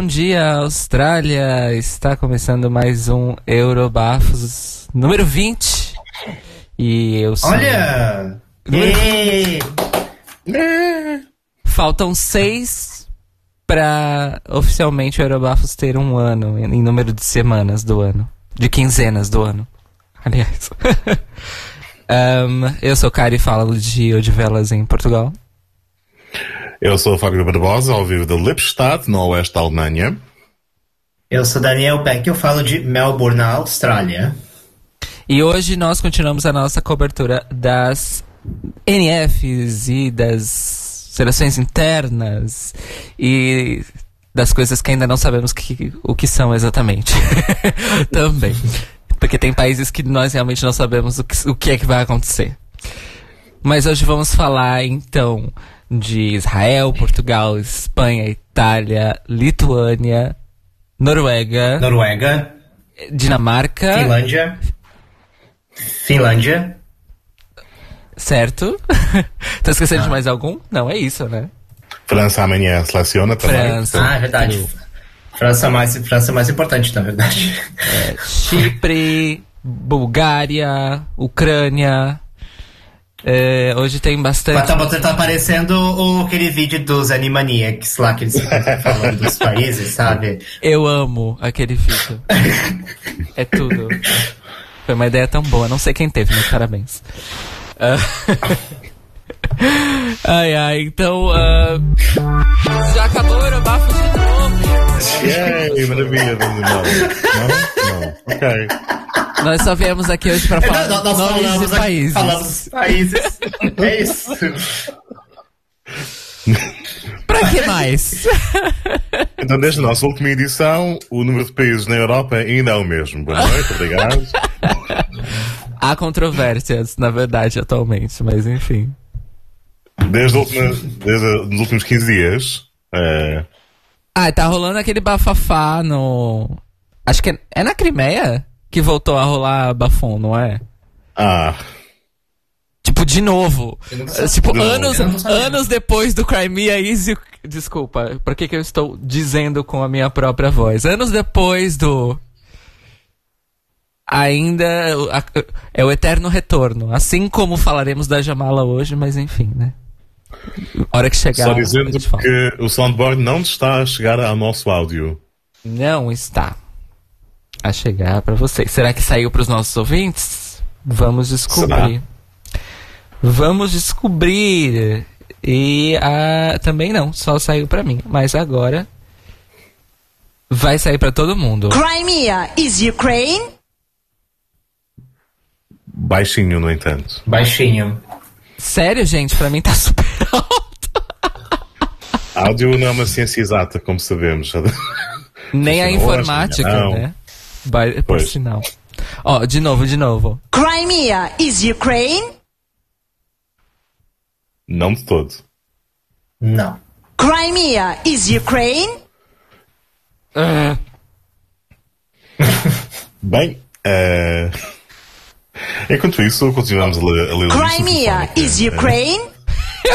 Bom dia, Austrália. Está começando mais um Eurobafos número 20. E eu sou. Olha! Número... Faltam seis para oficialmente o Eurobafos ter um ano em número de semanas do ano. De quinzenas do ano. Aliás. um, eu sou Kari e falo de Odivelas em Portugal. Eu sou o Fábio Barbosa, ao vivo de Lipstadt, no oeste da Alemanha. Eu sou Daniel Peck, eu falo de Melbourne, na Austrália. E hoje nós continuamos a nossa cobertura das NFs e das seleções internas e das coisas que ainda não sabemos que, o que são exatamente. Também. Porque tem países que nós realmente não sabemos o que, o que é que vai acontecer. Mas hoje vamos falar então de Israel, Portugal, Espanha, Itália, Lituânia, Noruega, Noruega, Dinamarca, Finlândia, Finlândia, certo? Tô esquecendo ah. de mais algum? Não, é isso, né? França amanhã seleciona também. França. Ah, é verdade. França mais, França mais importante, na verdade. É, Chipre, Bulgária, Ucrânia, é, hoje tem bastante. Tá, você tá aparecendo o, aquele vídeo dos Animaniacs lá, que eles falando dos países, sabe? Eu amo aquele vídeo. é tudo. Foi uma ideia tão boa. Não sei quem teve, mas parabéns. Uh... ai, ai, então. Uh... Já acabou o Eurobafo. Yay, maravilha, não, não. Não? Ok. Nós só viemos aqui hoje pra falar nós, nós nomes de países. Falamos países. É isso. pra que mais? Então, desde a nossa última edição, o número de países na Europa ainda é o mesmo. Boa noite, obrigado. Há controvérsias, na verdade, atualmente, mas enfim. Desde, última, desde os últimos 15 dias. É... Ah, tá rolando aquele bafafá no. Acho que é, é na Crimeia? que voltou a rolar bafom, não é? Ah. Tipo, de novo. Tipo, de anos, anos depois do Crimea Easy. Desculpa, por que, que eu estou dizendo com a minha própria voz? Anos depois do. Ainda é o eterno retorno. Assim como falaremos da Jamala hoje, mas enfim, né? Hora que chegar. Só dizendo que o soundboard não está a chegar ao nosso áudio. Não está a chegar para vocês. Será que saiu para os nossos ouvintes? Vamos descobrir. Será? Vamos descobrir. E a, também não, só saiu para mim. Mas agora vai sair para todo mundo. Crimea is Ukraine? Baixinho, no entanto. Baixinho. Sério, gente? Para mim tá super. Áudio não é uma ciência exata, como sabemos. Nem a informática, né? By, por sinal. Ó, de novo, de novo. Crimea is Ukraine? Não de todo. Não. Crimea is Ukraine? Uh. Bem, uh... enquanto isso, continuamos a ler, a ler Crimea is Ukraine?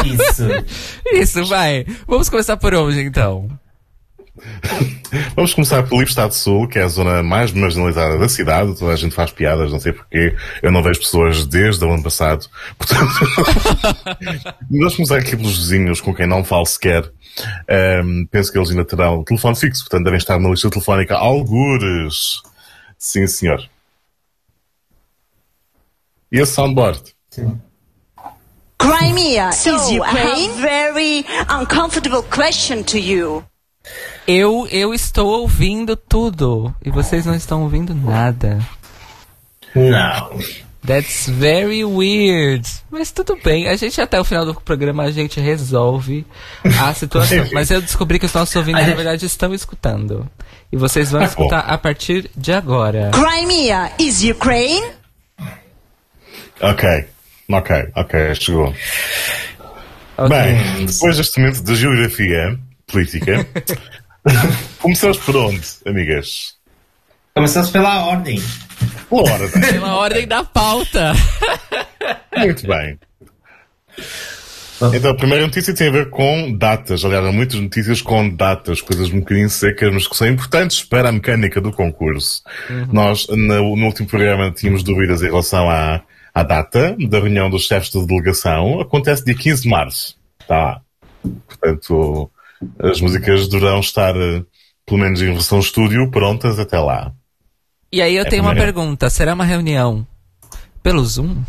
Isso. isso, vai. Vamos começar por onde, então? Vamos começar pelo Estado Sul, que é a zona mais marginalizada da cidade. Toda a gente faz piadas, não sei porquê. Eu não vejo pessoas desde o ano passado. Portanto, vamos começar aqui pelos vizinhos com quem não falo sequer. Um, penso que eles ainda terão telefone fixo, portanto devem estar na lista telefónica algures. Sim, senhor. E esse soundboard? Sim. Crimea so, is Ukraine? A very uncomfortable question to you. Eu, eu estou ouvindo tudo e vocês não estão ouvindo nada. Não. That's very weird. Mas tudo bem, a gente até o final do programa a gente resolve a situação. Mas eu descobri que os nossos ouvintes na verdade estão escutando. E vocês vão escutar a partir de agora. Crimea is Ukraine? Ok, ok, ok, chegou. Okay. Bem, depois deste momento de geografia, política. Começamos por onde, amigas? Começamos pela ordem. Pela ordem. Pela ordem da pauta. Muito bem. Então, a primeira notícia tem a ver com datas. Aliás, há muitas notícias com datas, coisas um bocadinho secas, mas que são importantes para a mecânica do concurso. Uhum. Nós, no, no, último programa, tínhamos dúvidas em relação à, à data da reunião dos chefes de delegação. Acontece dia 15 de março. Tá. Portanto, as músicas deverão estar, pelo menos em versão estúdio, prontas até lá. E aí eu é tenho uma pergunta. Será uma reunião pelo Zoom?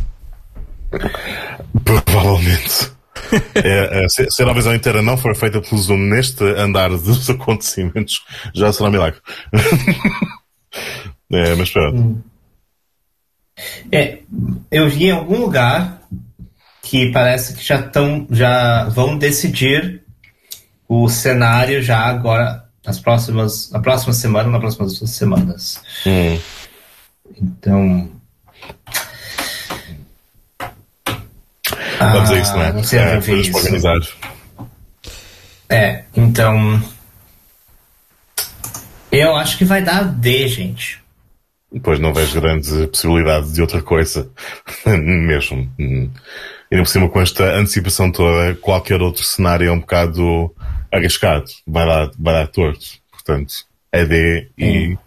Provavelmente. é, é, se, se, a visão inteira não for feita pelo Zoom neste andar dos acontecimentos, já será um milagre. é, mas pronto. É, eu vi em algum lugar que parece que já estão, já vão decidir o cenário já agora nas próximas, na próxima semana, nas próximas duas semanas. Hum. Então, Vamos a isso, não é? Não sei é. É, então. Eu acho que vai dar D, gente. Pois não vejo grande possibilidade de outra coisa. Mesmo. E por cima com esta antecipação toda, qualquer outro cenário é um bocado arriscado. Vai dar, vai dar torto. Portanto, é D e,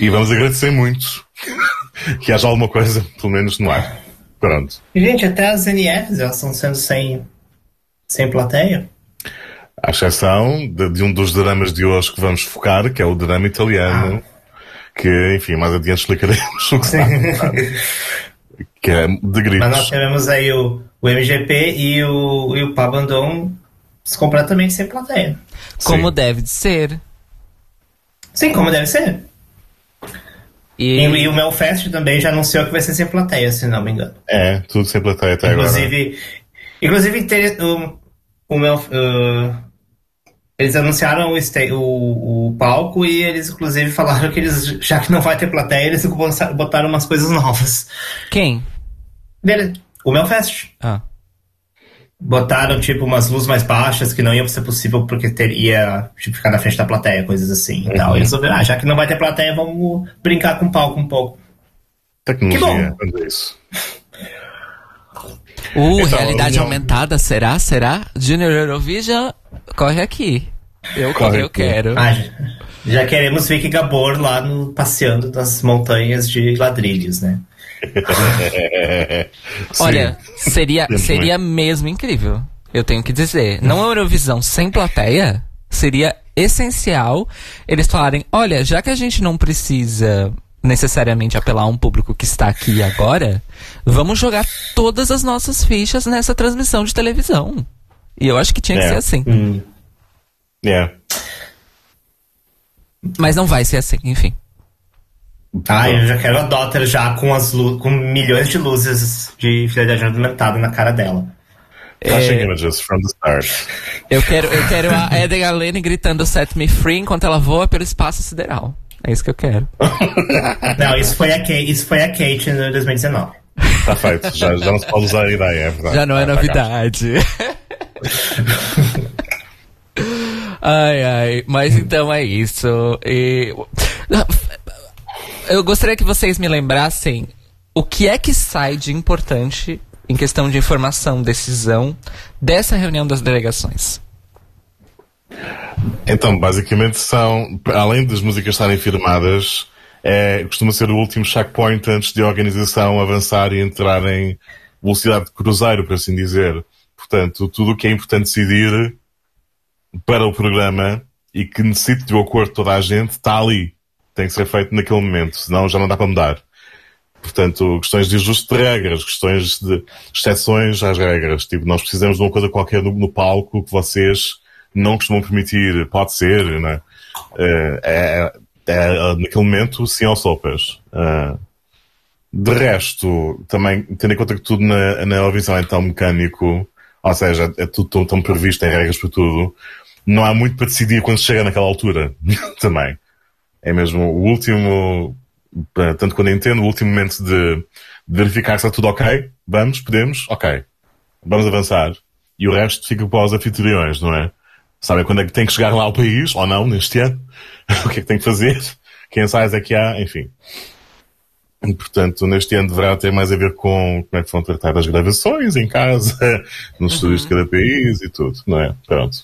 e vamos agradecer muito que haja alguma coisa, pelo menos no ar. Pronto. Gente, até as NFs elas estão sendo sem, sem plateia. À exceção de, de, um dos dramas de hoje que vamos focar, que é o drama italiano, ah. Que, enfim, mais adiante explicaremos o que está que é de gritos. Mas nós tivemos aí o, o MGP e o, e o Pabandon completamente sem plateia. Como Sim. deve ser. Sim, como deve ser. E... e, o Melfest também já anunciou que vai ser sem plateia, se não me engano. É, tudo sem plateia até inclusive, agora. Inclusive, o, o Mel, uh, eles anunciaram o, o, o, palco e eles, inclusive, falaram que eles, já que não vai ter plateia, eles botaram umas coisas novas. Quem? Beleza. O Melfest. Ah botaram tipo umas luzes mais baixas que não iam ser possível porque teria tipo, ficar na frente da plateia, coisas assim. Então uhum. eles resolveram, ah, já que não vai ter plateia, vamos brincar com o palco um pouco. Tecnologia, que bom. É isso. Uh, então, realidade não... aumentada, será? Será? Junior Eurovision, corre aqui. Eu, corre eu aqui. quero. Ah, já queremos Vicky Gabor lá no, passeando nas montanhas de ladrilhos, né? Olha, seria, seria mesmo incrível. Eu tenho que dizer. Não a Eurovisão sem plateia seria essencial eles falarem: olha, já que a gente não precisa necessariamente apelar a um público que está aqui agora, vamos jogar todas as nossas fichas nessa transmissão de televisão. E eu acho que tinha que ser assim. Hum. Yeah. Mas não vai ser assim, enfim. Ah, eu já quero a Daughter já com, as com milhões de luzes de fidelidade aumentada na cara dela. É... images from the start. Eu quero, eu quero a Edgar Lane gritando Set Me Free enquanto ela voa pelo espaço sideral. É isso que eu quero. Não, isso foi a Kate, isso foi a Kate em 2019. Tá feito, já, já não se pode usar a ideia, é verdade. Já não é tá novidade. ai, ai, mas então é isso. E eu gostaria que vocês me lembrassem o que é que sai de importante em questão de informação, decisão dessa reunião das delegações. Então, basicamente são, além das músicas estarem firmadas, é, costuma ser o último checkpoint antes de a organização avançar e entrar em velocidade de cruzeiro, por assim dizer. Portanto, tudo o que é importante decidir para o programa e que necessite do acordo de toda a gente está ali tem que ser feito naquele momento, senão já não dá para mudar. Portanto, questões de ajuste de regras, questões de exceções às regras. Tipo, nós precisamos de uma coisa qualquer no, no palco que vocês não costumam permitir. Pode ser, né? É, é, é naquele momento, sim ou sopas. Uh, de resto, também, tendo em conta que tudo na, na Eurovisão é tão mecânico, ou seja, é tudo tão, tão previsto, tem regras para tudo, não há muito para decidir quando chega naquela altura. também. É mesmo o último, tanto quando entendo, o último momento de verificar se está tudo ok. Vamos, podemos, ok. Vamos avançar. E o resto fica para os anfitriões, não é? Sabem quando é que tem que chegar lá ao país, ou não, neste ano? o que é que tem que fazer? Que ensaios é que há? Enfim. Portanto, neste ano deverá ter mais a ver com como é que vão tratar as gravações em casa, nos Uhum. estúdios de cada país e tudo, não é? Pronto.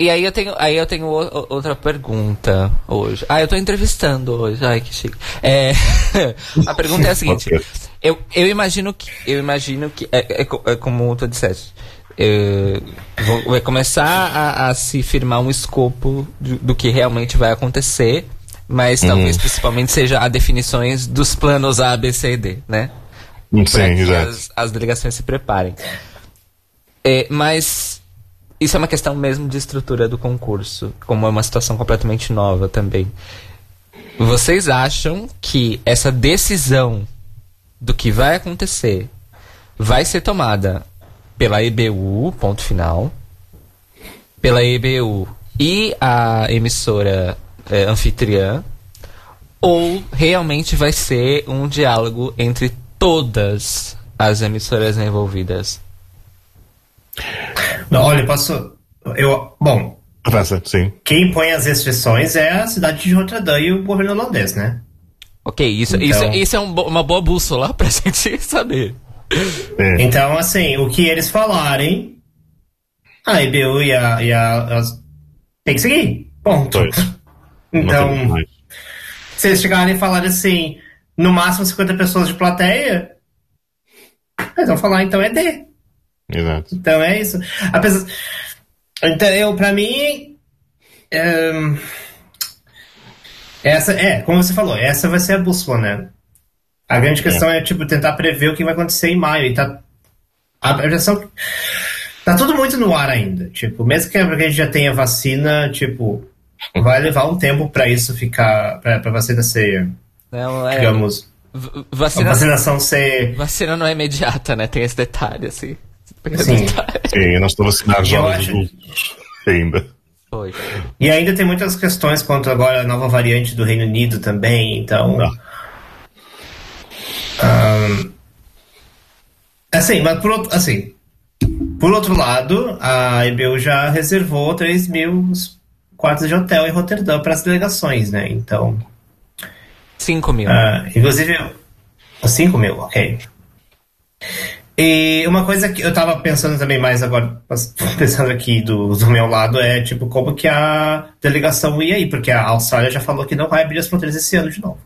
E aí eu tenho, aí eu tenho outra pergunta hoje. Ah, eu tô entrevistando hoje. Ai, que chique. É, a pergunta é a seguinte. Eu, eu imagino que. Eu imagino que. É, é é como tu disseste. Vou- vai começar a, a se firmar um escopo do, do que realmente vai acontecer. Mas talvez principalmente seja a definições dos planos A, B, C e D, né? Sim, exato. as, as delegações se preparem. É, mas isso é uma questão mesmo de estrutura do concurso, como é uma situação completamente nova também. Vocês acham que essa decisão do que vai acontecer vai ser tomada pela EBU, ponto final, pela EBU e a emissora é, anfitriã, ou realmente vai ser um diálogo entre todas as emissoras envolvidas? Não, olha, posso. Eu, bom, Avança, sim. quem põe as restrições é a cidade de Rotterdam e o governo holandês, né? Ok, isso, Então- isso, isso é um uma boa bússola pra gente saber. É. Então, assim, o que eles falarem, a IBU e a. E a tem que seguir. Ponto. Pois. Então, se eles chegarem e falarem assim, no máximo 50 pessoas de plateia, eles vão falar, então é D. Exato. Então é isso. Apesar... Então, eu, pra mim. ehm, Essa, é, como você falou, essa vai ser a bússola, né? A grande questão é, tipo, tentar prever o que vai acontecer em maio. E tá. A projeção. Tá tudo muito no ar ainda. Tipo, mesmo que a gente já tenha vacina, tipo, vai levar um tempo pra isso ficar. pra, pra vacina ser, Não, é, digamos. v- vacina, vacinação ser. vacina não é imediata, né? Tem esse detalhe, assim. Tem esse Sim. detalhe. Sim, eu não estou a vacinar Eu jovens acho- adultos ainda. Foi. E ainda tem muitas questões quanto agora a nova variante do Reino Unido também, então. Ah. Ahn, assim, mas por outro, assim, por outro lado, a EBU já reservou 3 mil quartos de hotel em Roterdã para as delegações, né? Então, 5 mil. ah, inclusive, 5 mil, ok. E uma coisa que eu tava pensando também mais agora, pensando aqui do, do meu lado, é tipo, como que a delegação ia aí, porque a Austrália já falou que não vai abrir as fronteiras esse ano de novo.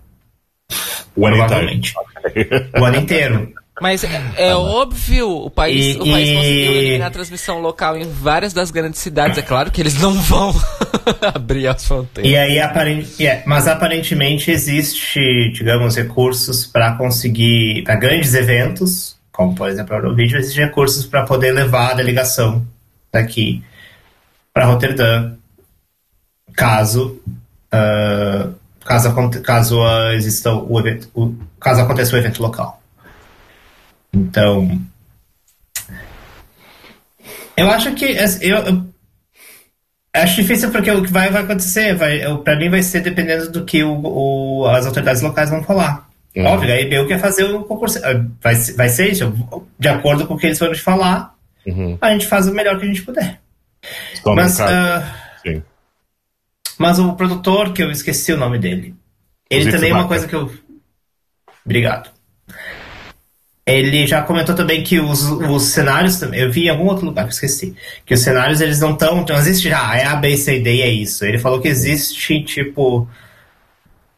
O ano inteiro. O ano inteiro. Mas é, é óbvio, o país, E- o país e- conseguiu eliminar a transmissão local em várias das grandes cidades. É claro que eles não vão abrir as fronteiras. E aí, aparen- é, mas aparentemente existe, digamos, recursos para conseguir, para grandes eventos, como por exemplo a Eurovídeo, existem recursos para poder levar a delegação daqui para Roterdã, caso ah, caso caso exista o evento, o- caso aconteça o evento local. Então, eu acho que eu, eu Acho difícil porque o que vai, vai acontecer, vai, pra mim vai ser dependendo do que o, o- as autoridades locais vão falar. Uhum. Óbvio, a IBU quer fazer o concurso. ah, Vai, vai ser isso, de acordo com o que eles forem falar, Uhum. a gente faz o melhor que a gente puder. Mas, ah, Sim. Mas o produtor, que eu esqueci o nome dele, ele também é uma coisa que eu. Obrigado. Ele já comentou também que os, os cenários também. Eu vi em algum outro lugar, eu esqueci. Que os cenários eles não estão. Não existe. Ah, é A, B, C, D, é isso. Ele falou que existe, tipo.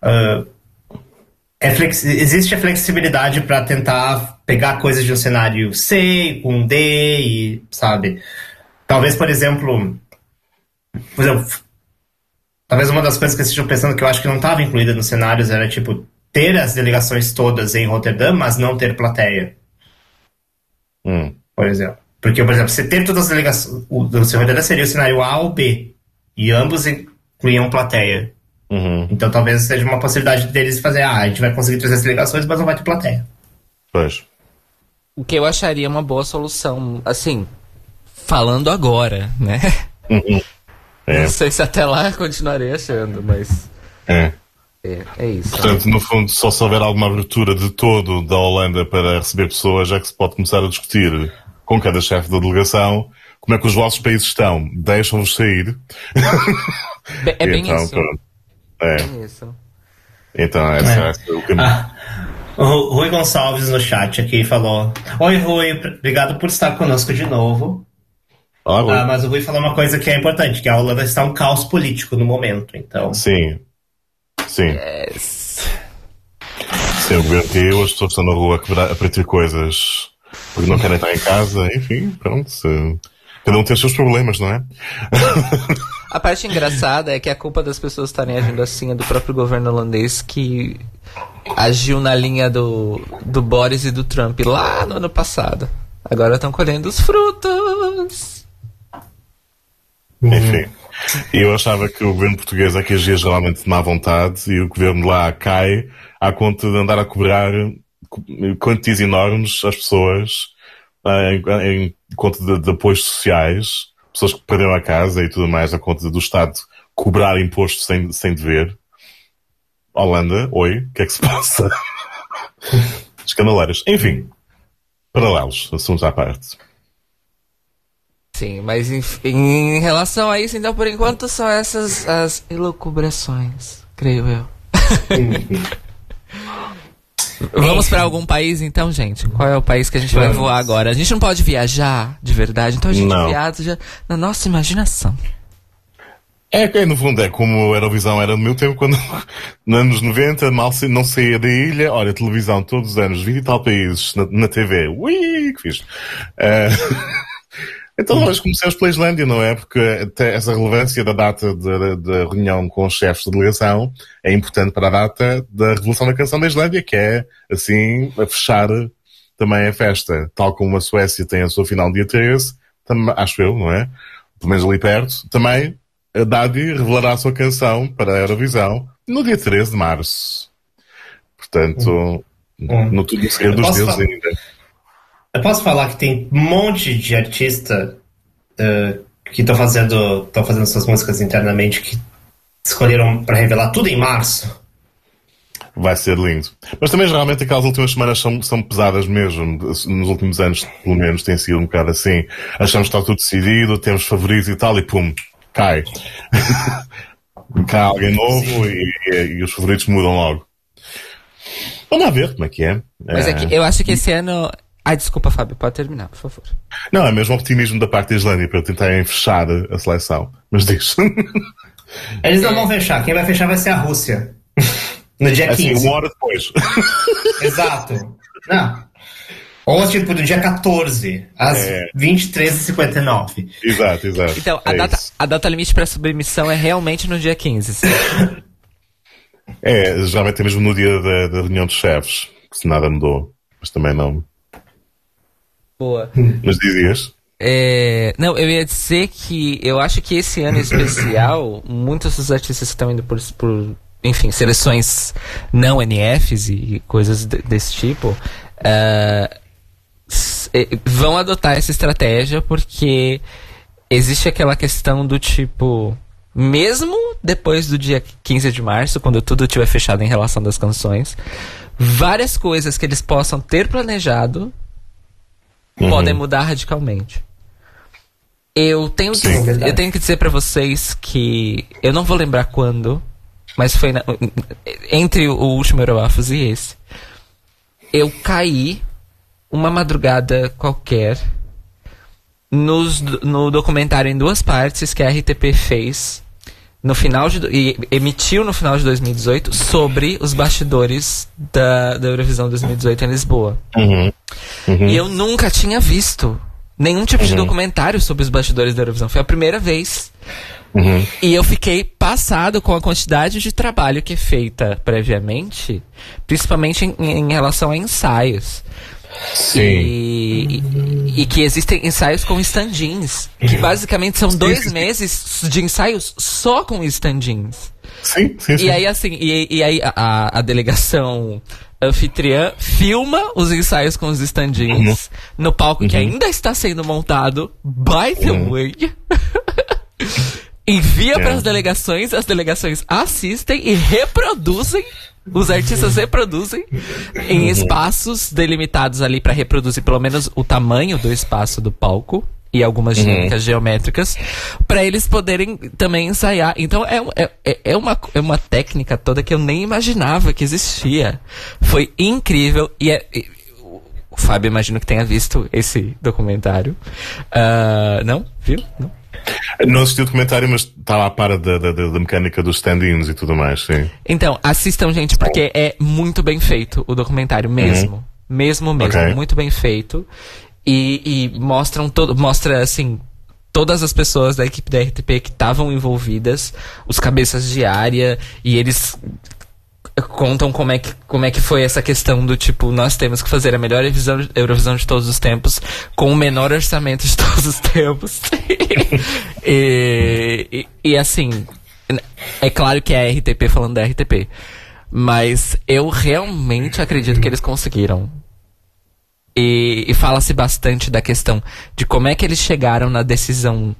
ah, é flex- existe a flexibilidade para tentar pegar coisas de um cenário C com um D e, sabe? Talvez, por exemplo. Por exemplo, Talvez uma das coisas que vocês estejam pensando que eu acho que não estava incluída nos cenários era, tipo, ter as delegações todas em Rotterdam, mas não ter plateia, Hum. por exemplo. Porque, por exemplo, você ter todas as delegações. O do seu Rotterdam seria o cenário A ou B. E ambos incluíam plateia. Uhum. Então talvez seja uma possibilidade deles fazer, ah, a gente vai conseguir trazer as delegações, mas não vai ter plateia. Pois. O que eu acharia uma boa solução, assim, falando agora, né? Uhum. É. Não sei se até lá continuarei achando, mas É. é, é isso. Portanto, no fundo, só se houver alguma abertura de todo da Holanda para receber pessoas, já que se pode começar a discutir com cada chefe da delegação como é que os vossos países estão. Deixam-vos sair. Be- É bem então, isso. pronto. É. É isso. Então, esse é, é o caminho. Ah, O Rui Gonçalves no chat aqui falou: Oi, Rui, obrigado por estar conosco de novo. Rui. Ah, mas o Rui falou uma coisa que é importante, que a Holanda está um caos político no momento, então. Sim. Sim. Yes. Sim, o governo caiu, as pessoas estão na rua a, quebrar, a partir coisas porque não querem estar em casa, enfim, pronto. se- Cada um tem os seus problemas, não é? A parte engraçada é que a culpa das pessoas estarem agindo assim é do próprio governo holandês que agiu na linha do, do Boris e do Trump lá no ano passado. Agora estão colhendo os frutos. Enfim. E eu achava que o governo português é que agia geralmente de má vontade e o governo lá cai à conta de andar a cobrar co- quantias enormes às pessoas ah, em, em conta de, de apoios sociais, pessoas que perderam a casa e tudo mais, a conta do Estado cobrar impostos sem, sem dever. Holanda, oi, o que é que se passa? Escandaleiras. Enfim, paralelos, assuntos à parte. Sim, mas em, em relação a isso, então por enquanto são essas as elucubrações, creio eu. Vamos pra algum país então, gente? Qual é o país que a gente vai Vamos. voar agora? A gente não pode viajar de verdade, então a gente Não. viaja na nossa imaginação. É, que, no fundo, é como a Eurovisão era no meu tempo, quando, nos anos 90, mal se, não saía da ilha. Olha, televisão todos os anos, 20 e tal países na, na TV. Ui, que fixe. Eh, então nós começamos pela Islândia, não é? Porque até essa relevância da data da, reunião com os chefes de delegação é importante para a data da Revolução da Canção da Islândia, que é, assim, a fechar também a festa. Tal como a Suécia tem a sua final dia 13, tam- acho eu, não é? Pelo menos ali perto, também a Daddy revelará a sua canção para a Eurovisão no dia 13 de março. Portanto, no tudo segredo dos deuses ainda. Eu posso falar que tem um monte de artista eh, que estão fazendo, estão fazendo suas músicas internamente que escolheram para revelar tudo em março. Vai ser lindo. Mas também geralmente aquelas últimas semanas são, são pesadas mesmo. Nos últimos anos, pelo menos, tem sido um bocado assim. Achamos que está tudo decidido, temos favoritos e tal, e pum, cai. cai alguém novo e, e- e os favoritos mudam logo. Vamos lá ver como é que é. Mas é que eu acho que esse ano. Ai, desculpa, Fábio, pode terminar, por favor. Não, é mesmo optimismo da parte da Islândia para tentarem fechar a seleção. Mas diz. Eles não vão fechar, quem vai fechar vai ser a Rússia. No dia assim, 15. uma hora depois. Exato. Não. Ou tipo no dia 14, às É. 23h59. exato, exato. Então, a, É data, isso. a data limite para submissão é realmente no dia 15. certo? É, geralmente é mesmo no dia da, da reunião dos chefes, que se nada mudou. Mas também não. Boa. Mas dizias? É, não, eu ia dizer que eu acho que esse ano especial, muitos dos artistas estão indo por, por enfim, seleções não NFs e coisas de- desse tipo, eh, vão adotar essa estratégia porque existe aquela questão do tipo. Mesmo depois do dia 15 de março, quando tudo estiver fechado em relação das canções, várias coisas que eles possam ter planejado podem mudar radicalmente. Eu tenho, que, Sim. eu tenho que dizer pra vocês que eu não vou lembrar quando, mas foi na- entre o último Eurobafos e esse. Eu caí uma madrugada qualquer nos, no documentário em duas partes que a RTP fez no final de, e emitiu no final de 2018 sobre os bastidores da, da Eurovisão 2018 em Lisboa. Uhum. E eu nunca tinha visto nenhum tipo de documentário sobre os bastidores da Eurovisão. Foi a primeira vez. Uhum. E eu fiquei passado com a quantidade de trabalho que é feita previamente, principalmente em, em relação a ensaios. Sim. E, e- e que existem ensaios com stand-ins. Que basicamente são dois meses de ensaios só com stand-ins. Sim, sim, sim. E aí, assim, e, e aí a- a, a delegação anfitriã filma os ensaios com os stand-ins no palco que ainda está sendo montado, by the way. Envia para as delegações, as delegações assistem e reproduzem. Os artistas reproduzem em espaços delimitados ali para reproduzir pelo menos o tamanho do espaço do palco. e algumas dinâmicas geométricas para eles poderem também ensaiar. Então é, é, é- é, uma, é uma técnica toda que eu nem imaginava que existia. Foi incrível e é. e- o Fábio, imagino que tenha visto esse documentário. Ah, não? Viu? Não? Não assisti o documentário, mas estava à par da, da, da- mecânica dos stand-ins e tudo mais, sim. Então, assistam, gente, porque é muito bem feito o documentário mesmo. Mesmo, mesmo. Ok. Muito bem feito. E, e mostram todo. Mostra, assim. Todas as pessoas da equipe da RTP que estavam envolvidas, os cabeças de área, e eles contam como é, que, como é que foi essa questão do tipo, nós temos que fazer a melhor Eurovisão, Eurovisão de todos os tempos, com o menor orçamento de todos os tempos. e, e, e, assim, é claro que é a RTP falando da RTP, mas eu realmente acredito que eles conseguiram. E, e fala-se bastante da questão de como é que eles chegaram na decisão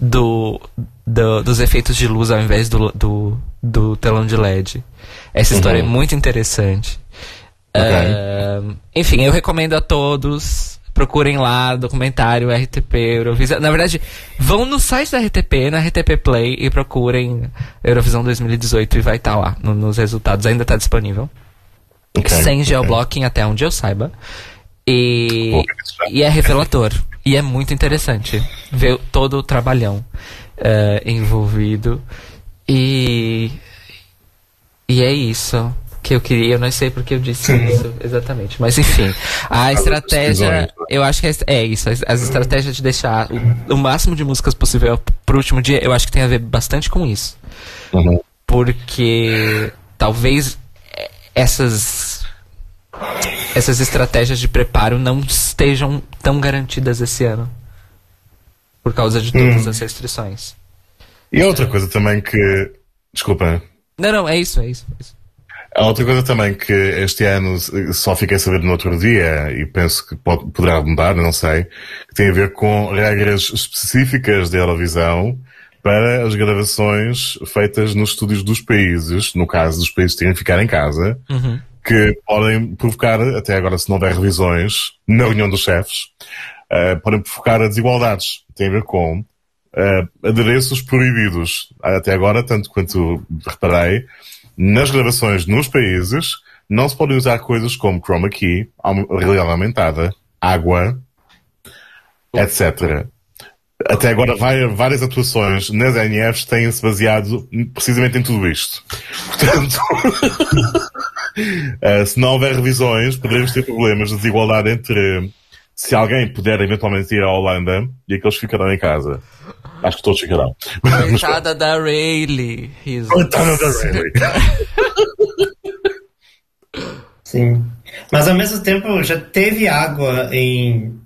do, do- dos efeitos de luz ao invés do, do, do telão de LED. Essa história é muito interessante. Ahn, enfim, eu recomendo a todos. Procurem lá, documentário RTP Eurovisão. Na verdade, vão no site da RTP, na RTP Play, e procurem Eurovisão 2018 e vai estar lá no- nos resultados. Ainda está disponível. Ok, Sem ok. geoblocking, até onde eu saiba. E, e é revelador. E é muito interessante ver todo o trabalhão eh, envolvido. E. E é isso que eu queria. Eu não sei porque eu disse isso exatamente. Mas enfim, a estratégia. Eu acho que é, é isso. As, as estratégias de deixar o, o máximo de músicas possível pro último dia, eu acho que tem a ver bastante com isso Uhum. porque talvez eh, essas essas estratégias de preparo não estejam tão garantidas esse ano por causa de todas as restrições. E outra coisa também que. Desculpa. Não, não, é isso, é isso. é isso. Há outra coisa também que este ano só fiquei a saber no outro dia e penso que pode, poderá mudar, não sei, que tem a ver com regras específicas da Eurovisão para as gravações feitas nos estúdios dos países, no caso dos países terem que ficar em casa, que podem provocar, até agora se não houver revisões, na reunião dos chefes, eh, podem provocar desigualdades. Tem a ver com eh, adereços proibidos. Até agora, tanto quanto reparei, nas gravações nos países, não se podem usar coisas como chroma key, realidade aumentada, água, etc. Até agora, várias atuações nas NFs têm-se baseado precisamente em tudo isto. Portanto, eh, se não houver revisões, poderemos ter problemas de desigualdade entre se alguém puder eventualmente ir à Holanda e aqueles que ficarão em casa. Acho que todos ficarão. Coitada da Rayleigh. Coitada da Rayleigh. Sim. Mas ao mesmo tempo já teve água em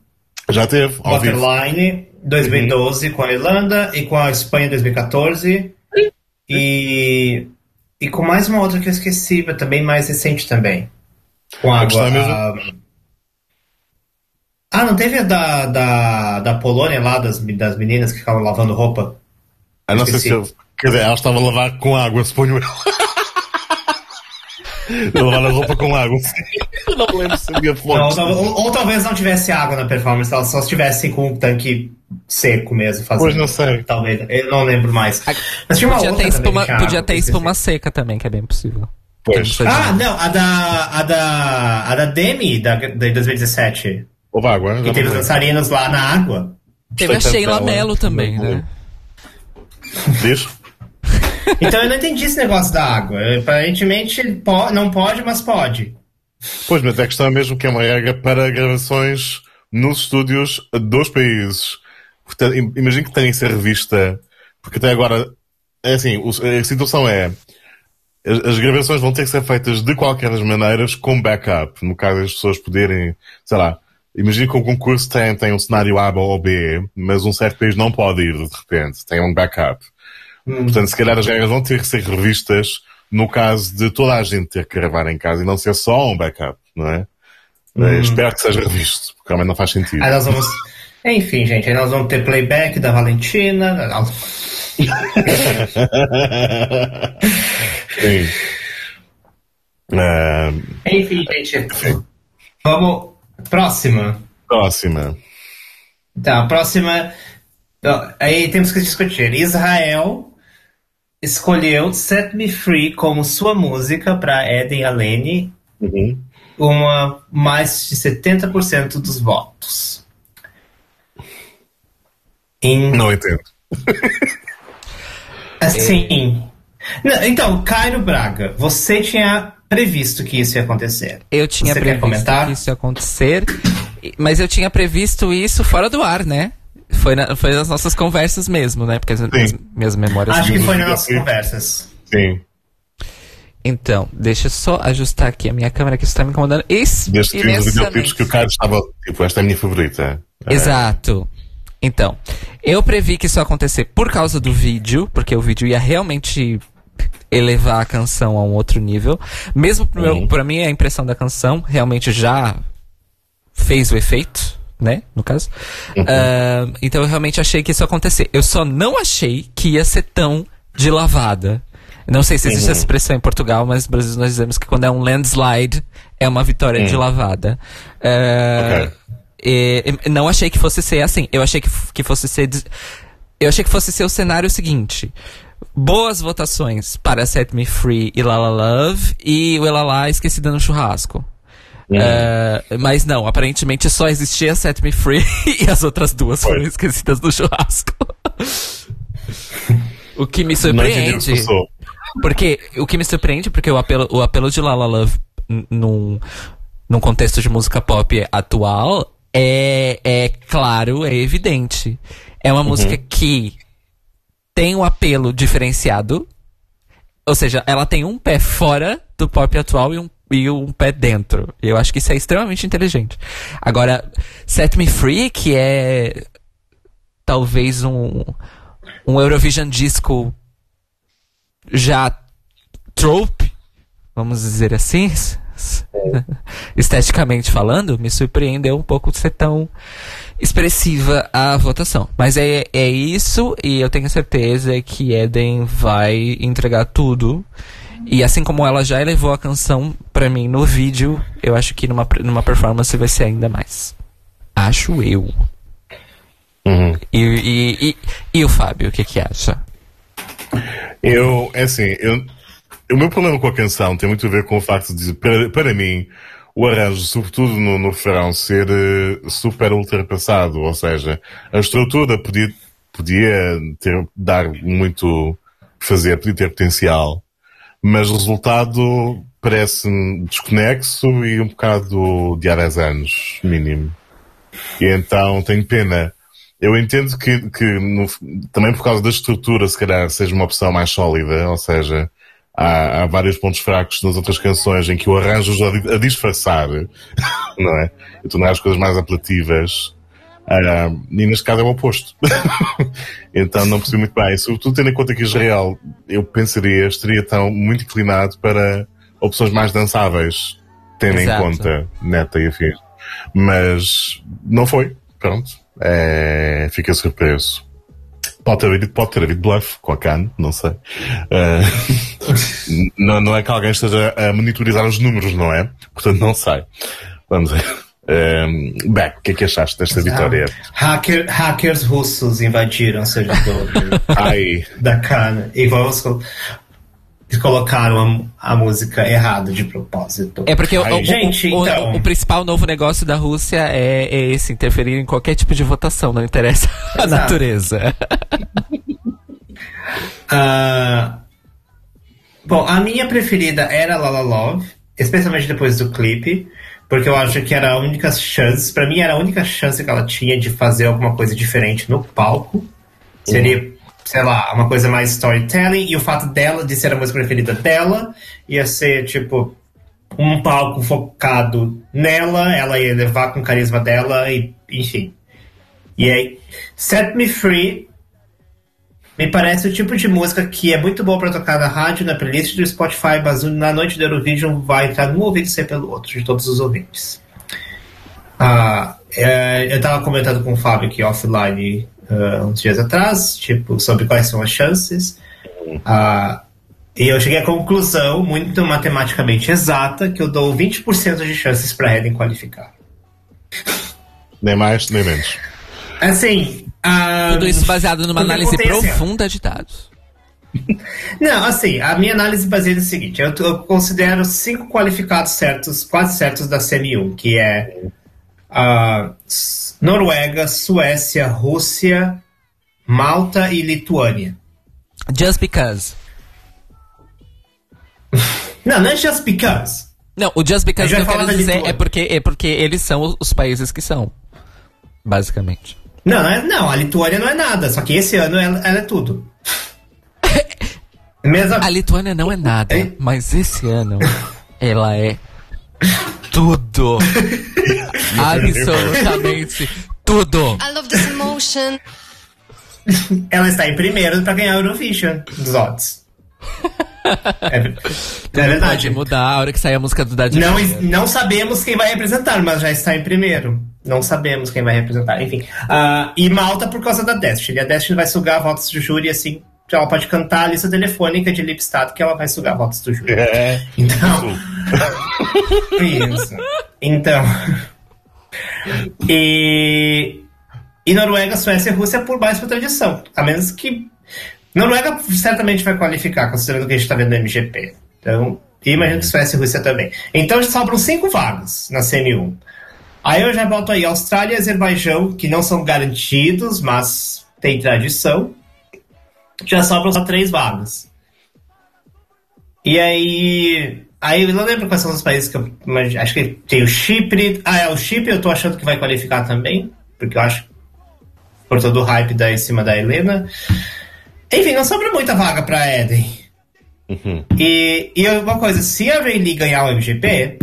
Já teve. Waterline 2012 com a Irlanda e com a Espanha 2014 e e com mais uma outra que eu esqueci, mas também mais recente também. Com água. a- Ah, não teve a da, da, da Polônia lá, das, das meninas que ficavam lavando roupa? Ah, não sei se eu. Quer dizer, ela estava a lavar com água, suponho eu. lavar a roupa com água. Eu não lembro se havia Não, fonte. ou, ou- ou talvez não tivesse água na performance, ela só estivesse com um tanque seco mesmo fazendo. Pois não sei. Talvez, eu não lembro mais. Mas tinha uma Podia outra ter, também espuma, tinha podia água, ter espuma seca também, que é bem possível. Pois. Ah, não, a da. A da. A da Demi da, de 2017. Houve água, Que teve os dançarinos lá na água. Teve a Sheila. Mello também, né? Diz? Então eu não entendi esse negócio da água. Aparentemente po- não pode, mas pode. Pois, mas a questão é mesmo que é uma regra para gravações nos estúdios dos países. Portanto, im- imagino que tenha que ser revista, porque até agora, é assim, a situação é, as, as gravações vão ter que ser feitas de qualquer das maneiras com backup, no caso das pessoas poderem, sei lá, imagino que o concurso tem, tem um cenário A ou B, mas um certo país não pode ir de repente, tem um backup. Portanto, se calhar as regras vão ter que ser revistas no caso de toda a gente ter que gravar em casa e não ser só um backup, não é? Eh, Espero que seja revisto, porque realmente não faz sentido. Aí nós vamos. Enfim, gente, aí nós vamos ter playback da Valentina. Sim. Ah, Enfim, gente. Vamos. Próxima. próxima. A próxima. Aí temos que discutir. Israel escolheu Set Me Free como sua música para Eden Alene, Uhum. uma mais de 70% dos votos. Em, Não entendo. assim. Não, Então, Cairo Braga, você tinha previsto que isso ia acontecer. Eu tinha Você quer previsto comentar? que isso ia acontecer, mas eu tinha previsto isso fora do ar, né? Foi, na- foi nas nossas conversas mesmo, né? Porque as minhas, minhas memórias. Acho que foi nas nossas conversas. Sim. Então, deixa eu só ajustar aqui a minha câmera que está me incomodando. Isso, Desde que os videoclipes que o Carlos estava, tipo, esta é a minha favorita. É. Exato. Então, eu previ que isso ia acontecer por causa do vídeo, porque o vídeo ia realmente elevar a canção a um outro nível. Mesmo Uhum. pra mim, a impressão da canção realmente já fez o efeito, né? No caso. Ah, então eu realmente achei que isso ia acontecer. Eu só não achei que ia ser tão de lavada. Não sei se existe essa expressão em Portugal, mas no Brasil nós dizemos que quando é um landslide, é uma vitória de lavada. Ah, Ok. e- e não achei que fosse ser assim. Eu achei que, que fosse ser. Eu achei que fosse ser o cenário seguinte. Boas votações para Set Me Free e La La Love e o Elalá Esquecida no Churrasco. Eh, mas não, aparentemente só existia Set Me Free e as outras duas Foi. foram esquecidas no churrasco. o que me surpreende. Porque o que me surpreende, porque o apelo, o apelo de La La Love num, num contexto de música pop atual é, é claro, é evidente. É uma música que tem um apelo diferenciado. Ou seja, ela tem um pé fora do pop atual e um, e um pé dentro. Eu acho que isso é extremamente inteligente. Agora, Set Me Free, que é talvez um, um Eurovision disco já trope, vamos dizer assim, esteticamente falando, me surpreendeu um pouco ser tão expressiva a votação. Mas é, é isso, e eu tenho certeza que Eden vai entregar tudo. E assim como ela já elevou a canção pra mim no vídeo, eu acho que numa, numa performance vai ser ainda mais. Acho eu. Uhum. E, e, e, e o Fábio, o que que acha? Eu, é assim, eu, o meu problema com a canção tem muito a ver com o facto de, para, para mim, o arranjo, sobretudo no, no refrão, ser eh, super ultrapassado. Ou seja, a estrutura podia, podia ter, dar muito fazer, podia ter potencial, mas o resultado parece-me desconexo e um bocado de há 10 anos, mínimo. E então tenho pena. Eu entendo que, que no- também por causa da estrutura, se calhar seja uma opção mais sólida, ou seja, há, há vários pontos fracos nas outras canções em que o arranjo ajuda a di- a disfarçar, não é? E tornar as coisas mais apelativas. Ah, e neste caso é o oposto. então não percebi muito bem. Sobretudo tendo em conta que Israel, eu pensaria, estaria tão muito inclinado para opções mais dançáveis, tendo Exato. em conta neta e afins. Mas não foi. Pronto. É, fica surpreso. Pode ter, havido, pode ter havido bluff com a Khan, não sei. Ah, não, não é que alguém esteja a monitorizar os números, não é? Portanto, não sei. Vamos ver. Um, Beck, o que é que achaste desta vitória? Hacker, hackers russos invadiram o servidor Ai, da Khan e vamos co- colocaram a, a música errada de propósito. É porque o- Ai, o, o- gente, o, então. o principal novo negócio da Rússia é, é esse, interferir em qualquer tipo de votação, não interessa a Exato. natureza. Ah, bom, a minha preferida era La La Love, especialmente depois do clipe, porque eu acho que era a única chance, pra mim era a única chance que ela tinha de fazer alguma coisa diferente no palco. Seria, sei lá, uma coisa mais storytelling, e o fato dela, de ser a música preferida dela, ia ser, tipo, um palco focado nela, ela ia levar com o carisma dela, e enfim. E aí, Set Me Free me parece o tipo de música que é muito boa pra tocar na rádio, na playlist do Spotify, mas na noite do Eurovision vai entrar num ouvido e ser pelo outro, de todos os ouvintes. Ah, é, eu tava comentando com o Fábio aqui offline ah, uns dias atrás, tipo, sobre quais são as chances. Ah, e eu cheguei à conclusão, muito matematicamente exata, que eu dou 20% de chances pra Eden qualificar. nem mais, nem menos. Assim. Ah, Tudo isso baseado numa análise ó. profunda de dados. Não, assim, a minha análise baseia no seguinte: eu, eu considero cinco qualificados certos, quase certos da CM1, que é ah, S- Noruega, Suécia, Rússia, Malta e Lituânia. Just because. Não, não é just because. Não, o just because A que eu quero dizer é porque, é porque eles são os países que são. Basicamente. Não, não, é- não, a Lituânia não é nada, só que esse ano ela, ela é tudo. Mesma, A Lituânia não é nada, Hein? mas esse ano ela é tudo. Absolutamente tudo. I love this emotion. ela está em primeiro pra ganhar a Eurovision dos odds. É, é Pode verdade. mudar a hora que sair a música do Daddy Não, Yankee. não sabemos quem vai representar, mas já está em primeiro. Não sabemos quem vai representar, enfim. Ah, e Malta por causa da Destiny. A Destiny vai sugar votos do júri, assim, ela pode cantar a lista telefônica de Lipstadt que ela vai sugar votos do júri. É. Então. Isso. Então. E. E Noruega, Suécia e Rússia por mais por tradição. A menos que. Noruega certamente vai qualificar, considerando o que a gente está vendo no MGP. Então. E imagino que Suécia e Rússia também. Então sobram cinco vagas na CM1. Aí eu já boto aí Austrália e Azerbaijão, que não são garantidos, mas tem tradição. Já sobram só três vagas. E aí. Aí eu não lembro quais são os países que eu. Mas acho que tem o Chipre. Ah, é, o Chipre eu tô achando que vai qualificar também. Porque eu acho. Por todo o hype da, em cima da Helena. Enfim, não sobra muita vaga pra Eden. E, e uma coisa, se a Rayleigh ganhar o MGP,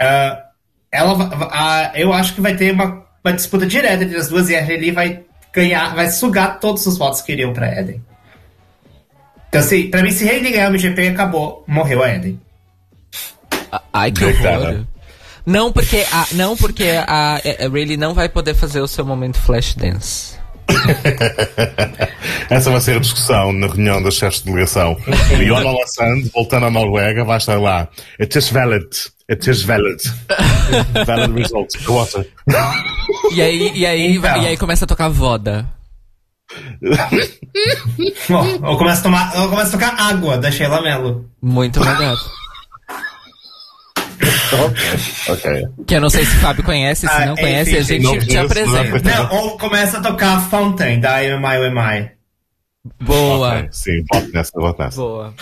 ah, ela, ah, eu acho que vai ter uma, uma disputa direta entre as duas e a Rayleigh vai ganhar, vai sugar todos os votos que iriam pra Eden. Então, assim, pra mim, se Rayleigh ganhar o MGP, acabou, morreu a Eden. Ai, que horror. Não porque a, não porque a, a Rayleigh não vai poder fazer o seu momento flash dance. Essa vai ser a discussão na reunião das chefes de delegação. E Ona Lassand, voltando à Noruega, vai estar lá. It is valid. It is valid. valid results. Go on, sir. E aí, e aí, Então. e aí começa a tocar voda. Bom, eu começo a tomar, eu começo a tocar água da Sheila Mello. Muito melhor. ok. Que eu não sei se o Fábio conhece, se Ah, não enfim, conhece, a sim, gente não te apresenta. não. Não, ou começa a tocar Fountain, da IMI UMI. Boa. Ok, Sim, voto nessa, voto nessa. Boa.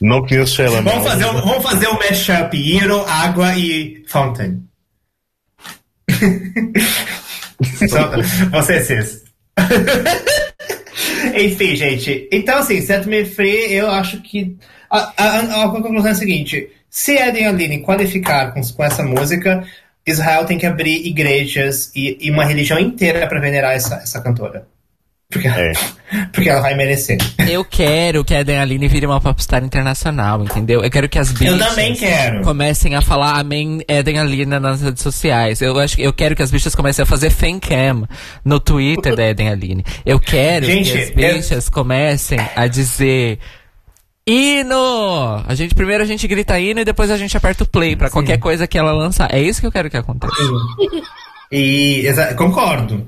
Não conheço Sheila Vamos fazer, um, vamos fazer um mashup, Hero, água e Fountain. Vocês, vocês. Enfim, gente. Então, assim, Set Me Free, eu acho que. A, a, a conclusão é a seguinte: se Eden Aline qualificar com, com essa música, Israel tem que abrir igrejas e, e uma religião inteira para venerar essa, essa cantora. Porque, É. porque ela vai merecer. Eu quero que a Eden Aline vire uma popstar internacional, entendeu? Eu quero que as bichas Eu também quero. comecem a falar Amém Eden Aline nas redes sociais. Eu acho que eu quero que as bichas comecem a fazer fancam no Twitter da Eden Aline. Eu quero Gente, que as eu- bichas comecem a dizer Hino! A gente, primeiro a gente grita hino e depois a gente aperta o play pra qualquer coisa que ela lançar. É isso que eu quero que aconteça. E concordo.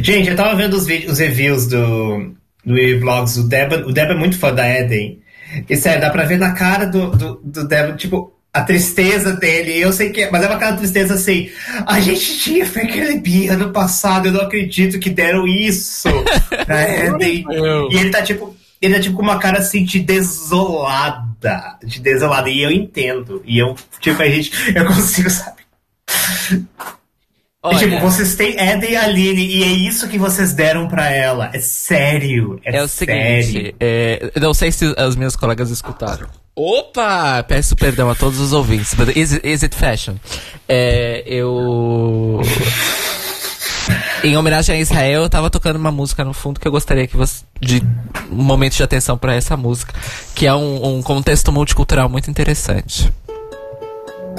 Gente, eu tava vendo os, vídeos, os reviews do, do Vlogs, o Deba, o Deba é muito fã da Eden. E sério, dá pra ver na cara do, do, do Deba, tipo, a tristeza dele. Eu sei que é, mas é uma cara de tristeza assim. A gente tinha Franklin ano passado, eu não acredito que deram isso pra Eden. E ele tá tipo. Ele tá tipo com uma cara assim de desolada. De desolada. E eu entendo. E eu, tipo, a gente. Eu consigo, sabe? É tipo, Olha, vocês têm Eden e Aline e é isso que vocês deram pra ela. É sério. É, É o sério. seguinte, é, não sei se os meus colegas escutaram. Opa! Peço perdão a todos os ouvintes, but is, is it fashion? É, eu. Em homenagem a Israel, eu tava tocando uma música no fundo que eu gostaria que você. de um momento de atenção pra essa música, que é um, um contexto multicultural muito interessante.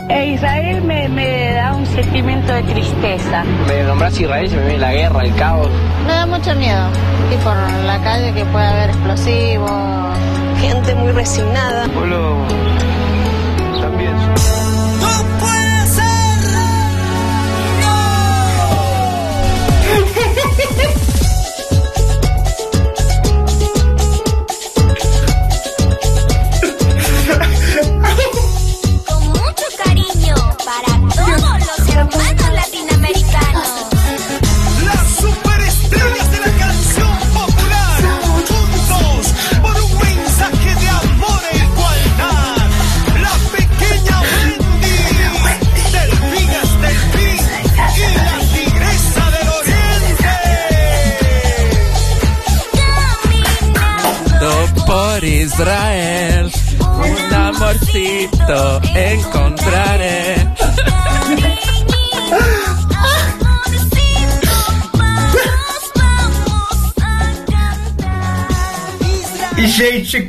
E Israel me, me da un sentimiento de tristeza. Me nombras Israel, se me viene la guerra, el caos. Me da mucho miedo ir por la calle que puede haber explosivos. Gente muy resignada. Pueblo también.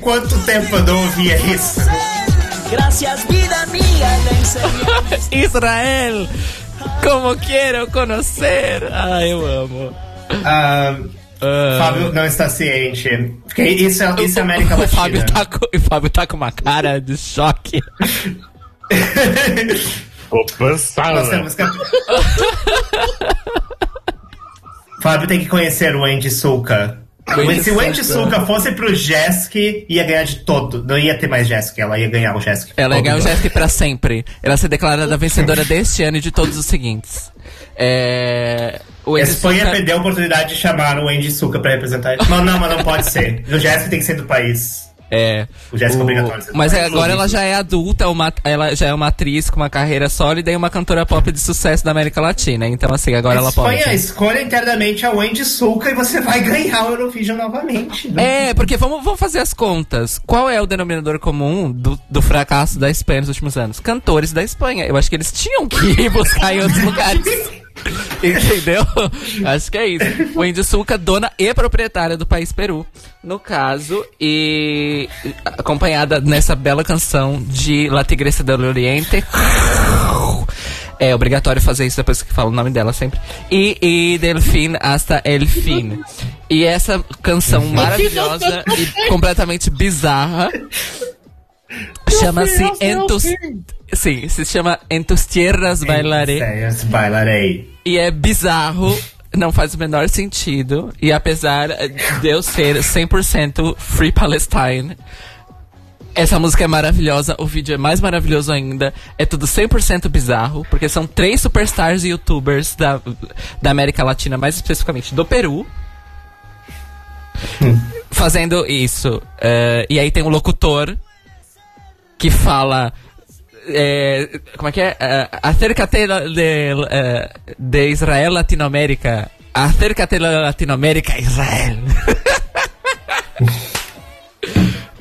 Quanto tempo eu não ouvia isso? Gracias, vida enseñé. Israel, como quero conhecer. Ai, eu amo. Ah, Ah. Fábio não está ciente. Porque isso é, isso é América o Latina. Fábio, tá com, o Fábio tá com uma cara de choque. Nós passada. temos que... Fábio tem que conhecer o Andy Sulca. Andy Se o Andy Sulca. Sulca fosse pro Jesk, ia ganhar de todo. Não ia ter mais Jesk, ela ia ganhar o Jesk. Ela ia ganhar o. Jeff pra sempre. Ela ser declarada vencedora deste ano e de todos os seguintes. É. O A Espanha Sulca- perdeu a oportunidade de chamar o Andy Sulca pra representar. Não, não, mas não pode ser. O Jesk tem que ser do país. É. O Jéssica é obrigatório do Mas país. agora ela já é adulta, uma, ela já é uma atriz com uma carreira sólida e uma cantora pop de sucesso da América Latina. Então, assim, agora ela pode. Espanha, escolha internamente a Wendy Sulca e você vai ganhar o Eurovision novamente. né? É, porque vamos, vamos fazer as contas. Qual é o denominador comum do, do fracasso da Espanha nos últimos anos? Cantores da Espanha. Eu acho que eles tinham que ir buscar em outros lugares. Entendeu? Acho que é isso. O Indy Sulca, dona e proprietária do país Peru, no caso, e acompanhada nessa bela canção de La Tigresa del Oriente. É obrigatório fazer isso depois que falo o nome dela sempre. E, e Delfim hasta el fin. E essa canção maravilhosa e completamente bizarra chama-se Entus... Sim, se chama Entus Tierras Bailaré. Sério, Bailarei. E é bizarro, não faz o menor sentido. E apesar de eu ser 100% Free Palestine, essa música é maravilhosa, o vídeo é mais maravilhoso ainda. É tudo 100% bizarro, porque são três superstars e youtubers da, da América Latina, mais especificamente do Peru. Fazendo isso. Eh, e aí tem um locutor que fala. eh, como é que é? Eh, acércate de, de, eh, de Israel Latinoamérica. Acércate de Latinoamérica, Israel.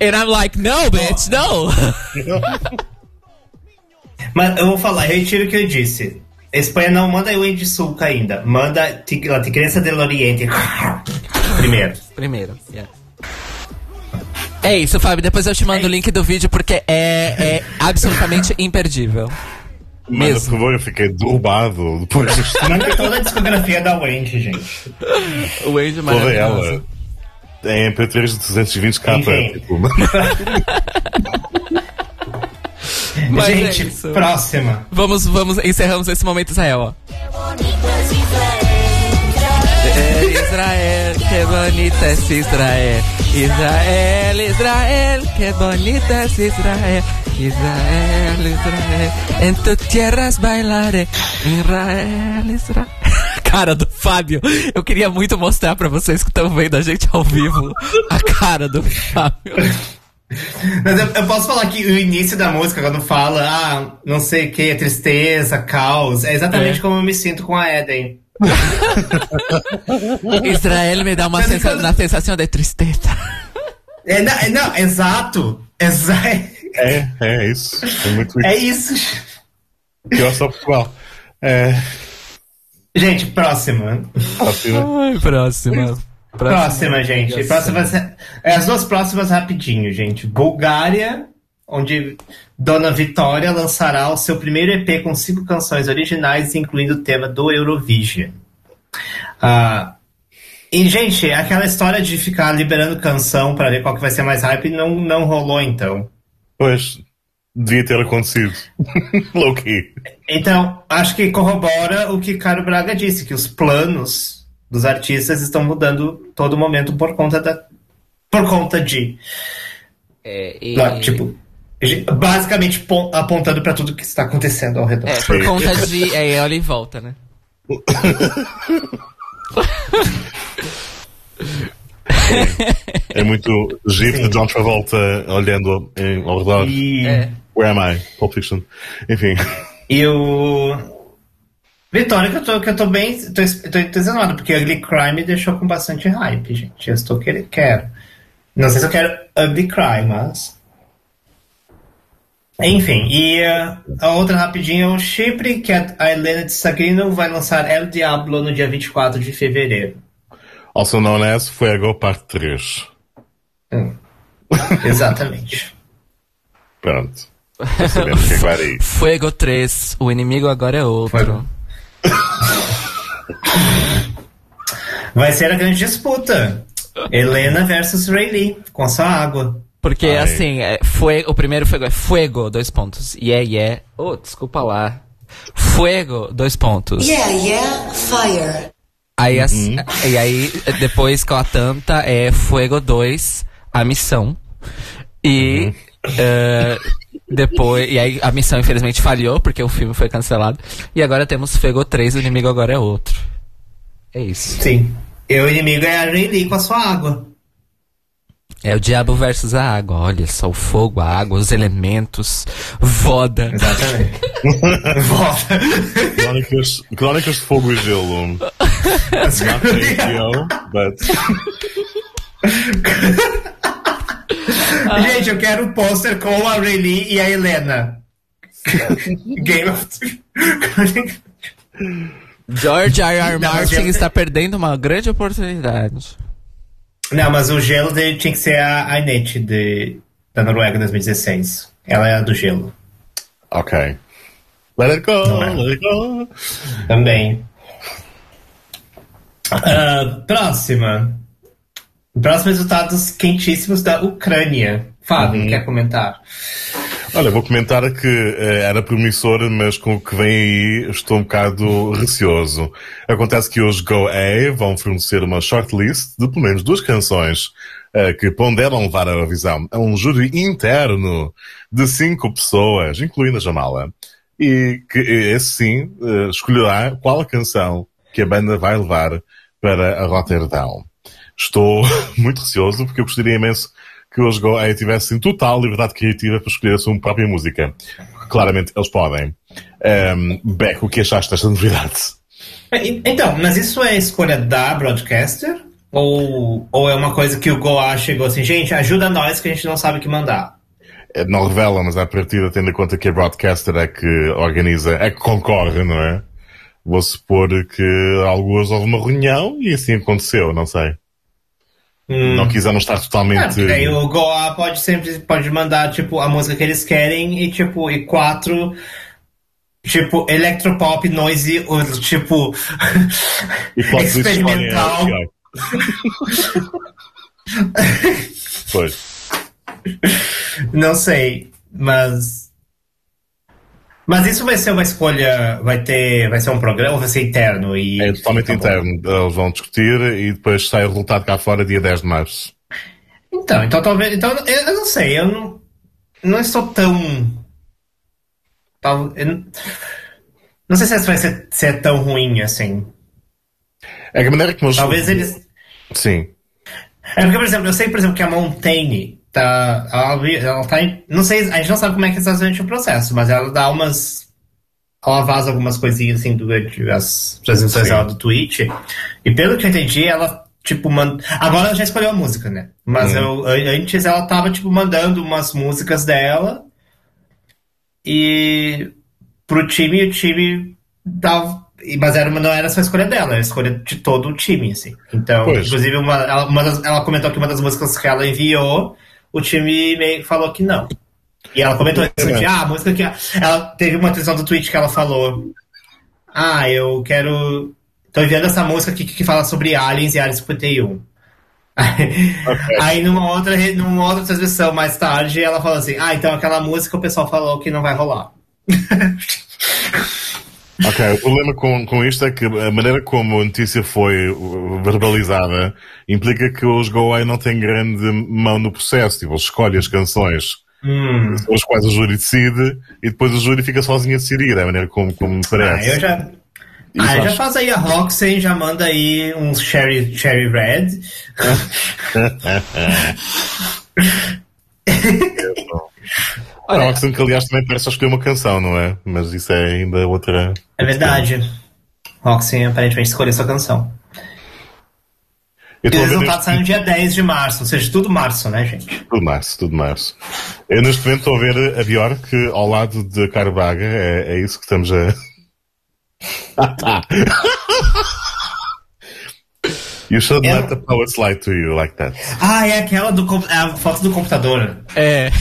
And I'm like, no, bitch, no. Mas eu vou falar, retiro o que eu disse. A Espanha não manda o Andy Sulca ainda. Manda Tig- La Tigresa del Oriente. Primeiro. Primeiro, yeah. É isso, Fábio. Depois eu te mando o link do vídeo porque é, é absolutamente imperdível. Manda, Mesmo. por favor, eu fiquei derrubado depois disto. Manda toda a discografia da Wendy, gente. O Andy Toda ela. maravilhoso. Em MP3 de 220k. Enfim. Tipo, Mas é gente, isso. próxima. Vamos, vamos, encerramos esse momento Israel, ó. É Israel, que bonita es Israel. Israel, Israel, que bonita es Israel. Israel, Israel, en tus tierras bailaré. Israel, Israel. Cara do Fábio, eu queria muito mostrar pra vocês que estão vendo a gente ao vivo a cara do Fábio. Mas eu, eu posso falar que o início da música, quando fala, ah, não sei o que, tristeza, caos, é exatamente É. como eu me sinto com a Eden. Israel me dá uma, sensa uma sensação de tristeza. É, não, é, não, exato. Exa é, é isso. É muito é isso. isso. Pior só Portugal. É. Gente, próxima. Ótimo. Ai, próxima. Próxima, gente. Próxima, é, as duas próximas rapidinho, gente. Bulgária, onde Dona Vitória lançará o seu primeiro EP com cinco canções originais, incluindo o tema do Eurovision. Ah, e, gente, aquela história de ficar liberando canção pra ver qual que vai ser mais hype não, não rolou, então. Pois, devia ter acontecido. Low key. Então, acho que corrobora o que Caro Braga disse, que os planos dos artistas estão mudando todo momento por conta da. Por conta de. É, e- Não, tipo, basicamente pon- apontando pra tudo que está acontecendo ao redor. É, por conta de. É, olha e volta, né? É muito gif de John Travolta olhando em, ao redor. E, É. Where am I? Pulp Fiction. Enfim. e o. Vitória, que eu tô, que eu tô bem. Tô, tô entusiasmado, porque Ugly Cry me deixou com bastante hype, gente. Eu estou querendo. Quero. Não sei se eu quero Ugly Cry, mas. Enfim, e uh, a outra rapidinho é o Chipre, que a a Helena de Sagrino vai lançar El Diablo no dia 24 de fevereiro. Also known as Fuego Parte 3. Hum. Exatamente. Pronto. Já sabemos o que é aí. Fuego 3, o inimigo agora é outro. Fuego. Vai ser a grande disputa. Helena versus Rayleigh, com sua água. Porque Ai. assim, é, fue, o primeiro fuego é fuego, dois pontos. Yeah, yeah. Oh, desculpa lá. Fuego, dois pontos. Yeah, yeah, fire. Aí, as- e aí, depois com a Tanta, é Fuego 2, a missão. E eh, depois. E aí a missão infelizmente falhou, porque o filme foi cancelado. E agora temos Fuego 3, o inimigo agora é outro. É isso. Sim. E o inimigo é a Rayleigh com a sua água. É o diabo versus a água. Olha só, o fogo, a água, os elementos, voda. Exatamente. Volta. Crónicas, Crónicas de Fogo e Gelo. Not HBO, but. Gente, eu quero o pôster com a Rayleigh e a Helena. Game of George R. R. Martin está perdendo uma grande oportunidade. Não, mas o gelo dele tinha que ser a a Inete de, da Noruega 2016. Ela é a do gelo. Ok. Let it go, é. let it go. Também. Ah, próxima. Próximos resultados quentíssimos da Ucrânia. Fábio, quer comentar? Olha, vou comentar que eh, era promissor, mas com o que vem aí estou um bocado receoso. Acontece que os Go A vão fornecer uma shortlist de pelo menos duas canções eh, que ponderam levar a visão a um júri interno de cinco pessoas, incluindo a Jamala. E que esse sim eh, escolherá qual a canção que a banda vai levar para a Rotterdam. Estou muito receoso porque eu gostaria imenso que os Go A tivessem total liberdade criativa para escolher a sua própria música. Claramente eles podem. Um, Beck, o que achaste desta novidade? Então, mas isso é escolha da broadcaster? Ou, ou é uma coisa que o Goa chegou assim, gente, ajuda nós que a gente não sabe o que mandar? Eh, Não revela, mas à partida, tendo em conta que a broadcaster é que organiza, é que concorre, não é? Vou supor que alguns houve uma reunião e assim aconteceu, não sei. Hum. Não quiseram estar É, totalmente. aí o Goa pode sempre pode mandar tipo a música que eles querem e tipo e quatro tipo electropop noise ou, tipo E experimental. Pois. não sei mas mas isso vai ser uma escolha vai ter vai ser um programa ou vai ser interno e É totalmente Tá interno. Eles vão discutir e depois sai o resultado cá fora dia 10 de março. então então talvez então eu, eu não sei eu não não estou tão tal- não, não sei se vai ser, ser tão ruim assim É que a maneira eles. talvez eles Sim. É porque, por exemplo, eu sei, por exemplo, que a Montaigne tá. Ela, ela tá em, Não sei, a gente não sabe como é que está durante o processo, mas ela dá umas. Ela vaza algumas coisinhas assim durante as transmissões dela do Twitch. E pelo que eu entendi, ela, tipo, manda. Agora ela já escolheu a música, né? Mas Hum. eu, an- antes ela tava, tipo, mandando umas músicas dela. E. pro time, o time dava. Mas era, não era só a escolha dela, era a escolha de todo o time, assim. Então, Pois. inclusive, uma, ela, uma das- ela comentou que uma das músicas que ela enviou, o time meio que falou que não. E ela comentou isso, que, ah, a música que. Ela teve uma atenção do tweet que ela falou. Ah, eu quero. Tô enviando essa música aqui que fala sobre aliens e Área 51. Aí numa outra, numa outra transmissão mais tarde, ela falou assim: Ah, então aquela música o pessoal falou que não vai rolar. Ok, o problema com, com isto é que a maneira como a notícia foi verbalizada implica que os Go Away não têm grande mão no processo. Tipo, eles escolhem as canções Hum. sobre as quais o júri decide e depois o júri fica sozinho a decidir. É a maneira como, como me Ah, parece. eu já. Isso Ah, já faz aí a Roxy, já manda aí uns Cherry, cherry Red. A Roxanne, que aliás também parece só escolher uma canção, não é? Mas isso é ainda outra. É verdade. Roxy aparentemente escolheu sua canção. Eu E o resultado neste- sai no dia 10 de março, ou seja, tudo março, né, gente? Tudo março, tudo março. Eu neste momento estou a ver a Bjork ao lado de Caro Braga, é, é isso que estamos a. You should Eu- let the poets lie to you like that. Ah, é aquela do é a foto do computador. É.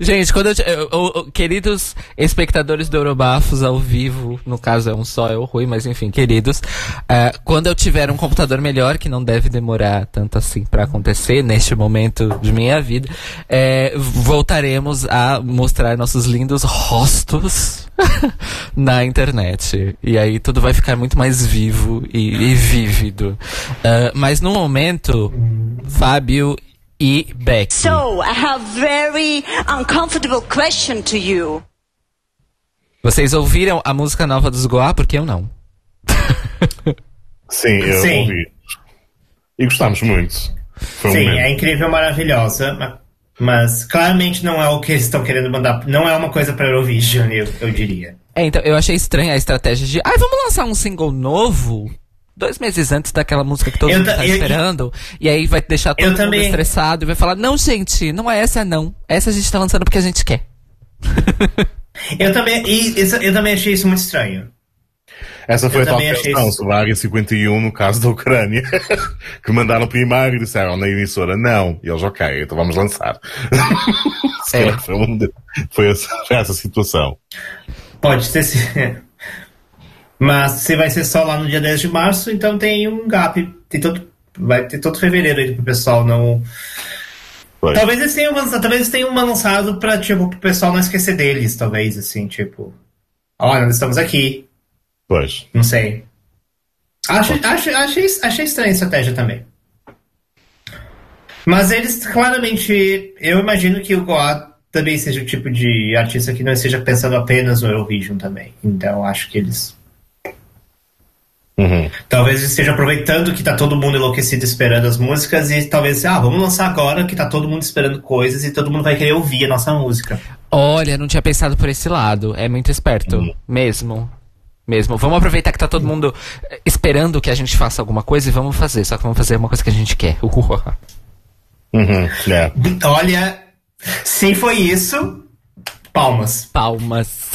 Gente, quando eu, eu- eu- queridos espectadores do Eurobafos ao vivo, no caso é um só, é o Rui, mas enfim, queridos, ah, quando eu tiver um computador melhor, que não deve demorar tanto assim pra acontecer neste momento de minha vida, é, voltaremos a mostrar nossos lindos rostos na internet. E aí tudo vai ficar muito mais vivo e, e vívido. Ah, mas no momento, Fábio e Beck. So, I have very uncomfortable question to you. Vocês ouviram a música nova dos Goa? Porque eu não. Sim, eu Sim. ouvi. E gostámos muito. Foi Sim, momento. é incrível, maravilhosa, ma- mas claramente não é o que eles estão querendo mandar. Não é uma coisa pra Eurovision, eu, eu diria. É, então, eu achei estranha a estratégia de. Ai, vamos lançar um single novo? Dois meses antes daquela música que todo Eu mundo tá eu- esperando. E aí vai deixar todo mundo também- estressado e vai falar: Não, gente, não é essa não. Essa a gente tá lançando porque a gente quer. Eu também, e isso- eu também achei isso muito estranho. Essa foi Eu a achei questão isso. sobre a Área 51 no caso da Ucrânia. que mandaram primeiro e disseram na emissora não. E eles, ok, então vamos lançar. É. foi essa, foi essa situação. Pode ter sido. Mas se vai ser só lá no dia 10 de março, então tem um gap. Tem todo, vai ter todo fevereiro aí pro pessoal não. Pois. Talvez eles tenham lançado, talvez eles tenham lançado pra, tipo, pro pessoal não esquecer deles, talvez, assim, tipo. Olha, nós estamos aqui. Pois. Não sei. Acho, acho, achei, achei estranha a estratégia também. Mas eles, claramente, eu imagino que o Goa também seja o tipo de artista que não esteja pensando apenas no Eurovision também. Então, acho que eles. Uhum. Talvez eles estejam aproveitando que tá todo mundo enlouquecido esperando as músicas e talvez, ah, vamos lançar agora que tá todo mundo esperando coisas e todo mundo vai querer ouvir a nossa música. Olha, não tinha pensado por esse lado. É muito esperto. Uhum. Mesmo. Mesmo. Vamos aproveitar que tá todo mundo eh, esperando que a gente faça alguma coisa e vamos fazer. Só que vamos fazer uma coisa que a gente quer. Uhum. É. Olha, se foi isso, palmas. Palmas.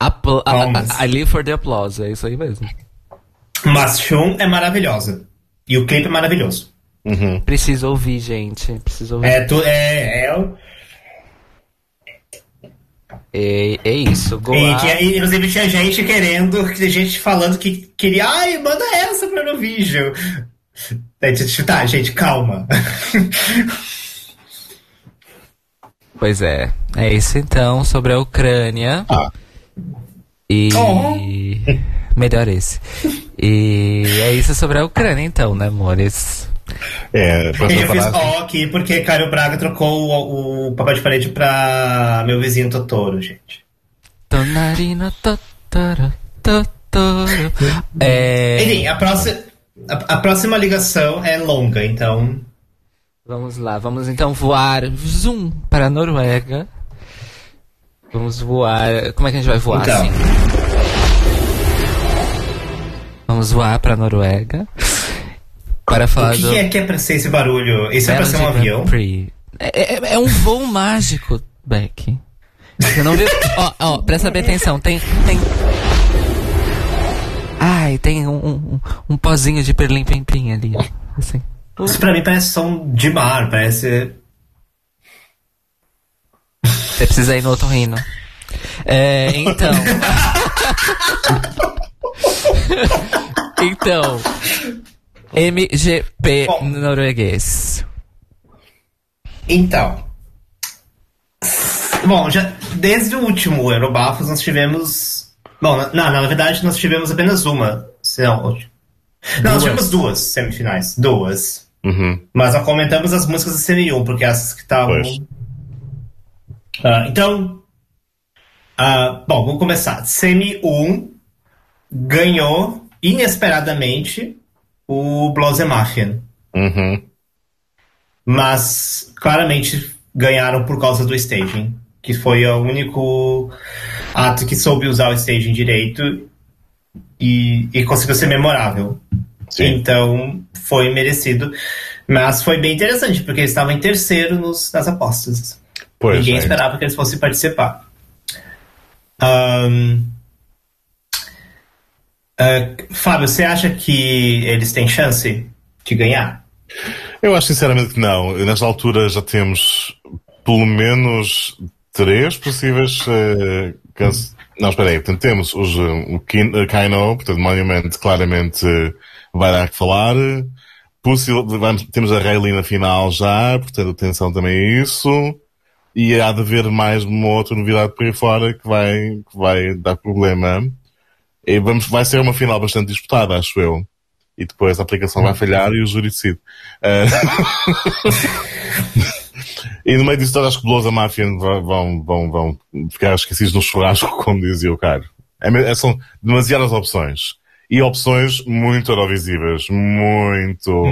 Apl a- a- Palmas. I live for the applause. É isso aí mesmo. Mas Shun é maravilhosa. E o clipe é maravilhoso. Uhum. Preciso ouvir, gente. Preciso ouvir. É, tu, é, é, o- É, é isso. Goa. e que aí, inclusive tinha gente querendo, tinha gente falando que queria, ai, manda essa pra. Daí, tipo, tá, gente, calma. Pois é. É isso então sobre a Ucrânia. Ah. E. Oh. Melhor esse. E é isso sobre a Ucrânia, então, né, amores? É, eu fiz assim, ó aqui porque Caio Braga trocou o, o papel de parede pra meu vizinho Totoro, gente. Tonarina totoro, totoro. É. Enfim, a próxima, a, a próxima ligação é longa, então. Vamos lá, vamos então voar zoom para a Noruega. Vamos voar. Como é que a gente vai voar Então. assim? Vamos voar para a Noruega. Para falar O que, do. é que é pra ser esse barulho? Isso é pra ser um avião? É, é- é um voo mágico, Beck. Você não viu? ó, ó, presta bem atenção. Tem. tem... Ai, tem um, um, um pozinho de perlim pim pim ali. Assim. Isso pra mim parece som de mar, parece. Você precisa ir no otorrino. É, então. então. MGP Bom. norueguês. Então. Bom, já, desde o último Eurobafos nós tivemos. Bom, na, na verdade nós tivemos apenas uma. Se Não, não nós Duas. tivemos duas semifinais. Duas. Uhum. Mas nós comentamos as músicas da Semi 1, porque essas que estavam. Ah, então. ah, bom, vamos começar. Semi 1 ganhou inesperadamente o Blosemafia. Uhum. Mas claramente ganharam por causa do staging, que foi o único ato que soube usar o staging direito e, e conseguiu ser memorável. Sim. Então foi merecido. Mas foi bem interessante, porque eles estavam em terceiro nos, nas apostas. Pois Ninguém é. esperava que eles fossem participar. Ahn, ah, Fábio, você acha que eles têm chance de ganhar? Eu acho sinceramente que não. Nesta altura já temos pelo menos três possíveis. eh, canc- Não, espera aí. Portanto, temos os, eh, o Kin- eh, Kaino, portanto, Monument claramente vai dar que falar. Vamos- temos a Rayleigh na final já, portanto, atenção também a isso. E há de haver mais uma outra novidade por aí fora que vai, que vai dar problema. E vamos, vai ser uma final bastante disputada, acho eu. E depois a aplicação vai falhar e o júri decide. Ah, e no meio disso tudo, acho que Blows a Mafia vão, vão, vão, ficar esquecidos no churrasco, como dizia o Caro. É, é- são demasiadas opções. E opções muito eurovisivas, muito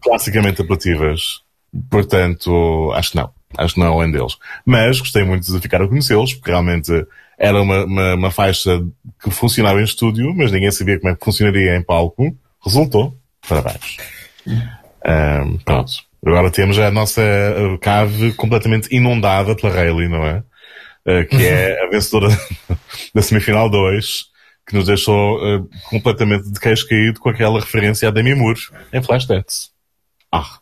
classicamente apelativas. Portanto, acho que não. Acho que não é um deles. Mas gostei muito de ficar a conhecê-los, porque realmente era uma, uma, uma faixa que funcionava em estúdio, mas ninguém sabia como é que funcionaria em palco. Resultou. Parabéns. Ahm, pronto. Agora temos a nossa cave completamente inundada pela Rayleigh, não é? Eh, que é a vencedora da semifinal 2, que nos deixou eh, completamente de queixo caído com aquela referência a Demi Moore em Flashdance. Ah.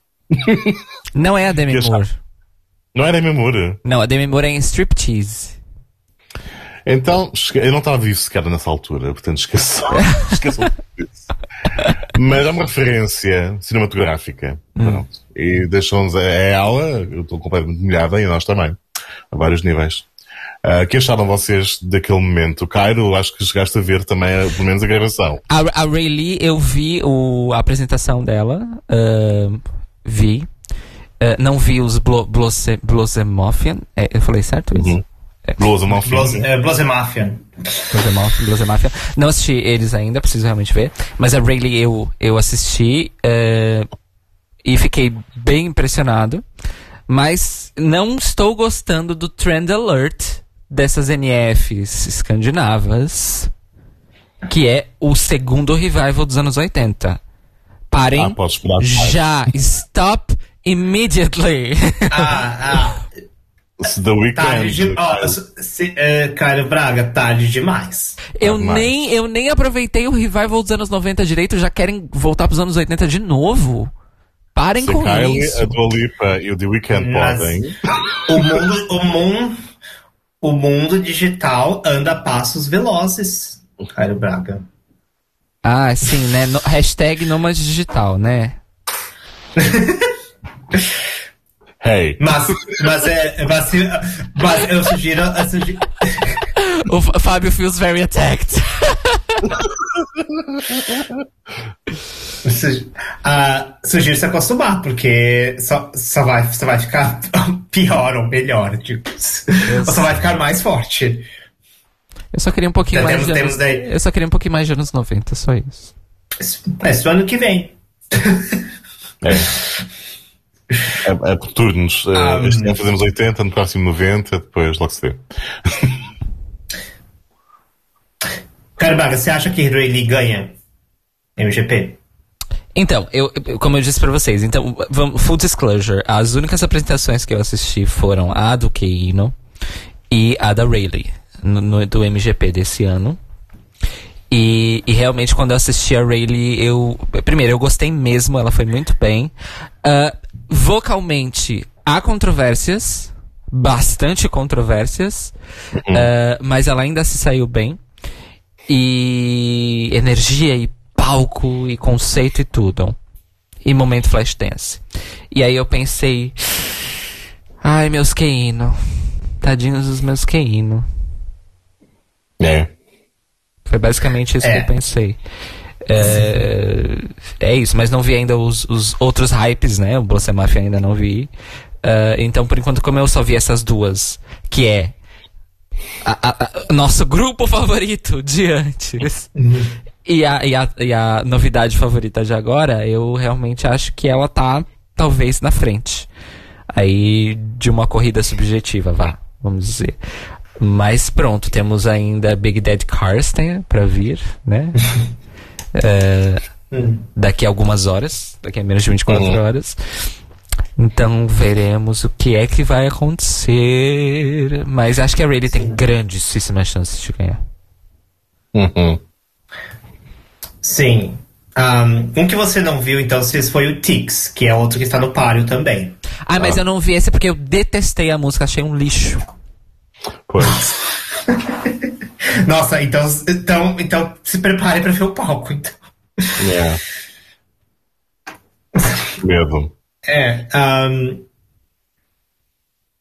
Não é a Demi Moore. Não é Demi Moore? Não, a Demi Moore é em Striptease. Então, eu não estava vivo sequer nessa altura, portanto esqueçam, esqueçam disso. Mas é uma referência cinematográfica. Pronto. E deixam-nos, é ela, eu estou completamente molhada e nós também, a vários níveis. Ah, O que acharam vocês daquele momento? Cairo, acho que chegaste a ver também, eh, pelo menos, a gravação. A, a Rayleigh, eu vi o, a apresentação dela. ahn, vi. Ah, não vi os Blo, Blose, Blosemofian. É, eu falei certo isso? Uhum. Blows of Blos, é, Blosemafia. Blosemof- Blosemafia. Não assisti eles ainda, preciso realmente ver. Mas a Rayleigh eu, eu assisti ah, e fiquei bem impressionado. Mas não estou gostando do trend alert dessas NFs escandinavas. Que é o segundo revival dos anos 80. Parem Ah, já. Stop immediately. Ah, ah, The Weeknd. tarde de, ó, se, é, Caio Braga, tarde demais. Eu nem, eu nem aproveitei o revival dos anos 90 direito, já querem voltar pros anos 80 de novo. Parem Se com Kylie, isso. a Dua Lipa e o The Weeknd Mas- podem. O mundo, o mundo, o mundo digital anda a passos velozes, Caio Braga. Ah, sim, né? No- hashtag Nômade Digital, né? Hey. Mas, mas é, mas, mas eu sugiro, eu sugiro O Fábio feels very attacked. Su- ah, sugiro se acostumar, porque só, só, vai, só vai ficar pior ou melhor, tipo, ou só vai ficar mais forte. Eu só queria um pouquinho Já mais temos- de anos, temos. Eu só queria um pouquinho mais de anos 90, só isso. Mas pro ano que vem. É. É, é por turnos. Eh, Ah, este ano fazemos 80, no próximo 90, depois logo se vê. Carabaga, você acha que Rayleigh ganha MGP? Então, eu, como eu disse pra vocês, então, vamos, full disclosure, as únicas apresentações que eu assisti foram a do Keino e a da Rayleigh, no, no- do MGP desse ano. E, e realmente, quando eu assisti a Rayleigh, eu. Primeiro, eu gostei mesmo, ela foi muito bem. Ah, vocalmente, há controvérsias, bastante controvérsias, ah, mas ela ainda se saiu bem. E energia e palco e conceito e tudo. E momento flash dance. E aí eu pensei, ai meus Keino, Tadinhos dos meus Keino. É. Foi basicamente isso É. que eu pensei. É, é isso, mas não vi ainda os, os outros hypes, né? O Bolsa Mafia ainda não vi. Ah, então, por enquanto, como eu só vi essas duas, que é a- a- a- nosso grupo favorito de antes e, a, e, a, e a novidade favorita de agora, eu realmente acho que ela tá talvez na frente. Aí de uma corrida subjetiva, vá, vamos dizer. Mas pronto, temos ainda Big Dead Karsten pra vir, né? É, daqui a algumas horas, daqui a menos de 24 Uhum. horas. Então veremos o que é que vai acontecer. Mas acho que a Rayleigh tem grandíssimas chances de ganhar. Uhum. Sim. Um, um que você não viu, então, Cis, foi o Tix, que é outro que está no páreo também. Ah, mas eu não vi esse porque eu detestei a música, achei um lixo. Pois. Nossa, então, então, então se prepare para ver o palco, então. É. Medo. É. um,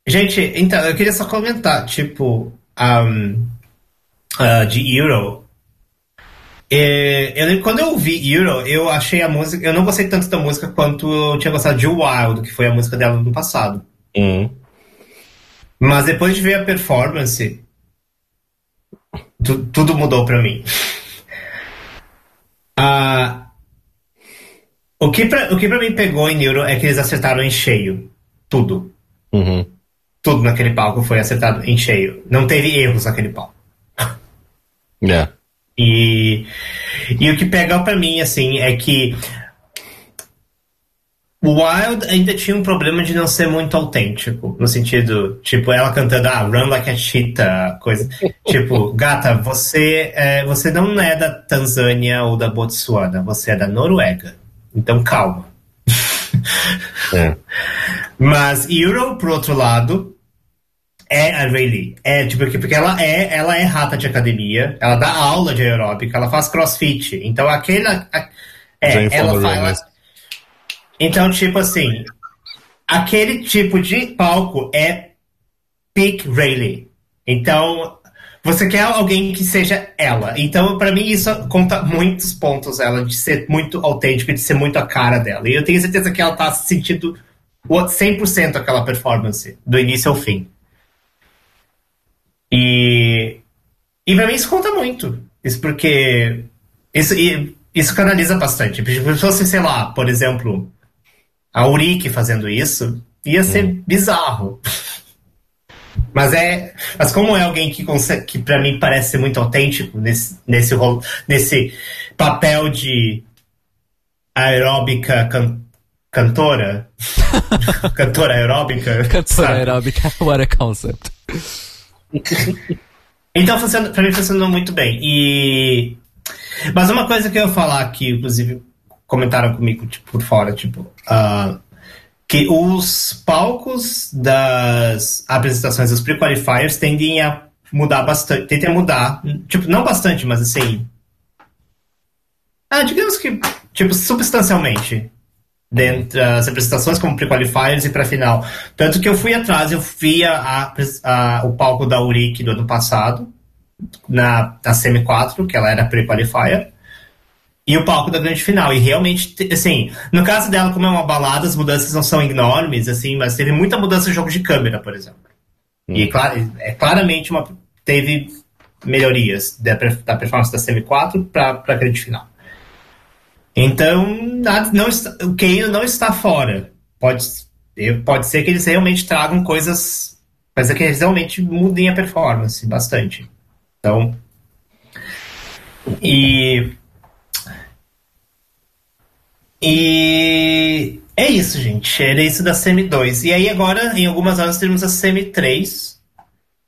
Gente, então, eu queria só comentar, tipo, um, ah, de Euro. É, eu lembro- quando eu ouvi Euro, eu achei a música. Eu não gostei tanto da música quanto eu tinha gostado de Wild, que foi a música dela no passado. Hum. Mas depois de ver a performance, tu- tudo mudou pra mim. Ah, o, que pra, o que pra mim pegou em Euro é que eles acertaram em cheio. Tudo. Uhum. Tudo naquele palco foi acertado em cheio. Não teve erros naquele palco. É. E, e o que pega pra mim, assim, é que o Wild ainda tinha um problema de não ser muito autêntico. No sentido, tipo, ela cantando, ah, run like a cheetah, coisa. tipo, gata, você, é, você não é da Tanzânia ou da Botsuana, você é da Noruega. Então calma. É. Mas Euro, por outro lado, é a Rayleigh. É, tipo, porque porque ela é, ela é rata de academia, ela dá aula de aeróbica, ela faz crossfit. Então aquele. a- é, ela faz. Então, tipo assim, aquele tipo de palco é peak Rayleigh. Então, você quer alguém que seja ela. Então, pra mim, isso conta muitos pontos ela de ser muito autêntico, de ser muito a cara dela. E eu tenho certeza que ela tá sentindo o 100% aquela performance, do início ao fim. E, e pra mim isso conta muito. Isso porque. Isso, isso canaliza bastante. Porque Se fosse, sei lá, por exemplo, a Urique fazendo isso, ia ser bizarro. Mas é. Mas como é alguém que consegue. que pra mim parece ser muito autêntico nesse, nesse, rolo, nesse papel de aeróbica can- cantora. cantora aeróbica. Cantora aeróbica, what a concept. Então, funciona, pra mim funcionou muito bem. E... Mas uma coisa que eu ia falar que, inclusive, comentaram comigo tipo, por fora, tipo, ah, que os palcos das apresentações dos pre-qualifiers tendem a mudar bastante, tendem mudar, tipo, não bastante, mas assim, ah, digamos que, tipo, substancialmente, dentro das apresentações como pre-qualifiers e para final. Tanto que eu fui atrás, eu vi a, a- o palco da Urique do ano passado, na, na Semi 4, que ela era pre-qualifier, e o palco da grande final. E realmente, te- assim, no caso dela, como é uma balada, as mudanças não são enormes, assim, mas teve muita mudança de jogo de câmera, por exemplo. E claro, é claramente uma, teve melhorias da, da performance da Semi 4 para a grande final. Então, nada- não o Keino não está fora. Pode, pode ser que eles realmente tragam coisas, mas é que eles realmente mudem a performance bastante. Então, e e é isso, gente. Era isso da Semi 2. E aí agora, em algumas horas, teremos a Semi 3,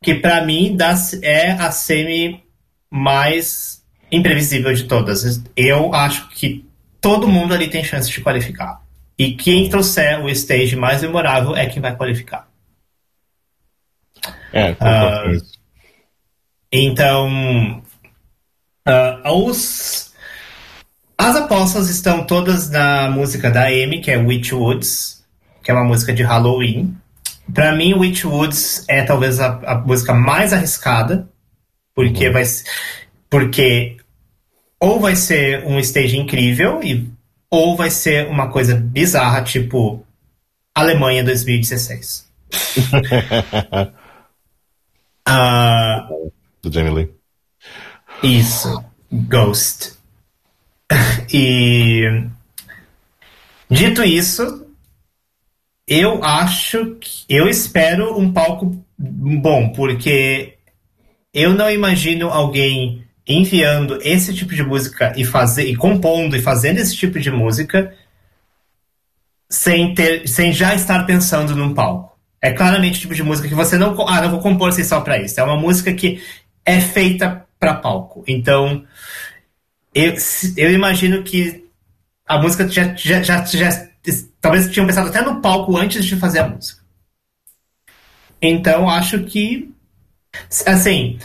que pra mim é a Semi mais imprevisível de todas. Eu acho que todo mundo ali tem chance de qualificar. E quem trouxer o stage mais memorável é quem vai qualificar. É, isso. Então, ah, os, as apostas estão todas na música da Amy, que é Witch Woods, que é uma música de Halloween. Pra mim, Witch Woods é talvez a, a música mais arriscada, porque vai s- porque ou vai ser um stage incrível e ou vai ser uma coisa bizarra, tipo Alemanha 2016. Ah, Do Jamie Lee. isso, Ghost. E dito isso, eu acho que eu espero um palco bom, porque eu não imagino alguém enviando esse tipo de música e fazer e compondo e fazendo esse tipo de música sem ter sem já estar pensando num palco. É claramente o tipo de música que você não ah, não vou compor assim só pra isso. É uma música que é feita pra palco. Então, eu, eu imagino que a música já, já, já, já- talvez tinham pensado até no palco antes de fazer a música. Então, acho que assim,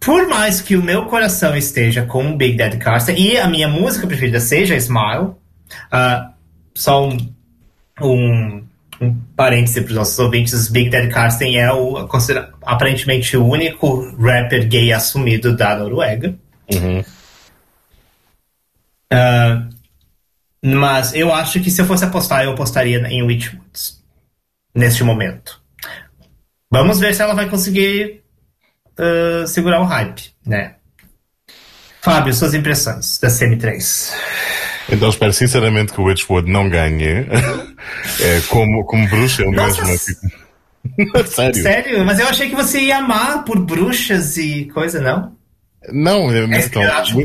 por mais que o meu coração esteja com Big Daddy Carson e a minha música preferida seja Smile, ah, só um, um, um parêntese para os nossos ouvintes: Big Daddy Carson é o aparentemente o único rapper gay assumido da Noruega. Uhum. Ah, mas eu acho que se eu fosse apostar, eu apostaria em Witchwoods neste momento. Vamos ver se ela vai conseguir ah, segurar o hype, né? Fábio, suas impressões da CM3. Então espero sinceramente que o Witchwood não ganhe. é, como, como bruxa, eu Nossa, mesmo. Tipo... Sério? Sério? Mas eu achei que você ia amar por bruxas e coisa, não? Não, eu, É então, que eu acho, Wi-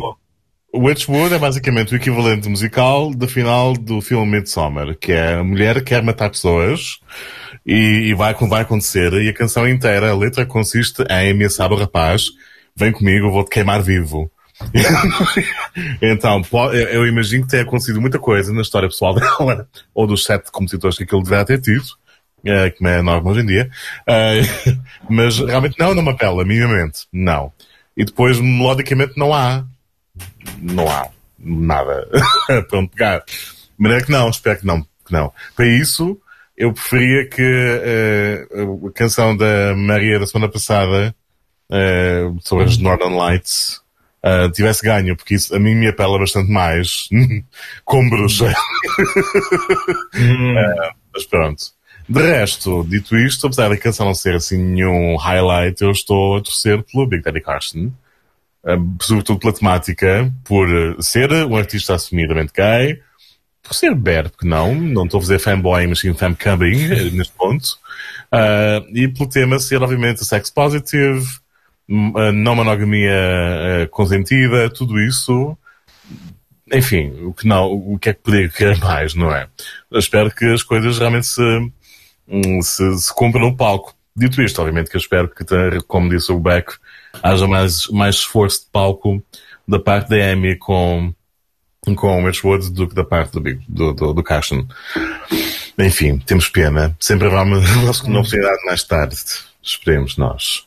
Witchwood é basicamente o equivalente musical do final do filme Midsommar, que é a mulher que quer matar pessoas e, e vai, vai acontecer, e a canção inteira, a letra consiste em ameaçar o rapaz, vem comigo, vou-te queimar vivo. então, eu imagino que tenha acontecido muita coisa na história pessoal dela, ou dos sete compositores que aquilo deverá ter tido, eh, como é normal hoje em dia, Eh, mas realmente não, não me apela, minimamente, não. E depois, melodicamente, não há. Não há nada para onde pegar. De maneira que não, espero que não. Que não. Para isso, eu preferia que eh, a canção da Maria da semana passada eh, sobre as Northern Lights eh, tivesse ganho, porque isso a mim me apela bastante mais como bruxa. Eh, mas pronto. De resto, dito isto, apesar da canção não ser assim nenhum highlight, eu estou a torcer pelo Big Daddy Carson. Eh, sobretudo pela temática, por eh, ser um artista assumidamente gay, por ser bear, porque não, não estou a fazer fanboy, mas sim fancubbing eh, neste ponto, Ah, e pelo tema ser obviamente sex positive, não monogamia consentida, tudo isso, enfim, o que não, o que é que poderia querer mais, não é? Eu espero que as coisas realmente se, hum, se, se cumpram no palco. Dito isto, obviamente que eu espero que, como disse o Beck, haja mais, mais esforço de palco da parte da Amy com, com o Witchwood do que da parte do, Big- do, do, do Carson. Enfim, temos pena. Sempre haverá uma, uma oportunidade mais tarde. Esperemos nós.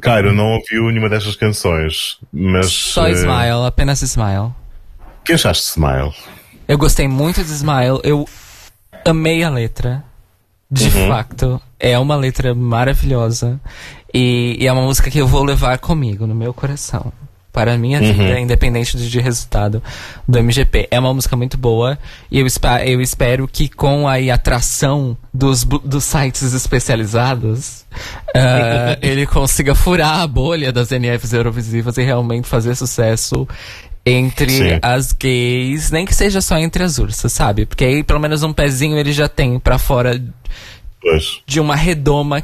Cairo, não ouviu nenhuma destas canções, mas... Só eh, Smile, apenas Smile. O que achaste de Smile? Eu gostei muito de Smile, eu amei a letra. De Uhum. facto, é uma letra maravilhosa. E, e é uma música que eu vou levar comigo, no meu coração. Para a minha Uhum. vida, independente de, de resultado do MGP. É uma música muito boa. E eu, eu espero que com a atração dos, dos sites especializados, ah, ele consiga furar a bolha das NFs Eurovisivas e realmente fazer sucesso entre Sim. as gays, nem que seja só entre as ursas, sabe? Porque aí pelo menos um pezinho ele já tem pra fora Pois. de uma redoma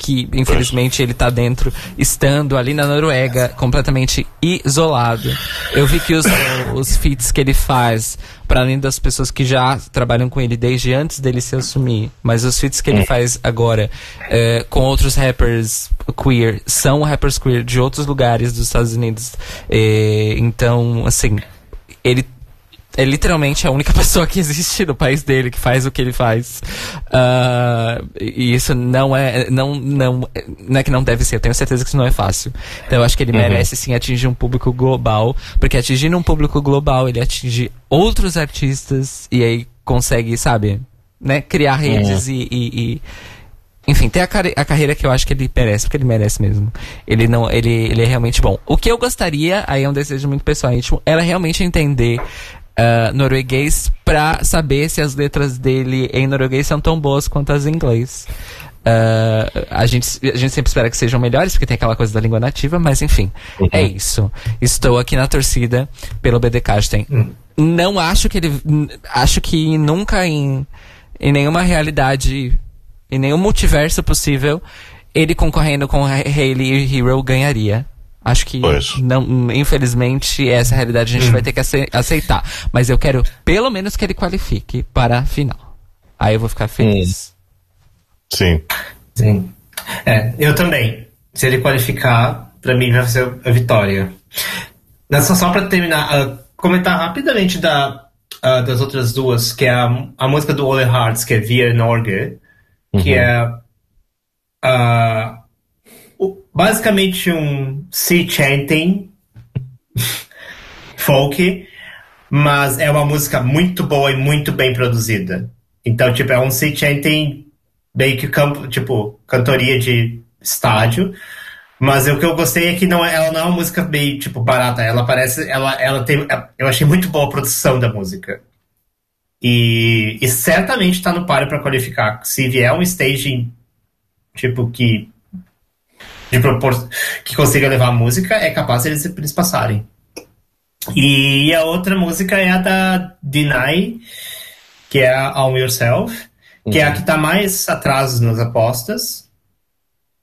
que, infelizmente ele tá dentro, estando ali na Noruega, completamente isolado. Eu vi que os, os feats que ele faz, para além das pessoas que já trabalham com ele desde antes dele se assumir, mas os feats que ele faz agora eh, com outros rappers queer, são rappers queer de outros lugares dos Estados Unidos. Eh, então, assim, ele é literalmente a única pessoa que existe no país dele que faz o que ele faz. Ah, e isso não é, não, não, não é que não deve ser, eu tenho certeza que isso não é fácil. Então eu acho que ele merece sim atingir um público global, porque atingindo um público global, ele atinge outros artistas e aí consegue, sabe, né, criar redes e, e, e, enfim, tem a, carre- a carreira que eu acho que ele merece, porque ele merece mesmo. Ele não, ele, ele é realmente bom. O que eu gostaria, aí é um desejo muito pessoal íntimo, era realmente entender ah, norueguês pra saber se as letras dele em norueguês são tão boas quanto as em inglês. Ah, a, gente, a gente sempre espera que sejam melhores, porque tem aquela coisa da língua nativa, mas enfim, é isso. Estou aqui na torcida pelo BD Karsten. Não acho que ele. Acho que nunca em, em nenhuma realidade, em nenhum multiverso possível, ele concorrendo com Ha- Hayley e Hero ganharia. Acho que, não, infelizmente, essa realidade a gente vai ter que ace- aceitar. Mas eu quero, pelo menos, que ele qualifique para a final. Aí eu vou ficar feliz. Sim. Sim. É, eu também. Se ele qualificar, pra mim vai ser a vitória. Nessa, só pra terminar, ah, comentar rapidamente da, ah, das outras duas, que é a, a música do Ole Hearts, que é Via Norge, que é ah, o- basicamente um sea chanting folk, mas é uma música muito boa e muito bem produzida. Então, tipo, é um sea chanting meio que campo, tipo, cantoria de estádio. Mas o que eu gostei é que não é, ela não é uma música meio, tipo, barata. Ela parece. Ela, ela tem. Eu achei muito boa a produção da música. E, e certamente tá no páreo pra qualificar. Se vier um staging, tipo, que. De propor, que consiga levar a música, é capaz eles, eles passarem. E a outra música é a da Deny, que é a All Yourself, que é a que tá mais atrás nas apostas.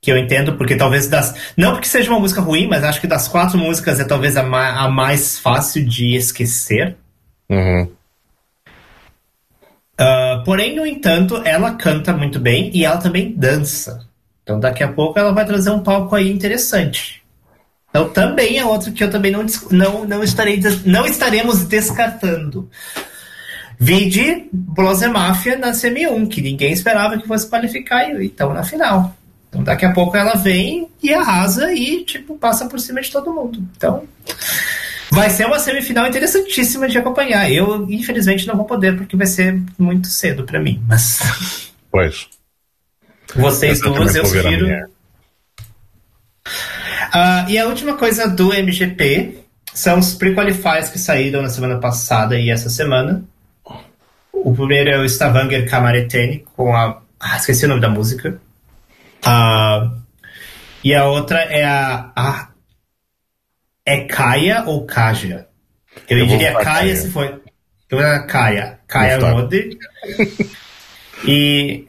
Que eu entendo, porque talvez das. Não porque seja uma música ruim, mas acho que das quatro músicas é talvez a, ma- a mais fácil de esquecer. Uhum. Ah, porém, no entanto, ela canta muito bem e ela também dança. Então daqui a pouco ela vai trazer um palco aí interessante. Então também é outra que eu também não, não, não, estarei, não estaremos descartando. Vide Brose Mafia na CM1, que ninguém esperava que fosse qualificar e estão na final. Então daqui a pouco ela vem e arrasa e tipo passa por cima de todo mundo. Então vai ser uma semifinal interessantíssima de acompanhar. Eu infelizmente não vou poder porque vai ser muito cedo pra mim, mas Pois. Vocês Eu duas eu vou sugiro. Ah, e a última coisa do MGP são os pre-qualifiers que saíram na semana passada e essa semana. O primeiro é o Stavanger Kamaretene com a. Ah, esqueci o nome da música. Ah, e a outra é a. a é Kaya ou Kaja? Eu, Eu vou diria Kaya. se for. Eu Kaya. Kaya votar. Mode. E.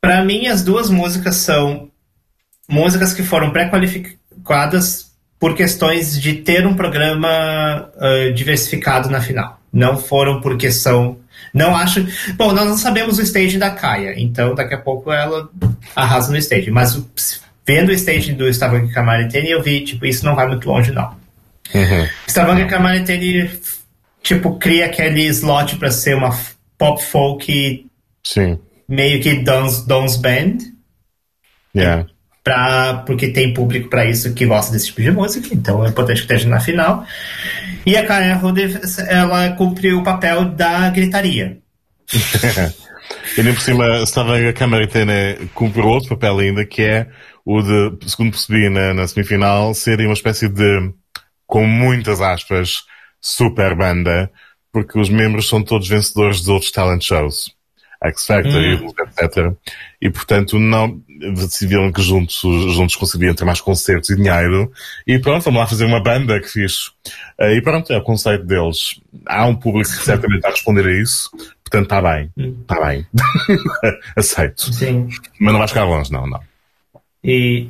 Pra mim, as duas músicas são músicas que foram pré-qualificadas por questões de ter um programa ah, diversificado na final. Não foram porque são. Não acho. Bom, nós não sabemos o stage da Kaia, então daqui a pouco ela arrasa no stage. Mas vendo o stage do Stavanger Kamaritene, eu vi, tipo, isso não vai muito longe, não. Uhum. Stavanger Kamaritene, tipo, cria aquele slot pra ser uma pop folk Sim. Meio que Dons, Dons Band. Yeah. pra, porque tem público para isso que gosta desse tipo de música, então é importante que esteja na final. E a Kaya Rode, ela cumpriu o papel da gritaria. e nem por cima, estava a Câmara tem cumpre outro papel ainda, que é o de, segundo percebi na, na semifinal, serem uma espécie de, com muitas aspas, super banda, porque os membros são todos vencedores de outros talent shows. X Factor, Hum. etc. E portanto não decidiram que juntos, juntos conseguiriam ter mais concertos e dinheiro. E pronto, vamos lá fazer uma banda que fiz. E pronto, é o conceito deles. Há um público que certamente está a responder a isso. Portanto, está bem. Está bem. Aceito. Sim. Mas não vai chegar longe, não, não. E,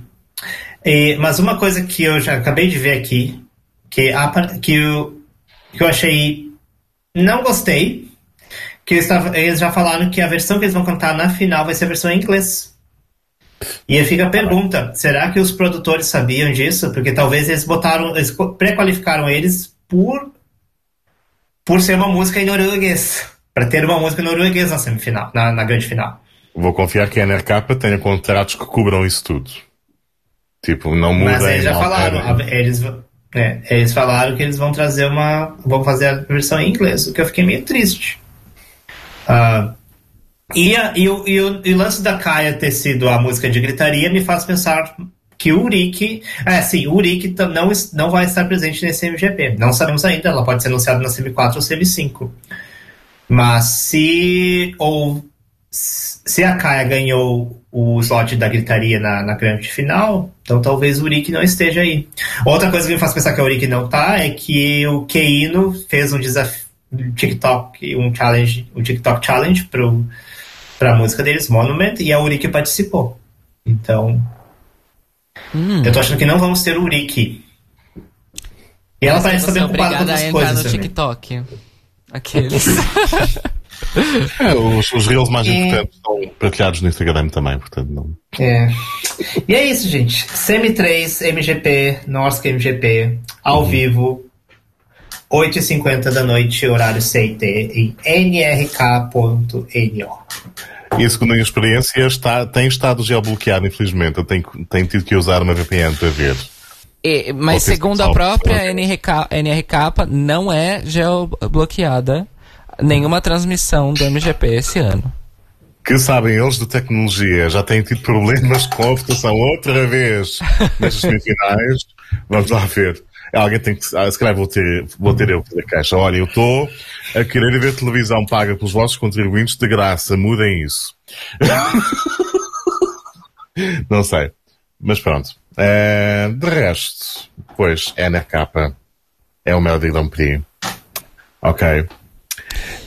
e- mas uma coisa que eu já acabei de ver aqui, que, que, eu, que eu achei. Não gostei, que eles, já falaram que a versão que eles vão cantar na final vai ser a versão em inglês. E aí fica a pergunta: será que os produtores sabiam disso? Porque talvez eles botaram, eles pré-qualificaram eles por, por ser uma música em norueguês. Para ter uma música norueguesa na semifinal, na, na grande final. Vou confiar que a NRK tenha contratos que cubram isso tudo. Tipo, não mudem. Mas eles já falaram, a- eles, é, eles falaram que eles vão trazer uma. vão fazer a versão em inglês, o que eu fiquei meio triste. Ah, E, a- e o, e o- e o lance da Kaia ter sido a música de gritaria me faz pensar que o Urique. É, sim, o tam- não, não vai estar presente nesse MGP. Não sabemos ainda, ela pode ser anunciada na CM4 ou CM5. Mas se. Ou, se a Kaia ganhou o slot da gritaria na, na grande final, então talvez o Urique não esteja aí. Outra coisa que me faz pensar que o Urique não tá é que o Keino fez um desafio. Um TikTok, um challenge, um TikTok challenge pro, pra música deles, Monument, e a Urique participou. Então. Eu tô achando que não vamos ter o Urique. E ela parece é bem ocupada com a outras coisas no também. TikTok. Aqueles. É, os, os reels mais É. importantes são partilhados no Instagram também, portanto não. É. E é isso, gente. Semi-3, MGP, Norsk MGP, ao Uhum. vivo, 8h50 da noite, horário CIT, em nrk.no. E segundo a minha experiência, está, tem estado geobloqueado, infelizmente. Eu tenho, tenho tido que usar uma VPN para ver. E- mas segundo a própria NRK, NRK, não é geobloqueada nenhuma transmissão do MGP esse ano. Que sabem eles de tecnologia, já têm tido problemas com a votação outra vez nestas semifinais. Vamos lá ver. Alguém tem que. Ah, se calhar vou ter, vou ter eu fazer caixa. Olha, eu estou a querer ver televisão paga pelos vossos contribuintes de graça. Mudem isso. Não sei. Mas pronto. Eh, de resto, pois, NRK é o Melody Grand Prix. Ok.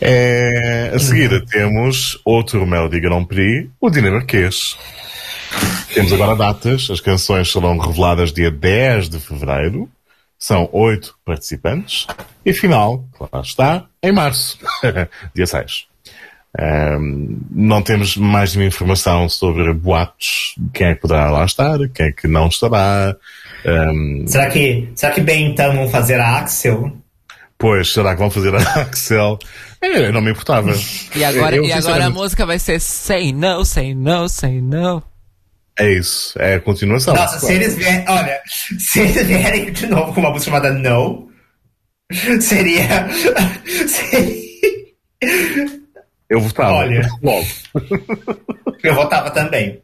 Eh, a seguir temos outro Melody Grand Prix, o dinamarquês. Temos agora datas, as canções serão reveladas dia 10 de fevereiro. São oito participantes. E final, lá está, em março, dia 6. Ahm, não temos mais nenhuma informação sobre boatos, quem é que poderá lá estar, quem é que não estará. Ahm, Será que, será que bem então vão fazer a Axel? pois, será que vão fazer a Axel? É, eu não me importava. E agora, Eu, e agora a música vai ser Say No, Say No, Say No. É isso, é a continuação. Nossa, se eles vierem. Olha, se eles vierem de novo com uma música chamada No, seria. seria Eu votava. Olha. Logo. eu votava também.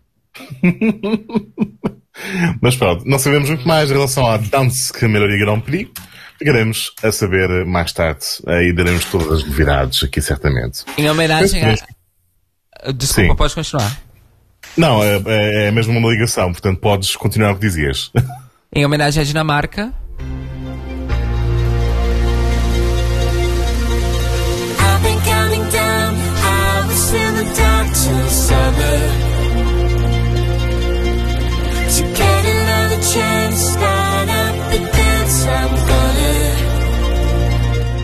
Mas pronto, não sabemos muito mais em relação à Danske Melody Grand Prix. Ficaremos a saber mais tarde. Aí daremos todas as novidades aqui, certamente. Em homenagem Sim. a. Desculpa, Sim. pode continuar. Não, é, é, é mesmo uma ligação, portanto podes continuar o que dizias. Em homenagem à Dinamarca,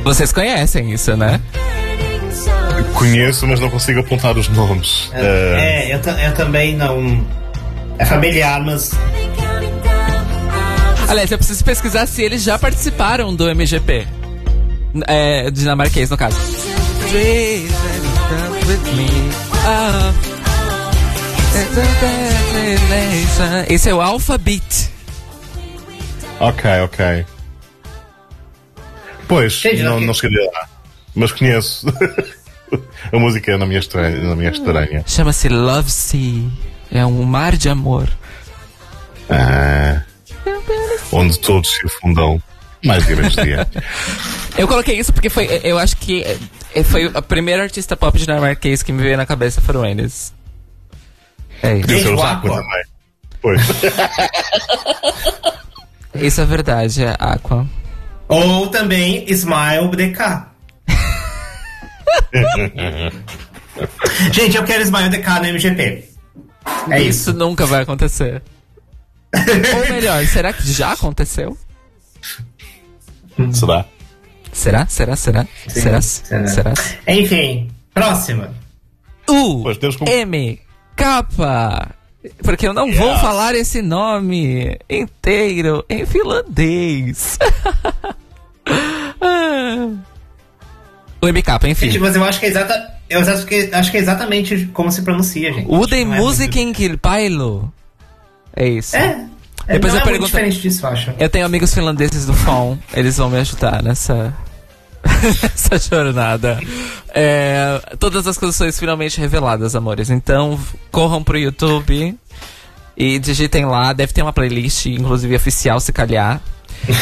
vocês conhecem isso, né? Conheço, mas não consigo apontar os nomes. Eh, É, eu, ta- eu também não. É familiar, mas. Aliás, eu preciso pesquisar se eles já participaram do MGP. É, dinamarquês, no caso. Ah. Esse é o Alphabet. ok, ok. Pois, não, não- chegaria lá. Mas conheço. a música não me é estranha. Não me é estranha. Chama-se Love Sea. É um mar de amor. Ah, onde todos se afundam. Mais menos dia. Eu coloquei isso porque foi. Eu acho que é, foi a primeira artista pop dinamarquês que me veio na cabeça foram eles. É isso. Podia ser o Aqua também. Pois. Isso é verdade, é Aqua. Ou também Smile DK. Gente, eu quero Smile DK no MGP. É isso isso. nunca vai acontecer. Ou melhor, será que já aconteceu? Será? Será? Será? Será? será? será. Será? Enfim, próxima. U Pois temos como- M K porque eu não vou falar esse nome inteiro em finlandês. MK, enfim. Gente, mas eu acho que é exata. Eu acho que, acho que é exatamente como se pronuncia, gente. Uden é musikin kilpailu. É isso. muito- É. Depois não eu é muito pergunto- diferente disso, eu acho. Eu tenho amigos finlandeses do FON, eles vão me ajudar nessa. essa jornada. É, todas as canções finalmente reveladas, amores. Então, corram pro YouTube e digitem lá. Deve ter uma playlist, inclusive oficial, se calhar.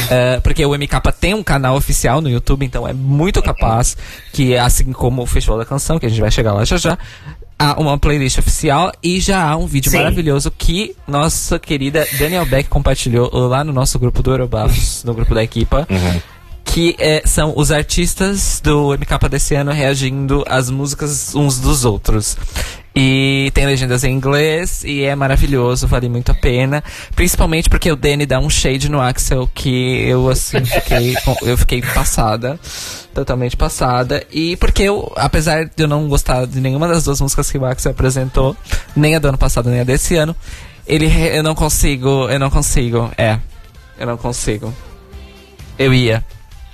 É, porque o MK tem um canal oficial no YouTube, então é muito capaz que, assim como o Festival da Canção, que a gente vai chegar lá já já, há uma playlist oficial e já há um vídeo Sim. maravilhoso que nossa querida Daniel Beck compartilhou lá no nosso grupo do Eurobafos, no grupo da equipa. Que é, são os artistas do MK desse ano reagindo às músicas uns dos outros. E tem legendas em inglês e é maravilhoso, vale muito a pena. Principalmente porque o Danny dá um shade no Axel que eu assim fiquei, eu fiquei passada. Totalmente passada. E porque eu, apesar de eu não gostar de nenhuma das duas músicas que o Axel apresentou, nem a do ano passado, nem a desse ano, ele eu não consigo, eu não consigo, é. Eu não consigo. Eu ia.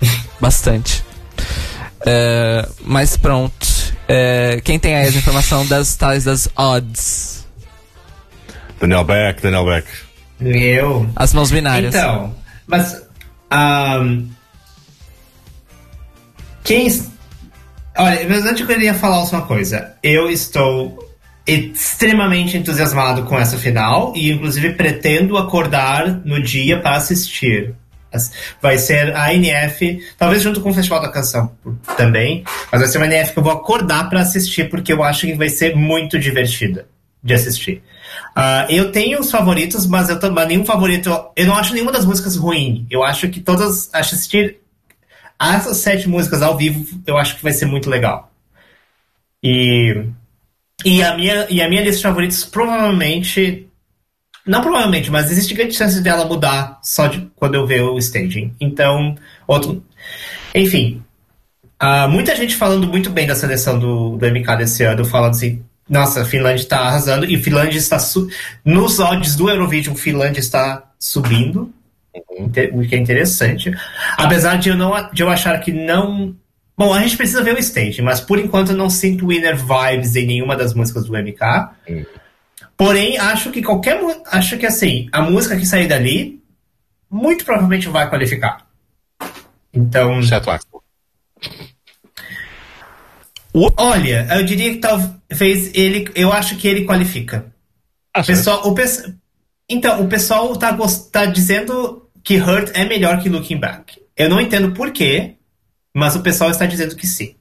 Bastante. É, mas pronto. É, quem tem aí as informação das tais das odds? Daniel Beck, Daniel Beck. Eu. As mãos binárias. Então, mas. ahm, quem. Olha, mas antes eu queria falar só uma coisa. Eu estou extremamente entusiasmado com essa final e, inclusive, pretendo acordar no dia para assistir. As- Vai ser a NF, talvez junto com o Festival da Canção também, mas vai ser uma NF que eu vou acordar para assistir porque eu acho que vai ser muito divertida de assistir. Ah, eu tenho os favoritos, mas eu mas nenhum favorito. Eu não acho nenhuma das músicas ruim. Eu acho que todas. Assistir essas sete músicas ao vivo, eu acho que vai ser muito legal. E. E a minha, e a minha lista de favoritos provavelmente. Não provavelmente, mas existe grande chance dela mudar só de quando eu ver o staging. Então, outro. Enfim. ah, muita gente falando muito bem da seleção do, do MK desse ano, falando assim. Nossa, a Finlândia está arrasando e Finlândia está su nos odds do Eurovision, Finlândia está subindo, inte- o que é interessante. Apesar de eu não de eu achar que não Bom, a gente precisa ver o stage, mas por enquanto eu não sinto winner vibes em nenhuma das músicas do MK. Porém, acho que qualquer acho que assim, a música que sair dali muito provavelmente vai qualificar. Então, Axel. Olha, eu diria que talvez ele. Eu acho que ele qualifica. O pessoal, o pes- então, o pessoal tá, tá dizendo que Hurt é melhor que Looking Back. Eu não entendo por quê, mas o pessoal está dizendo que sim.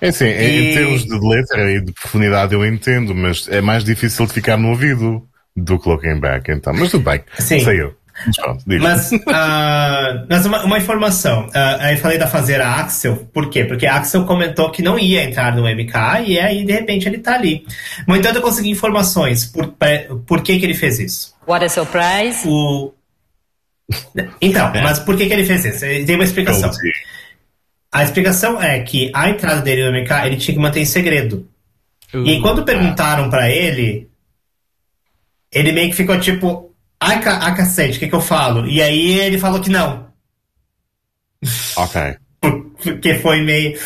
É assim, em- em E- termos de letra e de profundidade eu entendo, mas é mais difícil de ficar no ouvido do que Looking Back, então. Mas tudo bem, Sim. sei eu. Mas pronto. Mas, ah, mas uma, uma informação. ah, aí falei da fazeira Axel. Por quê? Porque Axel comentou que não ia entrar no MK e aí, de repente, ele tá ali. No entanto, eu consegui informações. Por, por que, que ele fez isso? What a surprise! O... Então, mas por que, que ele fez isso? Ele tem uma explicação. A explicação é que a entrada dele no MK ele tinha que manter em segredo. E quando perguntaram pra ele, ele meio que ficou tipo, ai, ca cacete, o que, que eu falo? E aí ele falou que não. Ok. Porque foi meio.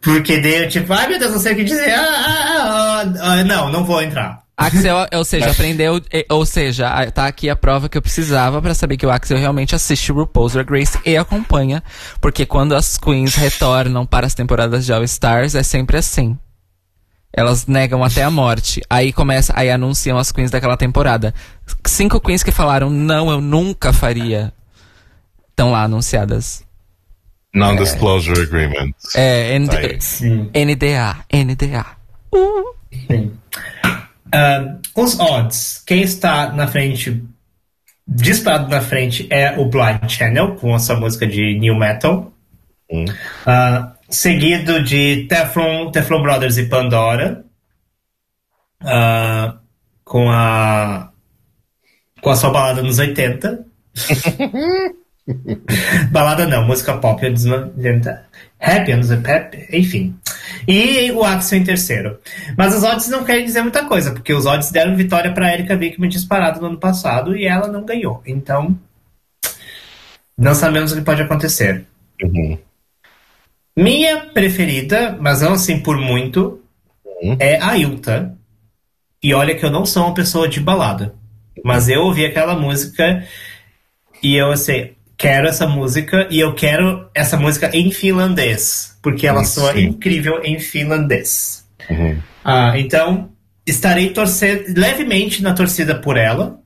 Porque deu tipo, ai meu Deus, não sei o que dizer. Ah, ah, ah, ah, não, não vou entrar. Axel, ou seja, aprendeu, eh, ou seja, tá aqui a prova que eu precisava pra saber que o Axel realmente assiste RuPaul's Drag Race e acompanha, porque quando as queens retornam para as temporadas de All Stars é sempre assim. Elas negam até a morte. Aí começa, aí anunciam as queens daquela temporada. Cinco queens que falaram não, eu nunca faria. Estão lá anunciadas. Non-disclosure agreement. É, N- Tá aí. NDA, NDA. Ah, os odds, quem está na frente, disparado na frente, é o Blind Channel, com a sua música de New Metal. Ah, seguido de Teflon, Teflon Brothers e Pandora. ah, com a. Com a sua balada nos 80. balada não, música pop anos 90. Happy anos pep, enfim. E o Axel em terceiro. Mas os odds não querem dizer muita coisa, porque os odds deram vitória para Erika Wickman disparado no ano passado e ela não ganhou. Então, não sabemos o que pode acontecer. Minha preferida, mas não assim por muito, é a Ilta. E olha que eu não sou uma pessoa de balada. Mas eu ouvi aquela música e eu assim, quero essa música e eu quero essa música em finlandês, porque ela Hum, soa incrível em finlandês. Uhum. Ah, então, estarei torcendo levemente na torcida por ela,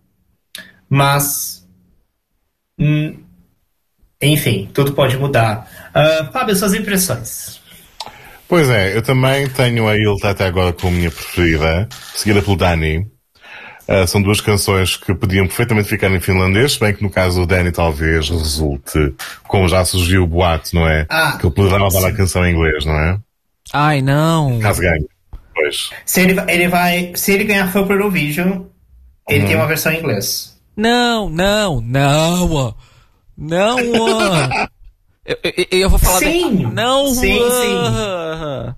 mas. hum, enfim, tudo pode mudar. Ah, Fábio, suas impressões. Pois é, eu também tenho a Ilta até agora como minha preferida, seguida pelo Dani. Ah, são duas canções que podiam perfeitamente ficar em finlandês, bem que no caso do Dani talvez resulte, como já surgiu o boato, não é? Ah, que ele poderá levar a canção em inglês, não é? Ai, não. Caso ganhe. Pois. Se ele, ele vai. Se ele ganhar foi pro Eurovision, ele Uhum. tem uma versão em inglês. Não, não, não. Não. Eu, eu, eu vou falar. Sim. de- Não. Sim, ó.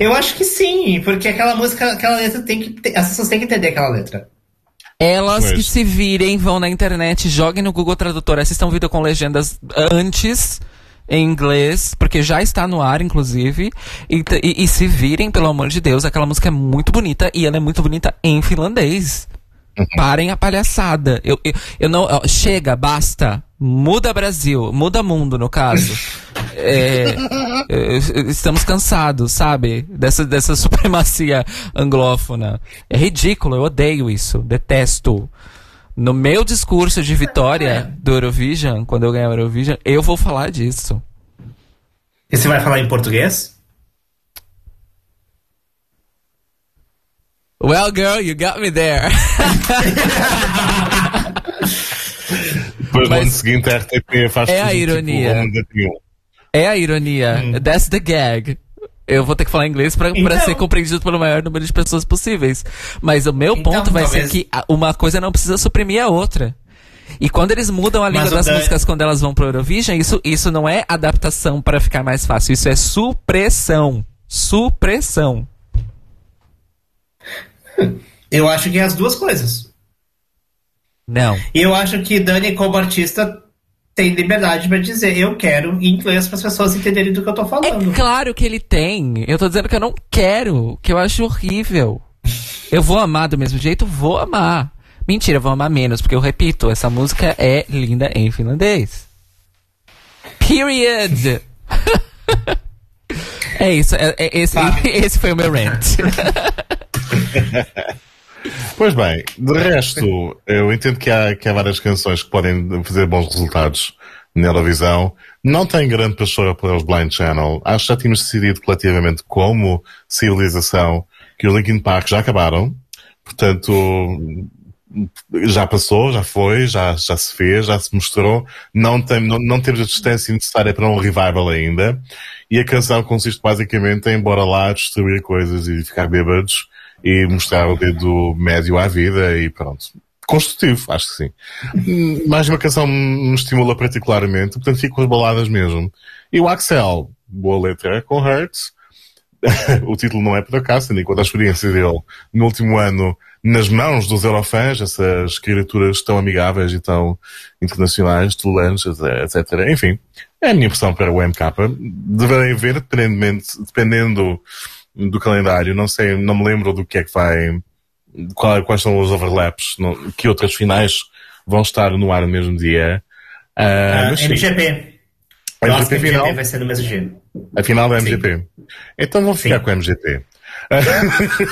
Eu acho que sim, porque aquela música, aquela letra tem que. ter- As pessoas têm que entender aquela letra. Elas Pois. que se virem, vão na internet, joguem no Google Tradutor, assistam o vídeo com legendas antes em inglês, porque já está no ar, inclusive. E, e- e se virem, pelo amor de Deus, aquela música é muito bonita e ela é muito bonita em finlandês. Parem a palhaçada. Eu, eu, eu não. ó, chega, basta. Muda Brasil, muda mundo, no caso. É, é, estamos cansados, sabe? Dessa, dessa supremacia anglófona. É ridículo, eu odeio isso, detesto. No meu discurso de vitória do Eurovision, quando eu ganhar o Eurovision, eu vou falar disso. E você vai falar em português? Well, girl, you got me there. Depois no Mas ano seguinte a RTP faz é a tudo, ironia. Tipo. É a ironia. That's the gag. Eu vou ter que falar inglês pra Então- ser compreendido pelo maior número de pessoas possíveis. Mas o meu Então, ponto vai talvez- ser que uma coisa não precisa suprimir a outra. E quando eles mudam a língua das Dan- músicas quando elas vão pro Eurovision, isso, isso não é adaptação para ficar mais fácil. Isso é supressão. Supressão. Eu acho que é as duas coisas. Não. E eu acho que Dani, como artista, tem liberdade pra dizer eu quero em inglês para as pessoas entenderem do que eu tô falando. É claro que ele tem. Eu tô dizendo que eu não quero, que eu acho horrível. Eu vou amar do mesmo jeito, vou amar. Mentira, vou amar menos, porque eu repito, essa música é linda em finlandês. Period! é isso, é- é- esse, esse foi o meu rant. Pois bem, de resto, eu entendo que há, que há várias canções que podem fazer bons resultados na Eurovisão. Não tem grande paixão para os Blind Channel. Acho que já tínhamos decidido coletivamente como civilização que os Linkin Park já acabaram. Portanto, já passou, já foi, já, já se fez, já se mostrou. Não, tem, não, não temos a distância necessária para um revival ainda. E a canção consiste basicamente em bora lá destruir coisas e ficar bêbados e mostrar o dedo médio à vida e pronto. Construtivo, acho que sim. Mais uma canção me estimula particularmente, portanto fico com as baladas mesmo. E o Axel, boa letra, com Hurts. o título não é por acaso, tendo conta a experiência dele no último ano nas mãos dos Eurofans, essas criaturas tão amigáveis e tão internacionais, tolerantes, etc. Enfim, é a minha impressão para o MK. Deverei ver, dependendo do calendário, não sei, não me lembro do que é que vai, qual- quais são os overlaps, não- que outras finais vão estar no ar no mesmo dia. Ah, Ah, mas sim. MGP. A Eu acho que MGP MGP final? vai ser no mesmo dia. A final da MGP. Então vou ficar com a MGP.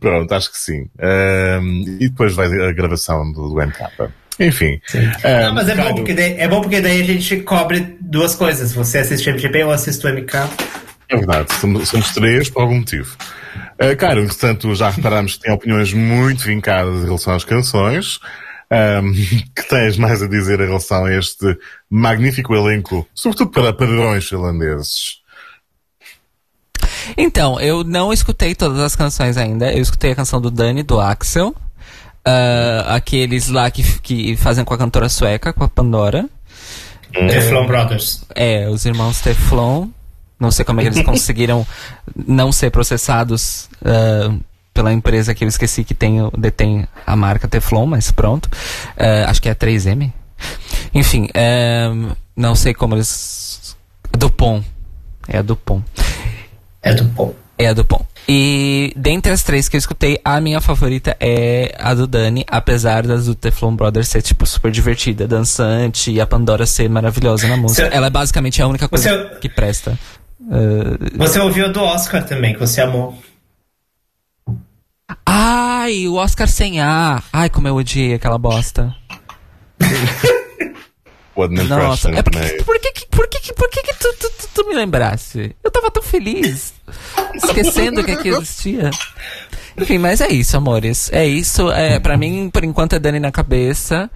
Pronto, acho que sim. Ahm, e depois vai a gravação do, do MK. Enfim. Não, Ahm, mas é bom, Ricardo, porque daí, é bom porque daí a gente cobre duas coisas. Você assiste o MGP ou assiste o MK. É verdade, somos, somos três por algum motivo. Uh, Caro, entretanto, já reparámos que tem opiniões muito vincadas em relação às canções. Ahm, que tens mais a dizer em relação a este magnífico elenco, sobretudo para padrões finlandeses? Então, eu não escutei todas as canções ainda. Eu escutei a canção do Dani, do Axel. ah, aqueles lá que, que fazem com a cantora sueca, com a Pandora. Teflon Brothers. É, os irmãos Teflon. Não sei como é que eles conseguiram não ser processados ah, pela empresa que eu esqueci que tem, detém a marca Teflon, mas pronto. Ah, acho que é a 3M. Enfim, ah, não sei como eles. Dupont. É a Dupont. É Dupont. É a do Pom. E dentre as três que eu escutei, a minha favorita é a do Dani, apesar das do Teflon Brothers ser, tipo, super divertida, dançante e a Pandora ser maravilhosa na música. Você- Ela é basicamente a única coisa Você- que presta. Uh, Você ouviu a do Oscar também, que você amou. Ai, o Oscar sem A. Ai, como eu odiei aquela bosta. What an Nossa, é porque, por que, que- por que, que- por que, que tu, tu, tu- tu me lembrasse? Eu tava tão feliz, esquecendo que aquilo existia. Enfim, mas é isso, amores. É isso. É, pra mim, por enquanto, é Dani na cabeça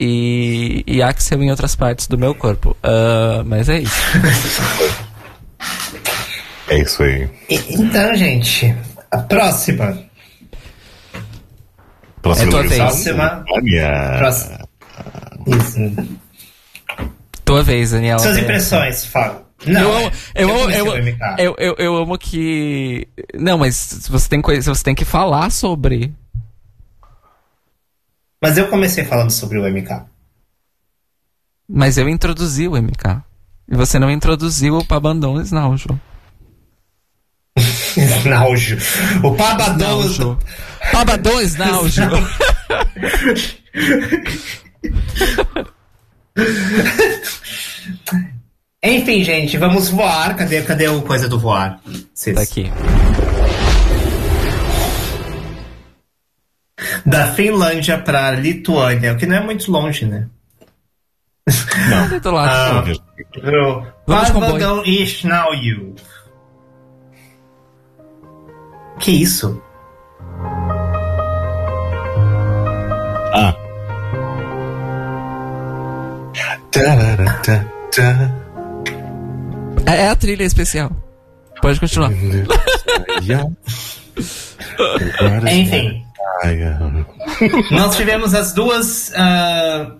e, e Axel em outras partes do meu corpo. Ah, mas é isso. É isso aí. E- então, gente, a próxima. Próxima É tua vez. Próxima. Isso. Tua vez, Daniela. Suas impressões, Fábio. Não, eu amo, eu, amo, eu, eu, eu amo que. Não, mas você tem coisa, você tem que falar sobre. Mas eu comecei falando sobre o MK. Mas eu introduzi o MK. E você não introduziu o Pabandon Snaujo. Snaujo. O Pabadão. Snaujo. Pabandon Snaujo. Enfim, gente, vamos voar. Cadê, cadê o coisa do voar? Cês- Tá aqui. Da Finlândia pra Lituânia, o que não é muito longe, né? Não, do lado. Ah, Talvez. Vamos com Pavadão Ishnauju. Que isso? Ah. É, é a trilha especial. Pode continuar. Enfim, nós tivemos as duas. ah,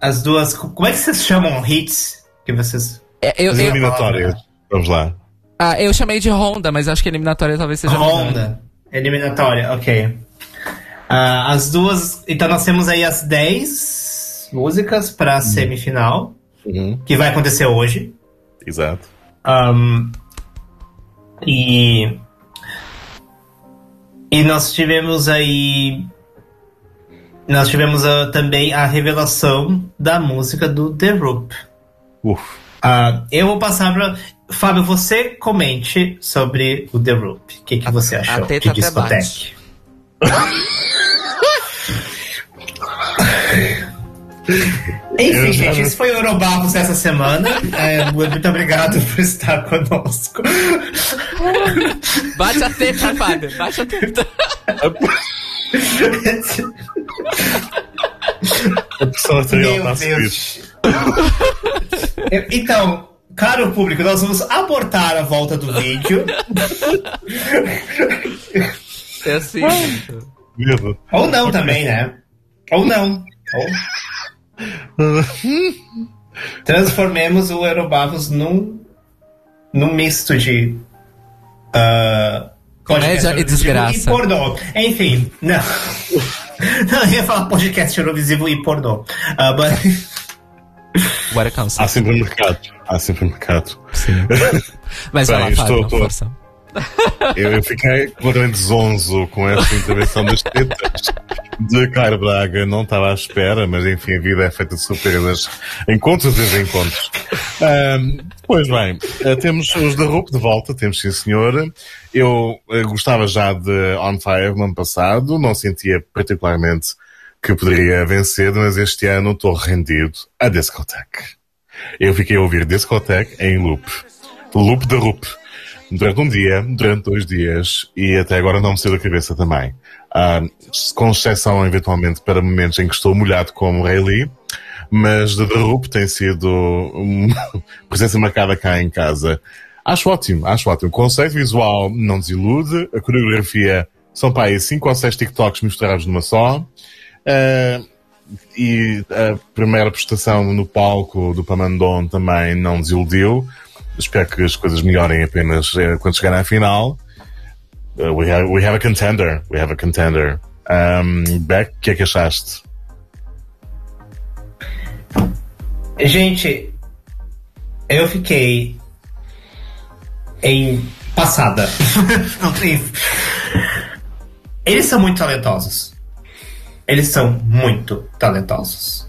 as duas. Como é que vocês chamam hits? Que vocês. É, eu, As eu, eliminatórias. Vamos lá. ah, eu chamei de Honda, mas acho que eliminatória talvez seja. Honda. Eliminatória, ok. Ah, as duas. Então nós temos aí as 10 músicas pra semifinal, Uhum. que vai acontecer hoje. Exato. Um, e. E nós tivemos aí. Nós tivemos ah, também a revelação da música do The Roop. Uf. Ah, eu vou passar pra. Fábio, você comente sobre o The Roop. O que, que você achou a teta de até bate. discoteque? Enfim, gente, esse foi o Eurobabos dessa semana. É, muito obrigado por estar conosco. Bate a teta, Fábio. Bate a teta. A pressão arterial Meu está a subir. Deus. Então, caro público, nós vamos abortar a volta do vídeo. É assim. Medo. Ou não também, né? Ou não. Ou... Transformemos o Eurobavos num, num misto de. podcast Comédia e desgraça. E pornô. Enfim, não. Não, eu ia falar podcast Eurovisivo e pornô. Ah, mas- What a concept. Há sempre mercado. Há sempre mercado. Mas vai Bem, lá, estou- Fábio, estou- força. Eu, eu fiquei completamente zonzo com essa intervenção das tetas de Caio Braga. Não estava à espera, mas enfim, a vida é feita de surpresas. Encontros e desencontros. Ahm, pois bem, eh, temos os da RUP de volta, temos sim senhor. Eu eh, gostava já de On Fire no ano passado, não sentia particularmente que poderia vencer, mas este ano estou rendido a Discoteque. Eu fiquei a ouvir Discoteque em loop. Loop da RUP durante um dia, durante dois dias, e até agora não me saiu da cabeça também. Ah, com exceção, eventualmente, para momentos em que estou molhado como Rayleigh, mas The Roop tem sido uma presença marcada cá em casa. Acho ótimo, acho ótimo. O conceito visual não desilude, a coreografia são para aí cinco ou seis TikToks misturados numa só. Ah, e a primeira prestação no palco do Pamandon também não desiludiu. Espero que as coisas melhorem apenas eh, quando chegar à final. Uh, we, have, we have a contender. We have a contender. Um, Beck, o que é que achaste? Gente, eu fiquei em passada. Não tem. Eles são muito talentosos. Eles são muito talentosos.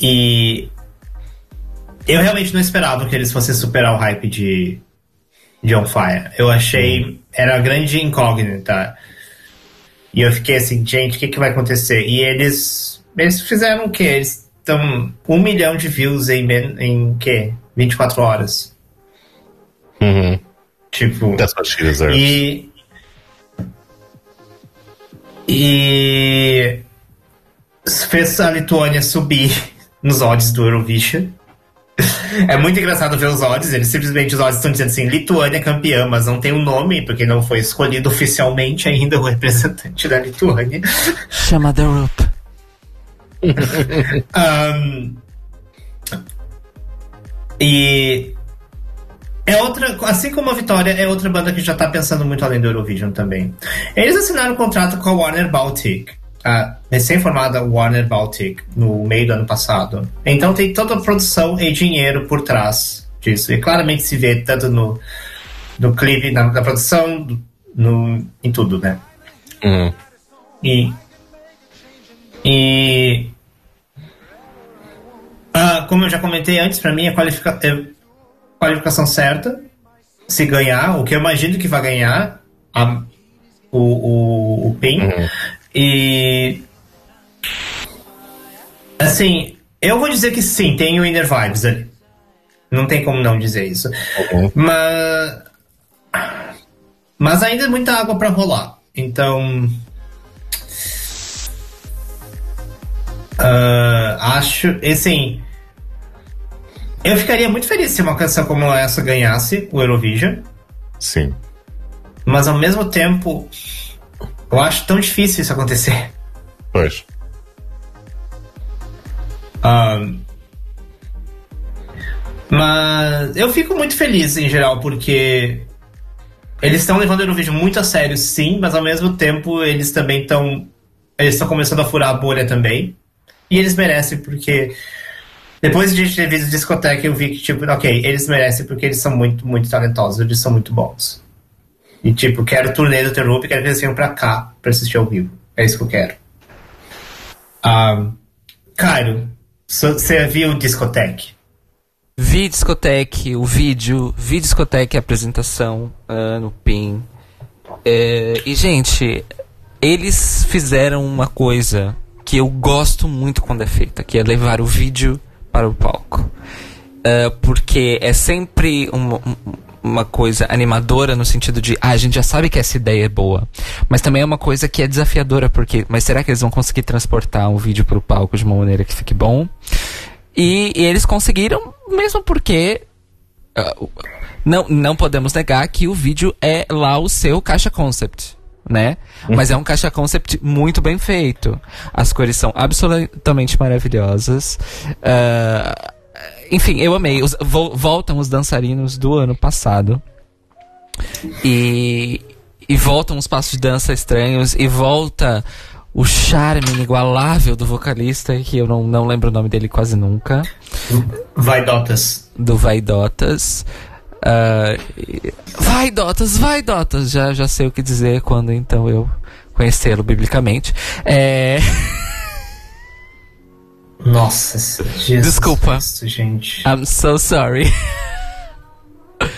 E eu realmente não esperava que eles fossem superar o hype de, de On Fire. Eu achei. Era a grande incógnita. E eu fiquei assim, gente, o que, que vai acontecer? E eles. Eles fizeram o quê? Eles estão um milhão de views em, em quê? 24 horas. Uhum. Tipo. That's what she deserves. E. E. Fez a Lituânia subir nos odds do Eurovision. É muito engraçado ver os odds, eles simplesmente os odds estão dizendo assim, Lituânia campeã, mas não tem um nome, porque não foi escolhido oficialmente ainda o representante da Lituânia. Chama The Roop. Um, e é outra, assim como a Vitória, é outra banda que já tá pensando muito além do Eurovision também. Eles assinaram um contrato com a Warner Baltic, a recém-formada Warner Baltic, no meio do ano passado. Então tem toda a produção e dinheiro por trás disso. E claramente se vê tanto no, no clipe, na, na produção, no, em tudo, né? Uhum. E. E. Ah, como eu já comentei antes, pra mim é, qualifica, é qualificação certa. Se ganhar, o que eu imagino que vai ganhar a- o, o, o PIN. E. Assim, eu vou dizer que sim, tem o Inner Vibes ali. Não tem como não dizer isso. Mas. Mas ainda é muita água pra rolar. Então. ah, acho. Assim. Eu ficaria muito feliz se uma canção como essa ganhasse o Eurovision. Sim. Mas ao mesmo tempo. Eu acho tão difícil isso acontecer. Pois. Ahn, mas eu fico muito feliz em geral porque eles estão levando o Eurovision muito a sério, sim, mas ao mesmo tempo eles também estão. Eles estão começando a furar a bolha também. E eles merecem, porque depois de ter visto discoteca, eu vi que, tipo, ok, eles merecem porque eles são muito, muito talentosos, eles são muito bons. E, tipo, quero turnê do The Roop, quero que eles venham pra cá pra assistir ao vivo. É isso que eu quero. Ah, Cairo, você viu o discoteque? Vi discoteque, o vídeo, vi discoteque a apresentação ah, no PIN. É, e, gente, eles fizeram uma coisa que eu gosto muito quando é feita, que é levar o vídeo para o palco. Ah, porque é sempre uma, um- uma coisa animadora no sentido de, ah, a gente já sabe que essa ideia é boa. Mas também é uma coisa que é desafiadora, porque, mas será que eles vão conseguir transportar um vídeo para o palco de uma maneira que fique bom? E, e eles conseguiram, mesmo porque o- não, não podemos negar que o vídeo é lá o seu caixa concept, né? Mas é um caixa concept muito bem feito. As cores são absolutamente maravilhosas. Ah, enfim, eu amei. Os- vol- voltam os dançarinos do ano passado. E, e voltam os passos de dança estranhos. E volta o charme inigualável do vocalista, que eu não, não lembro o nome dele quase nunca. Vaidotas. Do Vaidotas. Ah, e- Vaidotas, Vaidotas! Já, já sei o que dizer quando então eu conhecê-lo biblicamente. É. Nossa, Jesus Desculpa. Cristo, gente. I'm so sorry.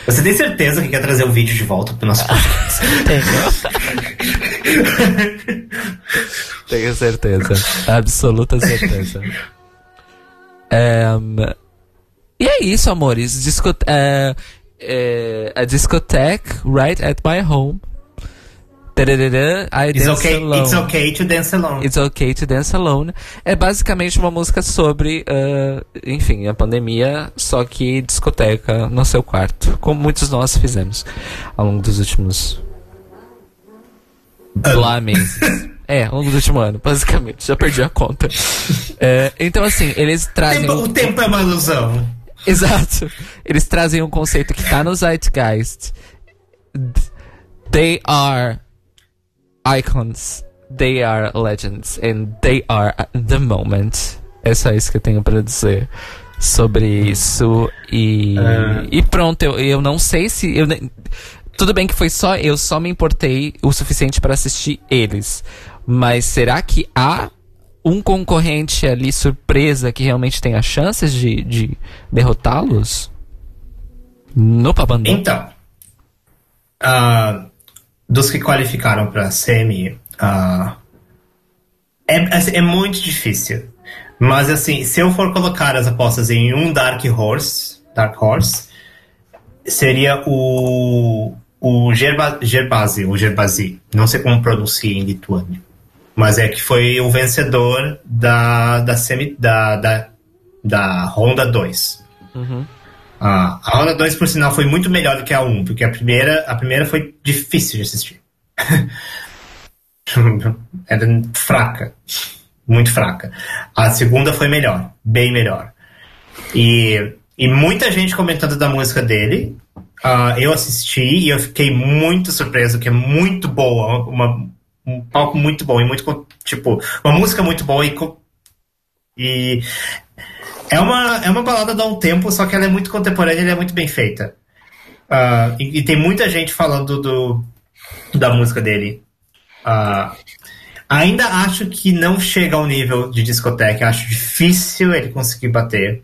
Você tem certeza que quer trazer o vídeo de volta pro nosso podcast? Tenho certeza. Absoluta certeza. Ehm, e é isso, amores. Disco, é, é, a discotheque right at my home. Tararara, I It's dance okay, alone. it's okay to dance alone. It's okay to dance alone. É basicamente uma música sobre, ah, enfim, a pandemia, só que discoteca no seu quarto, como muitos nós fizemos ao longo dos últimos lá meses. É, ao longo do último ano, basicamente. Já perdi a conta. É, então, assim, eles trazem. Tempo- um- o tempo é uma ilusão. Exato. Eles trazem um conceito que tá no Zeitgeist. They are icons. They are legends. And they are the moment. É só isso que eu tenho pra dizer sobre isso. E, Ah. e pronto, eu, eu não sei se. Eu, Tudo bem que foi só eu só me importei o suficiente para assistir eles. Mas será que há um concorrente ali surpresa que realmente tenha chances de, de derrotá-los? No Papandão? Então, ah, dos que qualificaram para semi, ah, é, é, é muito difícil. Mas assim, se eu for colocar as apostas em um Dark Horse, Dark Horse, seria o o Gerba, Gerbasi, o Gerbasi, não sei como pronuncia em lituânico, mas é que foi o vencedor da da semi da da, da Ronda 2. Uhum. Ah, a Ronda 2, por sinal, foi muito melhor do que a 1, porque a primeira, a primeira foi difícil de assistir. Era fraca. Muito fraca. A segunda foi melhor. Bem melhor. E, e muita gente comentando da música dele. Ah, eu assisti e eu fiquei muito surpreso, que é muito boa. Uma, um palco muito bom e muito. Tipo, uma música muito boa e. E é uma, é uma balada da um tempo, só que ela é muito contemporânea e é muito bem feita. Ah, e, e tem muita gente falando do, da música dele. Ah, ainda acho que não chega ao nível de discoteca, acho difícil ele conseguir bater.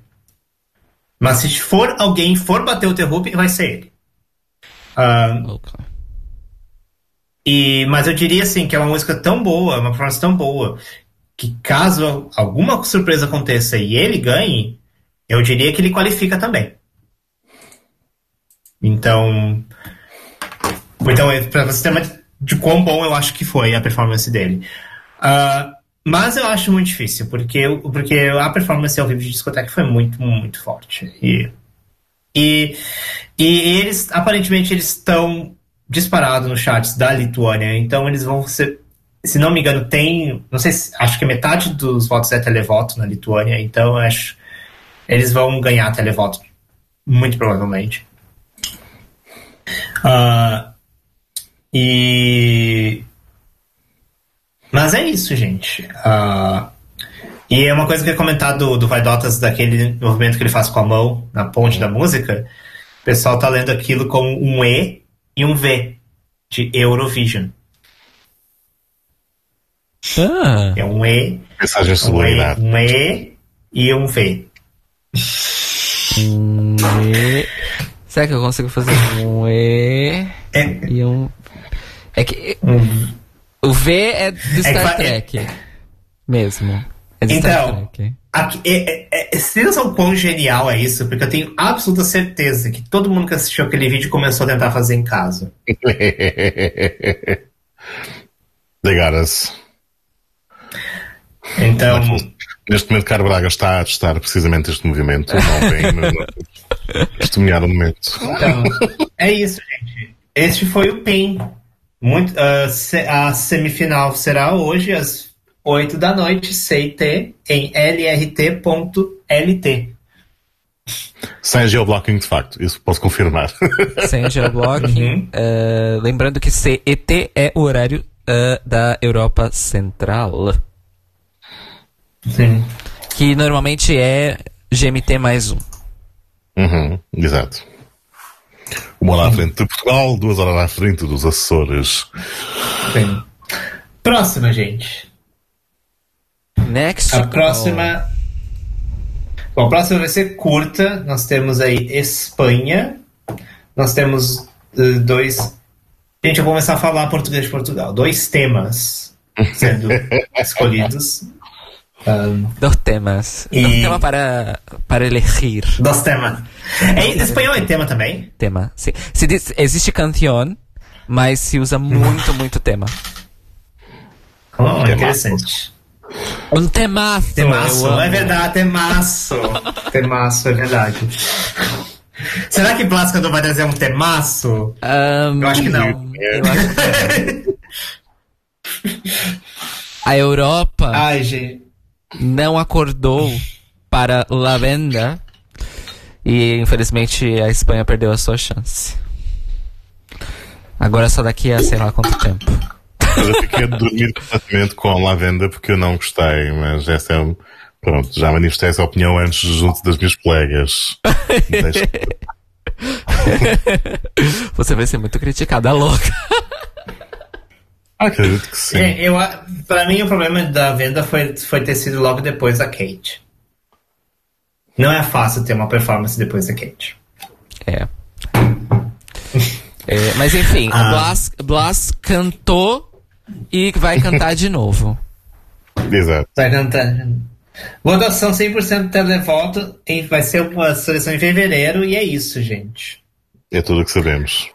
Mas se for alguém for bater o The Hoop, vai ser ele. Ah, Ok. e, mas eu diria assim que é uma música tão boa, uma performance tão boa, que caso alguma surpresa aconteça e ele ganhe, eu diria que ele qualifica também. Então, então para você ter uma de quão bom eu acho que foi a performance dele. Ah, mas eu acho muito difícil, porque, porque a performance ao vivo de discoteca foi muito, muito forte. E, e, e eles, aparentemente, eles estão disparados nos chats da Lituânia, então eles vão ser. Se não me engano, tem. Não sei se. Acho que metade dos votos é televoto na Lituânia, então acho. Eles vão ganhar televoto, muito provavelmente. Ah, e. Mas é isso, gente. Ah, e é uma coisa que eu ia comentar do, do Vaidotas, daquele movimento que ele faz com a mão na ponte da música. O pessoal tá lendo aquilo como um E e um V de Eurovision. Ah, É um E, Mensagem um E, subliminar. um e e um V. um E. Será que eu consigo fazer um E É, e um. É que. um- O V é do que Star vai- Trek. Mesmo. É de Então, Star Trek. Aqui, é, é, é, vocês são quão genial é isso, porque eu tenho absoluta certeza que todo mundo que assistiu aquele vídeo começou a tentar fazer em casa. They got us. Então, Neste momento, Caro Braga está a testar precisamente este movimento. Não vem, mas não testemunhar o momento. então é isso, gente. Este foi o PIN. Muito, ah, se- a semifinal será hoje às 8 da noite, CT, em lrt.lt. Sem geoblocking, de facto. Isso posso confirmar. Sem geoblocking. Uhum. Eh, lembrando que CET é o horário eh, da Europa Central. Sim. Que normalmente é GMT mais um. Uhum, exato. Uma hora à frente de Portugal, duas horas à frente dos Açores. Sim. Próxima, gente. Next. A próxima. Bom, a próxima vai ser curta. Nós temos aí Espanha. Nós temos eh, dois. Gente, eu vou começar a falar português de Portugal. Dois temas sendo escolhidos. Um, Dos temas. E- Dos temas para, para elegir. dos temas. É, espanhol é tema também? Tema. Sim. Se diz, existe canción, mas se usa muito, muito tema. Oh, interessante. Um temaço. Temaço, é verdade, temaço. Temaço, é verdade. Será que Blasca não vai trazer um temaço? Ahn, Eu acho que não. eu acho que não. A Europa Ai, gente. Não acordou para La Venda e infelizmente a Espanha perdeu a sua chance. Agora só daqui a sei lá quanto tempo. Eu fiquei a dormir completamente com a lavenda porque eu não gostei, mas essa é. Pronto, já manifestei essa opinião antes junto das minhas colegas. Deixa- Você vai ser muito criticada, louca. Acredito que sim. É, eu, pra mim, o problema da venda foi, foi ter sido logo depois da Kate. Não é fácil ter uma performance depois da Kate. É. É, mas enfim, Ah. Blas, Blas cantou e vai cantar de novo. Exato. Vai cantar. Votação 100% televoto. em- Vai ser uma seleção em fevereiro e é isso, gente. É tudo o que sabemos.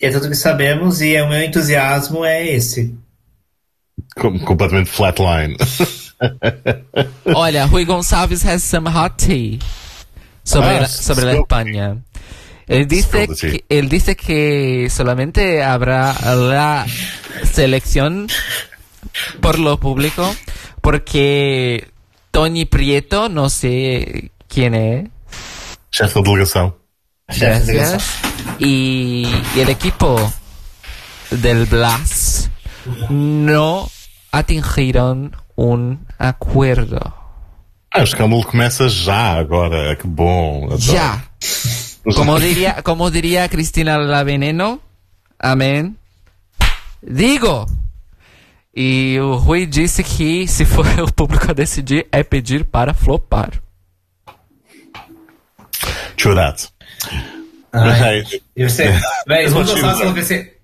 É tudo que sabemos e o meu entusiasmo é esse. Com- completamente flatline. Olha, Rui Gonçalves has some hot tea sobre, Ah, la, sobre la España. Él dice, que, él dice que solamente habrá la selección por lo público porque Tony Prieto, no sé quién es, Chefe da delegação. Gracias. Y, y el equipo del Blas no atingieron un acuerdo. Ah, o escândalo começa já agora. Que bom. adoro. Ya. Como diría, como diría Cristina La Veneno, amén. Digo. E o Rui disse que se for o público a decidir, é pedir para flopar. That. Ai. E véi, Eu que você.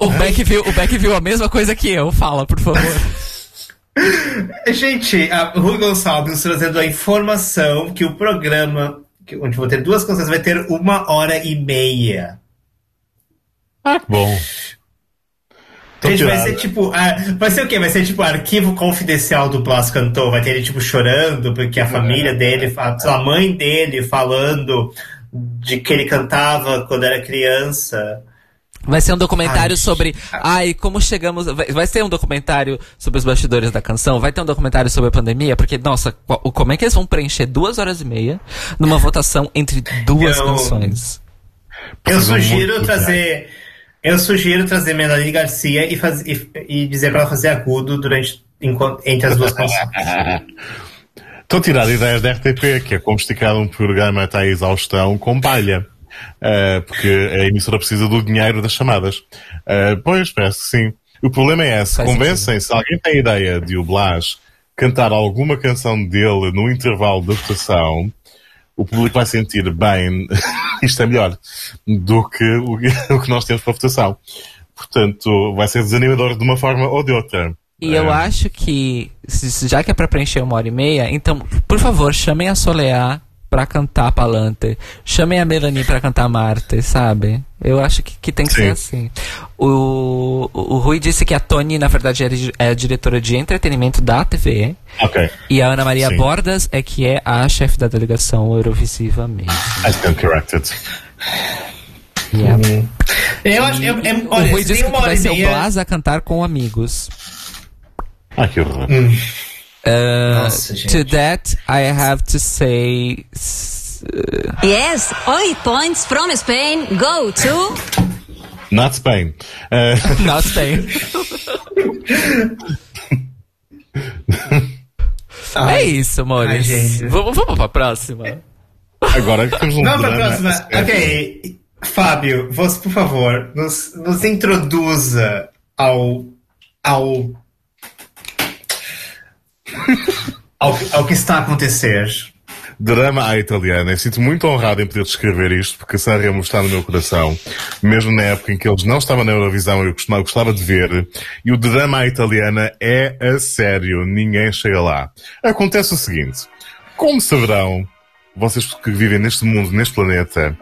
O, o, Beck viu, o Beck viu a mesma coisa que eu. Fala, por favor. Gente, a Rui Gonçalves trazendo a informação que o programa, que- onde vou ter duas canções, vai ter uma hora e meia. Ah, bom. Gente, vai ser tipo. ah, vai ser o quê? Vai ser tipo arquivo confidencial do Blas Cantor. Vai ter ele, tipo, chorando, porque a família dele, a, a mãe dele falando de que ele cantava quando era criança. Vai ser um documentário Ai. sobre. Ai, como chegamos. Vai, vai ser um documentário sobre os bastidores da canção? Vai ter um documentário sobre a pandemia? Porque, nossa, qual- como é que eles vão preencher duas horas e meia numa votação entre duas Eu- canções? Eu sugiro trazer. Eu sugiro trazer Melanie Garcia e, faz, e, e dizer pra ela fazer agudo durante, entre as duas canções. Estou a tirar ideias da RTP, que é como esticar um programa até à exaustão com palha. Eh, porque a emissora precisa do dinheiro das chamadas. Eh, pois, parece que sim. O problema é esse. Faz Convencem, se alguém tem ideia de o Blas cantar alguma canção dele no intervalo da votação, o público vai sentir bem, isto é melhor, do que o, o que nós temos para a votação. Portanto, vai ser desanimador de uma forma ou de outra. E eu Eh, acho que, já que é pra preencher uma hora e meia, então, por favor, chamem a Soleá pra cantar Palante. Chamem a Melanie pra cantar Marte, sabe? Eu acho que, que tem que Sim. ser assim. O, o, o Rui disse que a Tony, na verdade, é, di- é a diretora de entretenimento da TV. Ok. E a Ana Maria Sim. Bordas é que é a chefe da delegação Eurovisiva mesmo. I stand corrected. Yeah. Eu acho. Eu, é, o olha, Rui se disse que vai ser o. Blas a cantar com amigos. Ah, que horror. Uh, Nossa, gente. to that, I have to say. uh, Yes, eight points from Spain go to. Not Spain. Eh, Not Spain. é isso, amores. Ai, vamos, vamos pra próxima. agora temos um Vamos pra drama. próxima. Ok. Fábio, você, por favor, nos, nos introduza ao. ao. ao, ao que está a acontecer. Drama à italiana. Eu sinto muito honrado em poder descrever isto, porque Sanremo está no meu coração. Mesmo na época em que eles não estavam na Eurovisão, eu costumava, gostava de ver. E o drama à italiana é a sério. Ninguém chega lá. Acontece o seguinte. Como saberão, vocês que vivem neste mundo, neste planeta,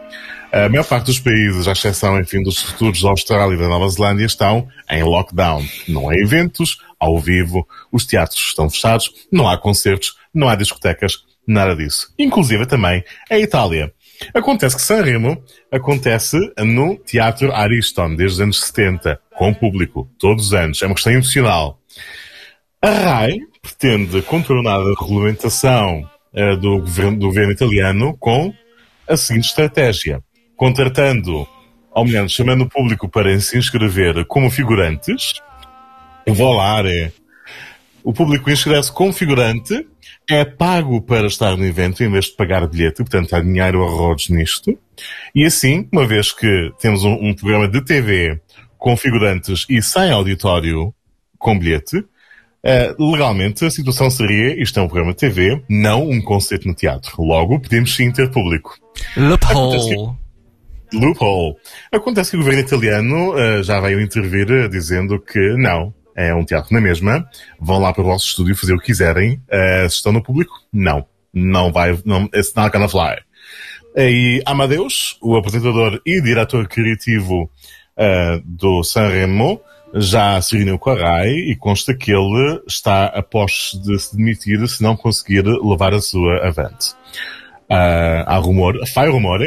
a maior parte dos países, à exceção, enfim, dos futuros da Austrália e da Nova Zelândia, estão em lockdown. Não há eventos ao vivo, os teatros estão fechados, não há concertos, não há discotecas, nada disso. Inclusive também a Itália. Acontece que Sanremo acontece no Teatro Ariston, desde os anos 70, com público, todos os anos. É uma questão emocional. A RAI pretende contornar a regulamentação eh, do, governo, do governo italiano com a seguinte estratégia. Contratando, ou melhor, chamando o público para se inscrever como figurantes, volare. O público inscreve-se como figurante, é pago para estar no evento em vez de pagar bilhete, portanto há dinheiro a rodos nisto. E assim, uma vez que temos um, um programa de TV com figurantes e sem auditório com bilhete, eh, legalmente a situação seria, isto é um programa de TV, não um concerto no teatro. Logo, podemos sim ter público. Loophole. Loophole. Acontece que o governo italiano eh, já veio intervir eh, dizendo que não, é um teatro na mesma, vão lá para o vosso estúdio fazer o que quiserem, eh, se estão no público, não. Não vai, não, it's not gonna fly. E Amadeus, o apresentador e diretor criativo eh, do Sanremo, já se reuniu com a RAI e consta que ele está a postos de se demitir se não conseguir levar a sua avante. Ah, há rumor, faz rumor,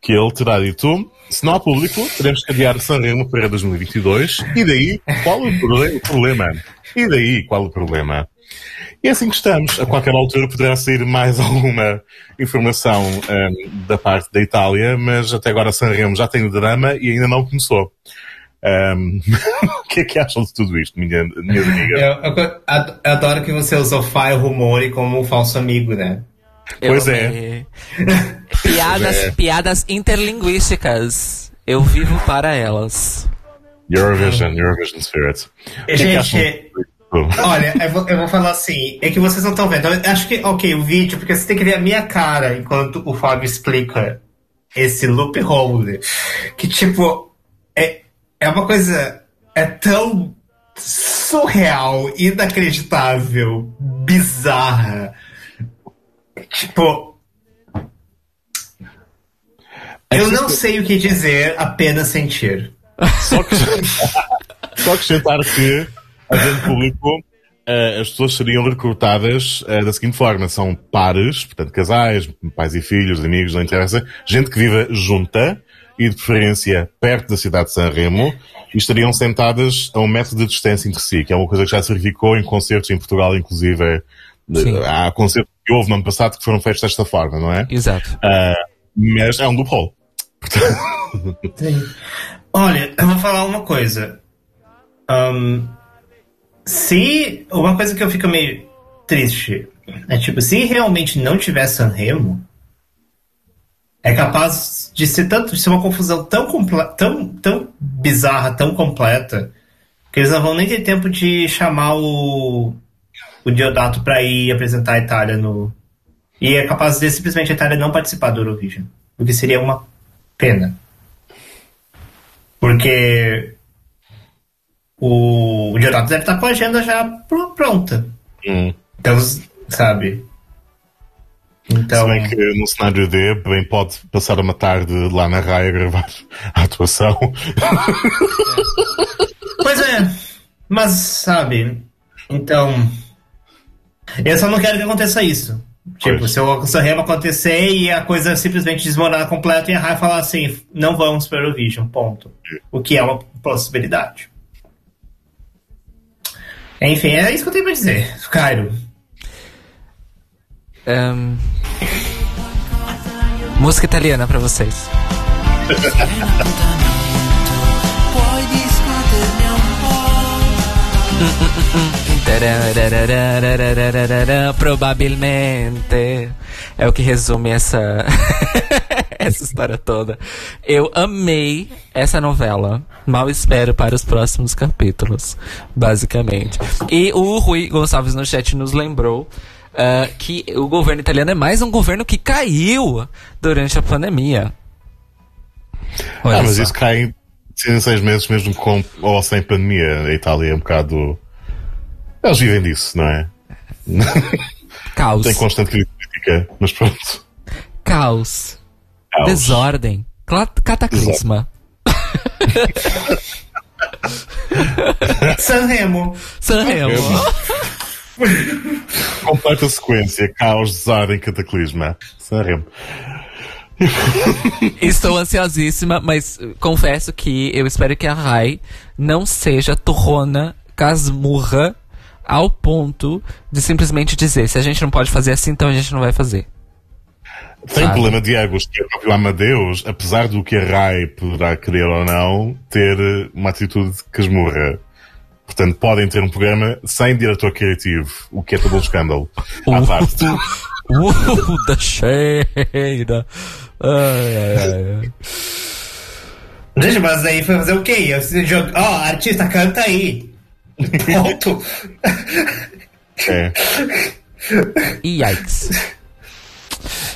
que ele terá dito, se não há público, teremos que adiar Sanremo para 2022, e daí, qual o problema? E daí, qual o problema? E é assim que estamos. A qualquer altura poderá sair mais alguma informação ahm, da parte da Itália, mas até agora Sanremo já tem o drama e ainda não começou. Ahm, o que é que acham de tudo isto, minha, minhas amigas? Eu, eu ad- adoro que você usou Fai Rumore como um falso amigo, né? Pois é. Piadas, É. piadas interlinguísticas. Eu vivo para elas. Eurovision, Eurovision Spirit. O que é que acham Gente, isto? olha, eu vou, eu vou falar assim, é que vocês não estão vendo. Eu acho que, ok, o vídeo, porque você tem que ver a minha cara enquanto o Fábio explica esse loophole. Que, tipo, é, é uma coisa. É tão surreal, inacreditável, bizarra. Tipo. Eu não sei o que dizer, apenas sentir. Só que só acrescentar que, havendo público, eh, as pessoas seriam recrutadas eh, da seguinte forma: são pares, portanto, casais, pais e filhos, amigos, não interessa, gente que viva junta e de preferência perto da cidade de Sanremo e estariam sentadas a um metro de distância entre si, que é uma coisa que já se verificou em concertos em Portugal, inclusive. Sim. Há concertos que houve no ano passado que foram feitos desta forma, não é? Exato. Ah, mas é um loophole. Olha, eu vou falar uma coisa. Ahn, se. Uma coisa que eu fico meio triste é tipo, se realmente não tiver Sanremo, é capaz de ser tanto de ser uma confusão tão, tão, tão bizarra, tão completa, que eles não vão nem ter tempo de chamar o, o Diodato pra ir apresentar a Itália no. E é capaz de simplesmente a Itália não participar do Eurovision. O que seria uma pena. Porque o, o Diodato deve estar com a agenda já pr- pronta. Hum. Então, sabe? Então. Se bem que no cenário D, bem pode passar uma tarde lá na raia a gravar a atuação. Pois é, mas sabe, então. Eu só não quero que aconteça isso. Tipo, se o Sanremo acontecer e a coisa simplesmente desmoronar completo e a Rai falar assim, não vamos para o Eurovision, ponto. O que é uma possibilidade. Enfim, é isso que eu tenho pra dizer. Cairo. Ahn, música italiana pra vocês. Probabilmente é o que resume essa essa história toda. Eu amei essa novela. Mal espero para os próximos capítulos, basicamente. E o Rui Gonçalves no chat nos lembrou ah, que o governo italiano é mais um governo que caiu durante a pandemia. Olha ah, mas só. isso cai em em seis meses mesmo com ou sem pandemia. A Itália é um bocado. Eles vivem disso, não é? Caos. Tem constante crítica, mas pronto. Caos. Caos. Desordem. Cataclisma. Sanremo. Sanremo. Completa sequência: caos, desordem, cataclisma. Sanremo. Estou ansiosíssima, mas uh, confesso que eu espero que a Rai não seja torrona, casmurra, ao ponto de simplesmente dizer: se a gente não pode fazer assim, então a gente não vai fazer. Tem Sabe? problema de egos que é o próprio Amadeus, apesar do que a Rai poderá querer ou não, ter eh, uma atitude que esmurra. Portanto, podem ter um programa sem diretor criativo, o que é todo um escândalo. À parte. uh, da cheira. Ai, ai, ai. Gente, mas aí foi fazer o quê? Ó, artista, canta aí. Ponto. É. Yikes.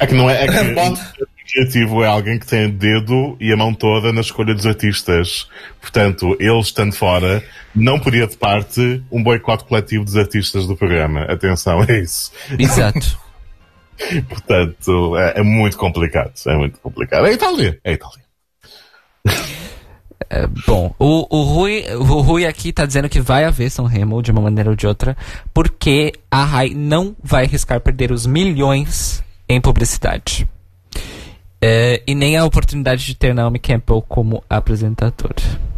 É que não é, é que o criativo é alguém que tem o dedo e a mão toda na escolha dos artistas. Portanto, ele estando fora, não podia de parte um boicote coletivo dos artistas do programa. Atenção, é isso. Exato. Portanto, é, é muito complicado. É muito complicado. É Itália. É Itália. É, bom, o, o, Rui, o Rui aqui tá dizendo que vai haver São Remo de uma maneira ou de outra, porque a Rai não vai arriscar perder os milhões em publicidade. É, e nem a oportunidade de ter Naomi Campbell como apresentadora.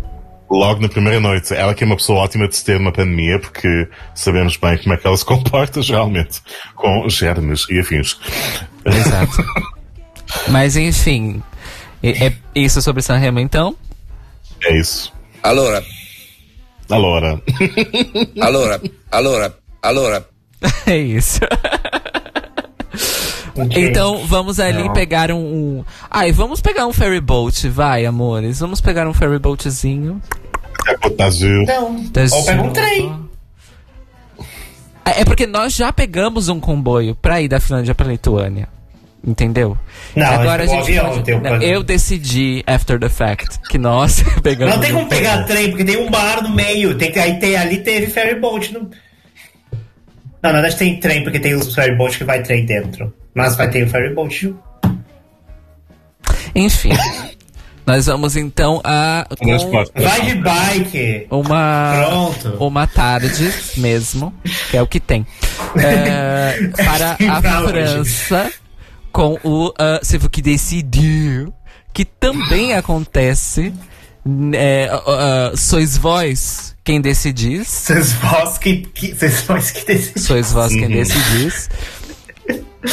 Logo na primeira noite, ela que é uma pessoa ótima de se ter numa pandemia, porque sabemos bem como é que ela se comporta geralmente com germes e afins. Exato. Mas enfim, é, é isso sobre San Remo então. É isso. Allora, Allora. allora, allora, allora. É isso. Então vamos ali pegar um, um. Ai, vamos pegar um ferry boat, vai, amores. Vamos pegar um ferry boatzinho. É d'Azur. Então, Da ou pega um trem. É é porque nós já pegamos um comboio pra ir da Finlândia pra Lituânia. Entendeu? Não, Agora a gente avião pode- tem o Não. Eu decidi, after the fact, que nós pegamos. Não tem um como pegar comboio. trem, porque tem um bar no meio. Tem, que- aí tem, ali teve ferry boat. No... Não, na verdade tem trem, porque tem os ferry boat que vai trem dentro. Mas vai ter o ferry boat. Enfim. nós vamos então a. com- Vai de bike. uma Pronto. uma tarde mesmo, que é o que tem, é, para a. França com o uh, C'est vous qui décidez, que também acontece. É, uh, uh, sois vós quem decidis. Sois vós que, que, sois vós que decidem. Sois vós quem Uhum. decidis.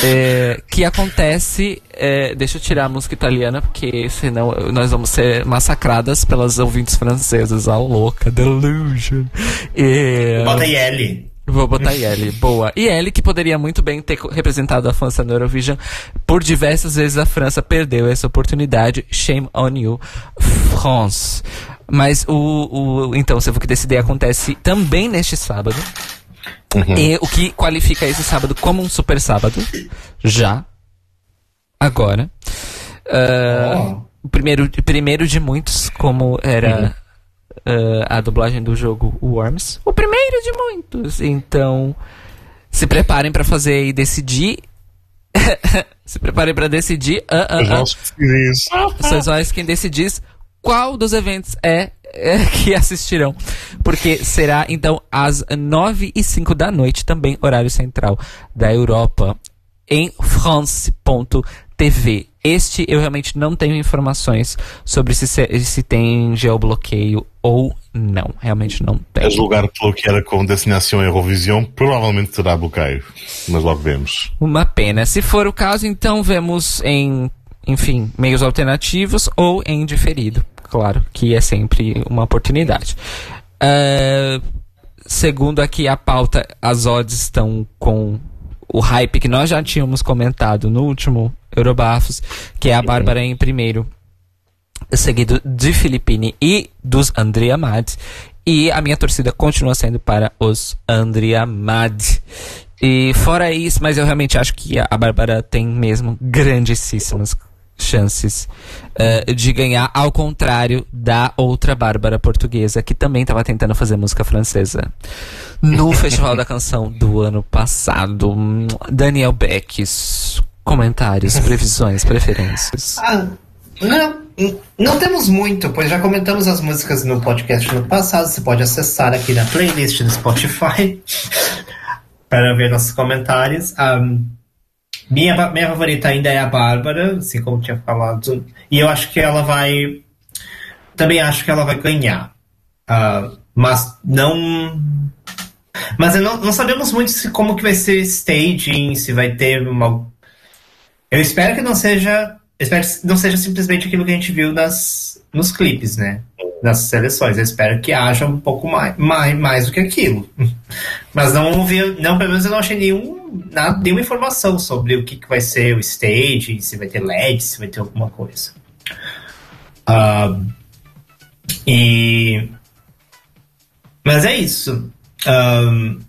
É, que acontece. é, deixa eu tirar a música italiana, porque senão nós vamos ser massacradas pelas ouvintes francesas. A louca, delusion. É, Bota L. Vou botar Yeli, boa. E Yeli que poderia muito bem ter representado a França no Eurovision. Por diversas vezes a França perdeu essa oportunidade. Shame on you, France. Mas o, o então, se eu que decidir acontece também neste sábado. E o que qualifica esse sábado como um super sábado, já, agora. Ah, o primeiro, primeiro de muitos, como era ah, a dublagem do jogo Worms. O primeiro de muitos. Então, se preparem pra fazer e decidir. se preparem pra decidir. que diz. Sois vós quem decidis qual dos eventos é que assistirão. Porque será, então, às 9 e 5 da noite, também horário central da Europa, em France.tv. Este eu realmente não tenho informações sobre se, se, tem geobloqueio ou não. Realmente não A tem. julgar pelo que era com Destinação Eurovisão, provavelmente terá bloqueio. Mas logo vemos. Uma pena. Se for o caso, então vemos em, enfim, meios alternativos ou em diferido. Claro que é sempre uma oportunidade. Ah, segundo aqui a pauta, as odds estão com o hype que nós já tínhamos comentado no último Eurobafos, que é a Bárbara em primeiro, seguido de Filipine e dos Andrea Mad. E a minha torcida continua sendo para os Andrea Mad. E fora isso, mas eu realmente acho que a a Bárbara tem mesmo grandíssimas chances eh, de ganhar, ao contrário da outra Bárbara portuguesa, que também estava tentando fazer música francesa no Festival da Canção do ano passado. Daniel Beck, comentários, previsões, preferências. Ah, não, não temos muito, pois já comentamos as músicas no podcast no passado. Você pode acessar aqui na playlist do Spotify para ver nossos comentários. Ahm, minha, minha favorita ainda é a Bárbara, assim como tinha falado. E eu acho que ela vai. Também acho que ela vai ganhar. Ah, mas não. Mas não, não sabemos muito se, como que vai ser staging, se vai ter uma. Eu espero que não seja. Espero que não seja simplesmente aquilo que a gente viu nas, nos clipes, né? nas seleções. Eu espero que haja um pouco mais, mais, mais do que aquilo. Mas não vi, não, pelo menos eu não achei nenhum, nada, nenhuma informação sobre o que, que vai ser o stage, se vai ter LED, se vai ter alguma coisa. Ah, e. Mas é isso. Ahn,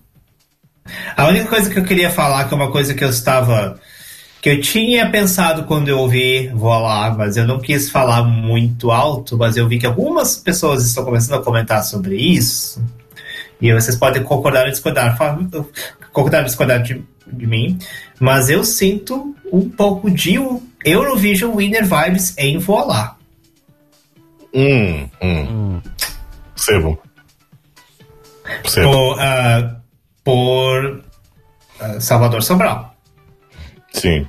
a única coisa que eu queria falar, que é uma coisa que eu estava. que eu tinha pensado quando eu ouvi lá, mas eu não quis falar muito alto, mas eu vi que algumas pessoas estão começando a comentar sobre isso. E vocês podem concordar ou discordar, concordar ou discordar de, de mim, mas eu sinto um pouco de Eurovision Winner Vibes em Vou lá. Hum, hum. Percebo. Percebo. Por, ah, por ah, Salvador Sobral. Sim.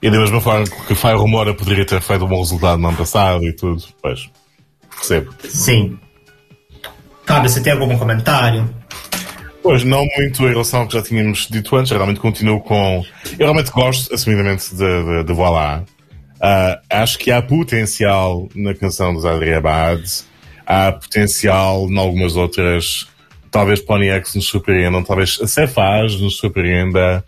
E da mesma forma que Fire Rumora poderia ter feito um bom resultado no ano passado e tudo. Pois. Percebo. Sim. Fábio, você tem algum comentário? Pois, não muito em relação ao que já tínhamos dito antes. Eu realmente continuo com. Eu realmente gosto, assumidamente, de, de, de Voilá. Ah, acho que há potencial na canção dos Adria Abad. Há potencial em algumas outras. Talvez Pony X nos surpreendam. Talvez a Cefaz nos surpreenda.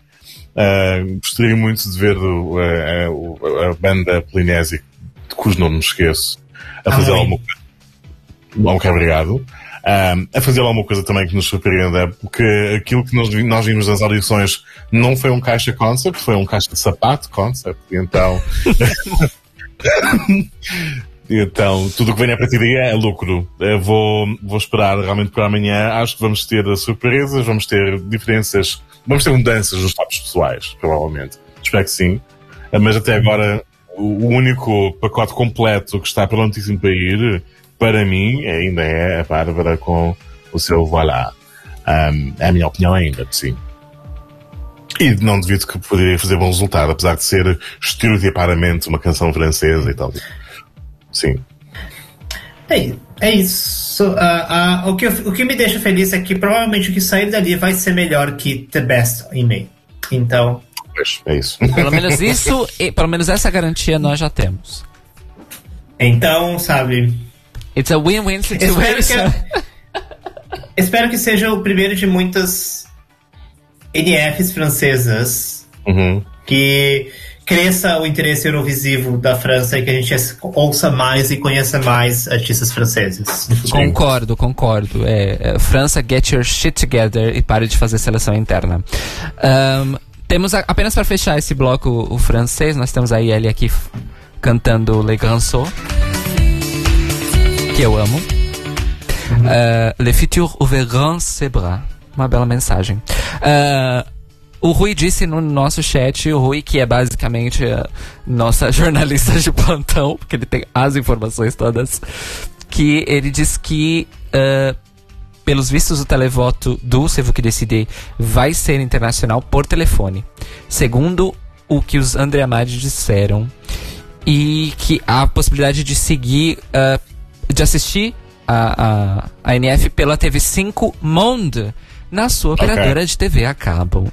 Ah, gostaria muito de ver o- a, a- banda Polinésia, de cujo nome me esqueço, a fazer Amém. alguma coisa. Ok, obrigado. A fazer alguma coisa também que nos surpreenda, porque aquilo que nós, nós vimos nas audições não foi um caixa concept, foi um caixa de sapato concept. Então. então, tudo o que vem a partir daí é lucro. Eu vou, vou esperar realmente para amanhã. Acho que vamos ter surpresas, vamos ter diferenças, vamos ter mudanças nos tops pessoais, provavelmente. Espero que sim. Mas até agora, o único pacote completo que está prontíssimo para ir, para mim, ainda é a Bárbara com o seu Voilà. Um, é a minha opinião ainda, sim. E não devido que poderia fazer bom resultado, apesar de ser estereotipadamente uma canção francesa e tal. Sim. É, é isso. Ah, ah, o, que eu- o que me deixa feliz é que provavelmente o que sair dali vai ser melhor que The Best in Me. Então, é isso. Pelo menos isso, e, pelo menos essa garantia nós já temos. então, sabe. It's a win-win Espero situation. que, espero que seja o primeiro de muitas NFs francesas Uhum. que cresça o interesse eurovisivo da França e que a gente ouça mais e conheça mais artistas franceses. Concordo, concordo. É, é, França, get your shit together e pare de fazer seleção interna. Ahn, temos a- apenas para fechar esse bloco o francês, nós temos aí ele aqui cantando Le Grand Saut, que eu amo. Ah, Le futur ouvrant ses bras. Uma bela mensagem. Ah, o Rui disse no nosso chat, o Rui, que é basicamente a nossa jornalista de plantão, porque ele tem as informações todas, que ele diz que, ah, pelos vistos, o televoto do Sevo que Decide vai ser internacional por telefone. Segundo o que os André Amadi disseram, e que há a possibilidade de seguir, ah, de assistir a, a, a NF pela TV5 Monde na sua operadora de TV a cabo.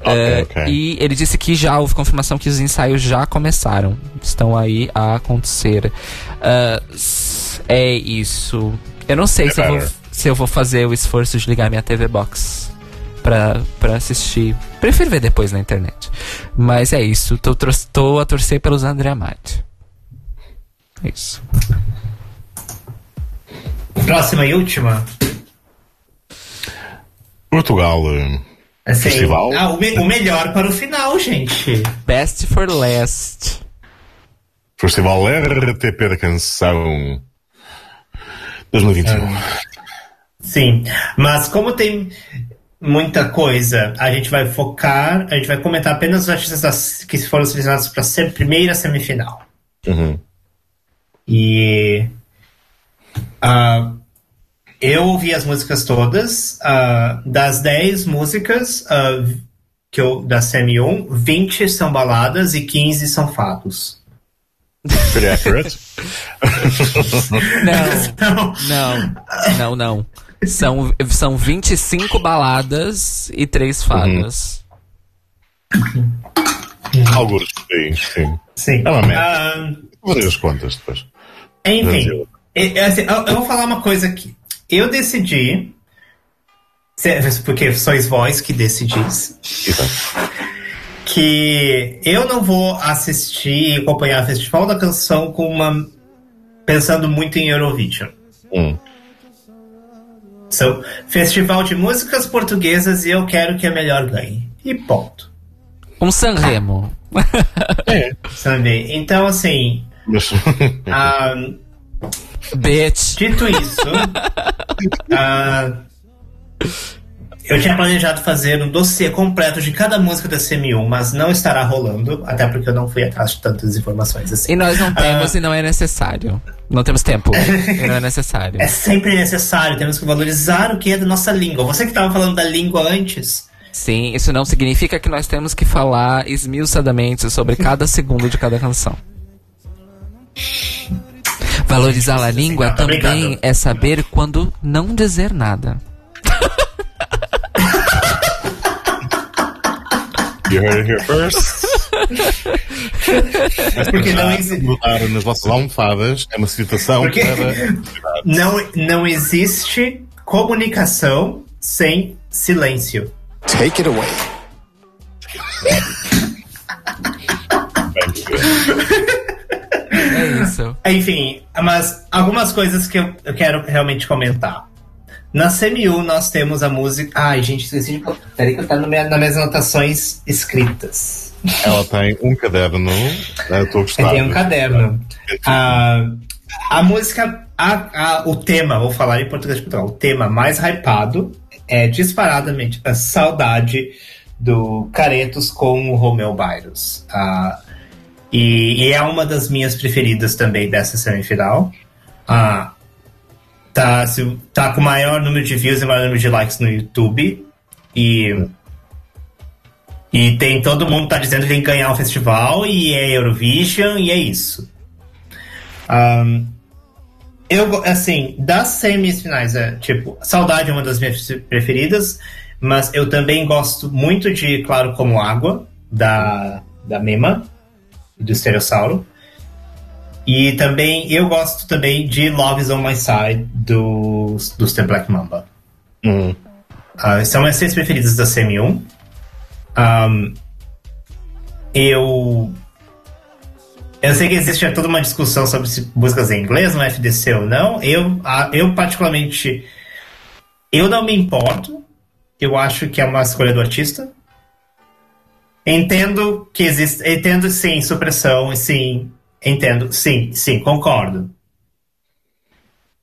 Ok, Eh, ok. E ele disse que já houve confirmação que os ensaios já começaram. Estão aí a acontecer. S- é isso. Eu não sei É se eu, vou, se eu vou fazer o esforço de ligar minha TV Box pra, pra assistir. Prefiro ver depois na internet. Mas é isso. Tô, tô a torcer pelos André Amati. É isso. Próxima e última. Portugal. eh, Assim, Festival. ah, o, me- o melhor para o final, gente. Best for last. Festival RTP da Canção 2021. Sim, mas como tem muita coisa, a gente vai focar, a gente vai comentar apenas os artistas das- que foram selecionados para a primeira semifinal. Uhum. E ah, eu ouvi as músicas todas. ah, das 10 músicas ah, que eu, da Semi 1, 20 são baladas e 15 são fados. Pretty accurate. Não, não, não, não. São, são 25 baladas e 3 fadas. Alguns, sim, sim. Sim. É uma média. Ah, Vou fazer as contas depois. enfim, É, é assim, eu, eu vou falar uma coisa aqui. Eu decidi, porque sois vós que decidis, que eu não vou assistir e acompanhar o Festival da Canção com uma pensando muito em Eurovision. Hum. São Festival de Músicas Portuguesas e eu quero que a melhor ganhe. E ponto. Um Sanremo. Sabe? Então, assim. Mas... ah, Bitch. Dito isso, ah, eu tinha planejado fazer um dossiê completo de cada música da CM1, mas não estará rolando, até porque eu não fui atrás de tantas informações assim. E nós não temos Ah, e não é necessário. Não temos tempo. e não é necessário. É sempre necessário, temos que valorizar o que é da nossa língua. Você que estava falando da língua antes. Sim, isso não significa que nós temos que falar esmiuçadamente sobre cada segundo de cada canção. Valorizar a língua Tá, também é saber quando não dizer nada. You heard it here first. Mas Porque não existe- mudar nas vossas almofadas é uma citação Porque para. não, não existe comunicação sem silêncio. Take it away. Isso. Enfim, mas algumas coisas que eu, eu quero realmente comentar. Na CMU nós temos a música. Ai, gente, esqueci de. Peraí que eu tá no minha, nas minhas anotações escritas. Ela tem um caderno. eh, Estou a gostar. Tem um caderno. Ah, a música. a- a- o tema, vou falar em português de Portugal. O tema mais hypado é disparadamente a saudade do Caretos com o Romeu Bairros. Ah, e, e é uma das minhas preferidas também dessa semifinal. Ah, tá, se- tá com maior número de views e maior número de likes no YouTube. E. E tem todo mundo tá dizendo que tem que ganhar o festival e é Eurovision e é isso. Ahn, eu, assim, das semifinais, é, tipo, Saudade é uma das minhas preferidas, mas eu também gosto muito de Claro Como Água, da, da Mema, do Estereossauro. E também, eu gosto também de Love is on My Side, dos, dos The Black Mamba. Hum. Ah, são as seis preferidas da CM1. Ahm, eu. Eu sei que existe toda uma discussão sobre se músicas em inglês no FDC ou não. Eu, ah, eu particularmente. Eu não me importo. Eu acho que é uma escolha do artista. Entendo que existe. Entendo sim, supressão, sim. Entendo, sim, sim, concordo.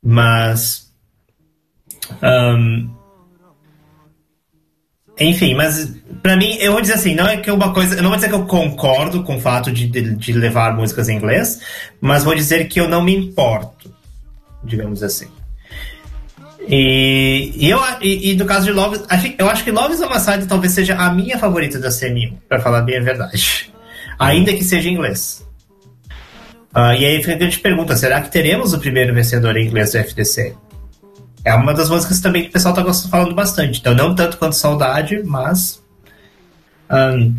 Mas. ahm, enfim, mas pra mim, eu vou dizer assim, não é que uma coisa. Eu não vou dizer que eu concordo com o fato de, de, de levar músicas em inglês, mas vou dizer que eu não me importo, digamos assim. E, e, eu, e, e no caso de Love, eu acho que Love is Side talvez seja a minha favorita da CM1, pra falar bem a verdade. Ainda que seja em inglês. Ah, e aí fica a grande pergunta: será que teremos o primeiro vencedor em inglês do FDC? É uma das músicas também que o pessoal tá gost- falando bastante. Então, não tanto quanto Saudade, mas. ahn,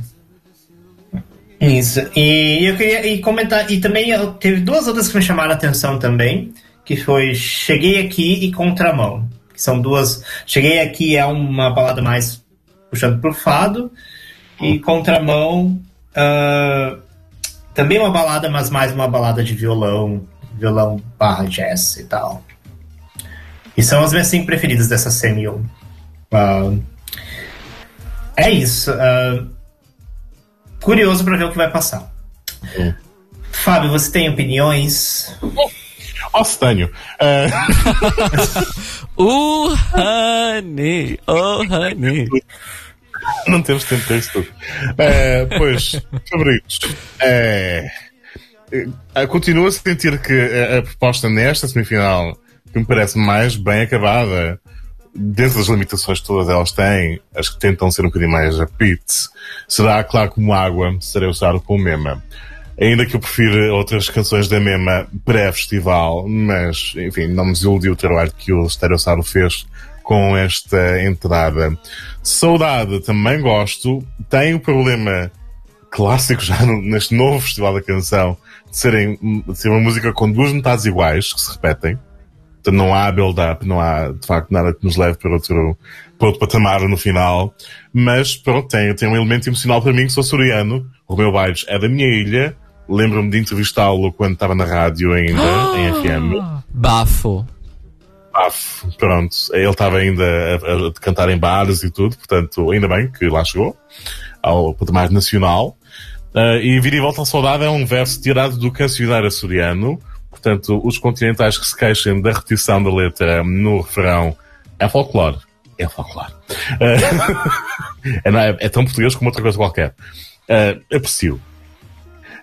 isso. E eu queria e comentar. E também eu, teve duas outras que me chamaram a atenção também. Que foi Cheguei Aqui e Contramão. Que são duas. Cheguei Aqui é uma balada mais puxando pro fado. E Contramão. ah, também uma balada, mas mais uma balada de violão. Violão barra jazz e tal. E são as minhas cinco preferidas dessa semi-1. Ah, é isso. ah, curioso pra ver o que vai passar. Fábio, você tem opiniões? Tenho. Ah, Uh, honey, oh, honey. não temos tempo para isso tudo. Eh, pois, favoritos. Eh, eh, continuo a sentir que a, a proposta nesta semifinal, que me parece mais bem acabada, dentro das limitações que todas elas têm, as que tentam ser um bocadinho mais upbeat, será claro como água, serei usado com o Mema. Ainda que eu prefira outras canções da Mema pré-festival, mas, enfim, não me desiludiu o trabalho que o Stereossauro fez com esta entrada. Saudade também gosto. Tem o problema clássico já no- neste novo Festival da Canção de, serem, de ser uma música com duas metades iguais que se repetem. Portanto, não há build-up, não há de facto nada que nos leve para outro, para outro patamar no final. Mas pronto, tem, tem um elemento emocional para mim que sou açoriano. O meu Bairros é da minha ilha. Lembro-me de entrevistá-lo quando estava na rádio ainda, em FM. Bafo. Paf, pronto. Ele estava ainda a, a cantar em bares e tudo, portanto, ainda bem que lá chegou, ao patamar nacional. Ah, e Vir e Volta à Saudade é um verso tirado do cancionário açoriano, portanto, os continentais que se queixem da repetição da letra no refrão é folclore. É folclore. Ah, é, não é- é tão português como outra coisa qualquer. Ah, aprecio.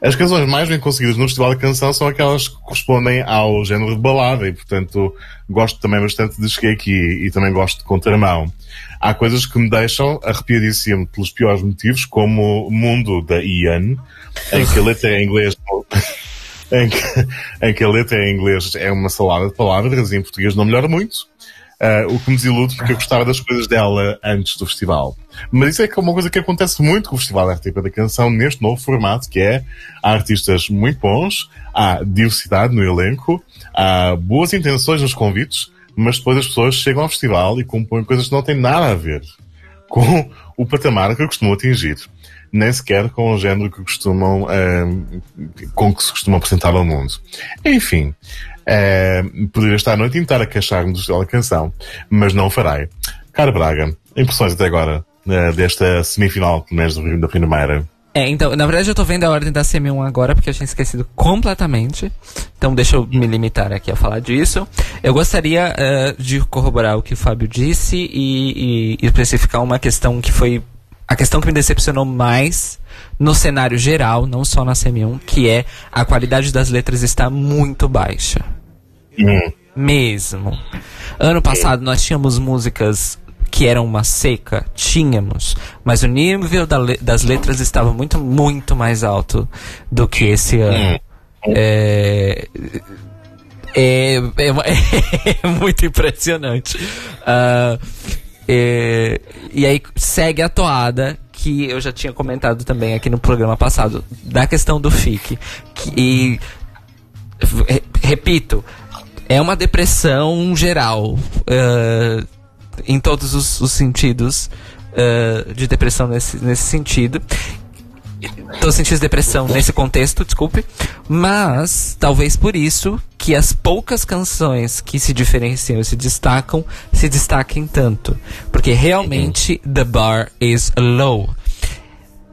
As canções mais bem conseguidas no Festival da Canção são aquelas que correspondem ao género de balada e, portanto, gosto também bastante de Cheguei Aqui e também gosto de Contramão. Há coisas que me deixam arrepiadíssimo pelos piores motivos, como Mundo da Ian, em que a letra em inglês em que, em que a letra em inglês é uma salada de palavras e em português não melhora muito. Ah, o que me desilude porque eu gostava das coisas dela antes do festival. Mas isso é é uma coisa que acontece muito com o Festival RTP da Canção neste novo formato, que é há artistas muito bons, há diversidade no elenco, há boas intenções nos convites, mas depois as pessoas chegam ao festival e compõem coisas que não têm nada a ver com o patamar que costumam atingir. Nem sequer com o género que costumam, ah, com que se costumam apresentar ao mundo. Enfim, ah, poderia estar a noite inteira a queixar-me do da canção, mas não o farei. Cara Braga, impressões até agora ah, desta semifinal, pelo menos do- da primeira. É, então, na verdade eu tô vendo a ordem da CM1 agora, porque eu tinha esquecido completamente. Então deixa eu me limitar aqui a falar disso. Eu gostaria eh, de corroborar o que o Fábio disse e, e- e especificar uma questão que foi a questão que me decepcionou mais no cenário geral, não só na CM1, que é a qualidade das letras está muito baixa. Mesmo. Ano passado nós tínhamos músicas que eram uma seca, tínhamos, mas o nível da le- das letras estava muito, muito mais alto do que esse ano. É, é, é, uma- é muito impressionante. É, e aí segue a toada que eu já tinha comentado também aqui no programa passado, da questão do FIC. Que, e, re- repito, é uma depressão geral. ah, em todos os, os sentidos ah, de depressão nesse, nesse sentido. Tô sentindo depressão nesse contexto, desculpe. Mas, talvez por isso, que as poucas canções que se diferenciam e se destacam, se destaquem tanto. Porque realmente, the bar is low.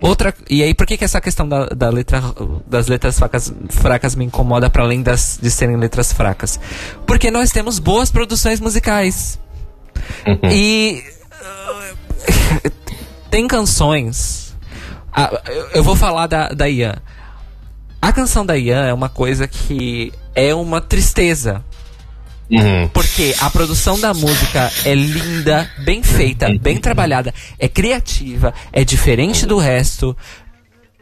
Outra, e aí, por que, que essa questão da, da letra, das letras fracas, fracas me incomoda para além das, de serem letras fracas? Porque nós temos boas produções musicais. E uh, tem canções. Ah, eu- eu vou falar da, da Ian. A canção da Ian é uma coisa que é uma tristeza. Porque a produção da música é linda, bem feita, bem trabalhada, é criativa, é diferente do resto.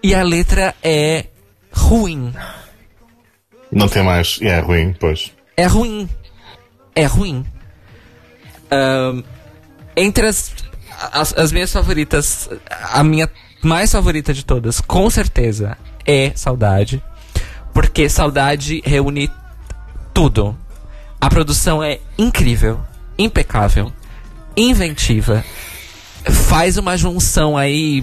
E a letra é ruim. Não tem mais. É ruim, pois. É ruim. É ruim. Ahn, entre as, as, as minhas favoritas, a minha mais favorita de todas, com certeza, é Saudade. Porque Saudade reúne tudo. A produção é incrível, impecável, inventiva. Faz uma junção aí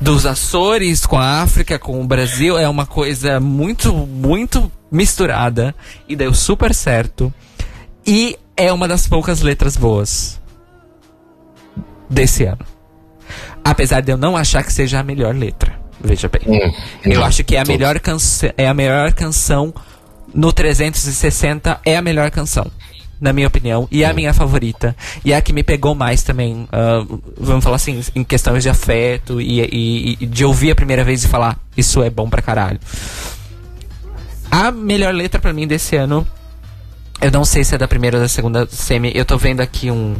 dos Açores com a África, com o Brasil, é uma coisa muito, muito misturada e deu super certo. E é uma das poucas letras boas desse ano. Apesar de eu não achar que seja a melhor letra. Veja bem. Eu acho que é a melhor canção, é a melhor canção no 360 é a melhor canção. Na minha opinião, e é a minha favorita. E é a que me pegou mais também, ah, vamos falar assim, em questões de afeto e, e- e de ouvir a primeira vez e falar, isso é bom pra caralho. A melhor letra pra mim desse ano, eu não sei se é da primeira ou da segunda semi, eu tô vendo aqui um,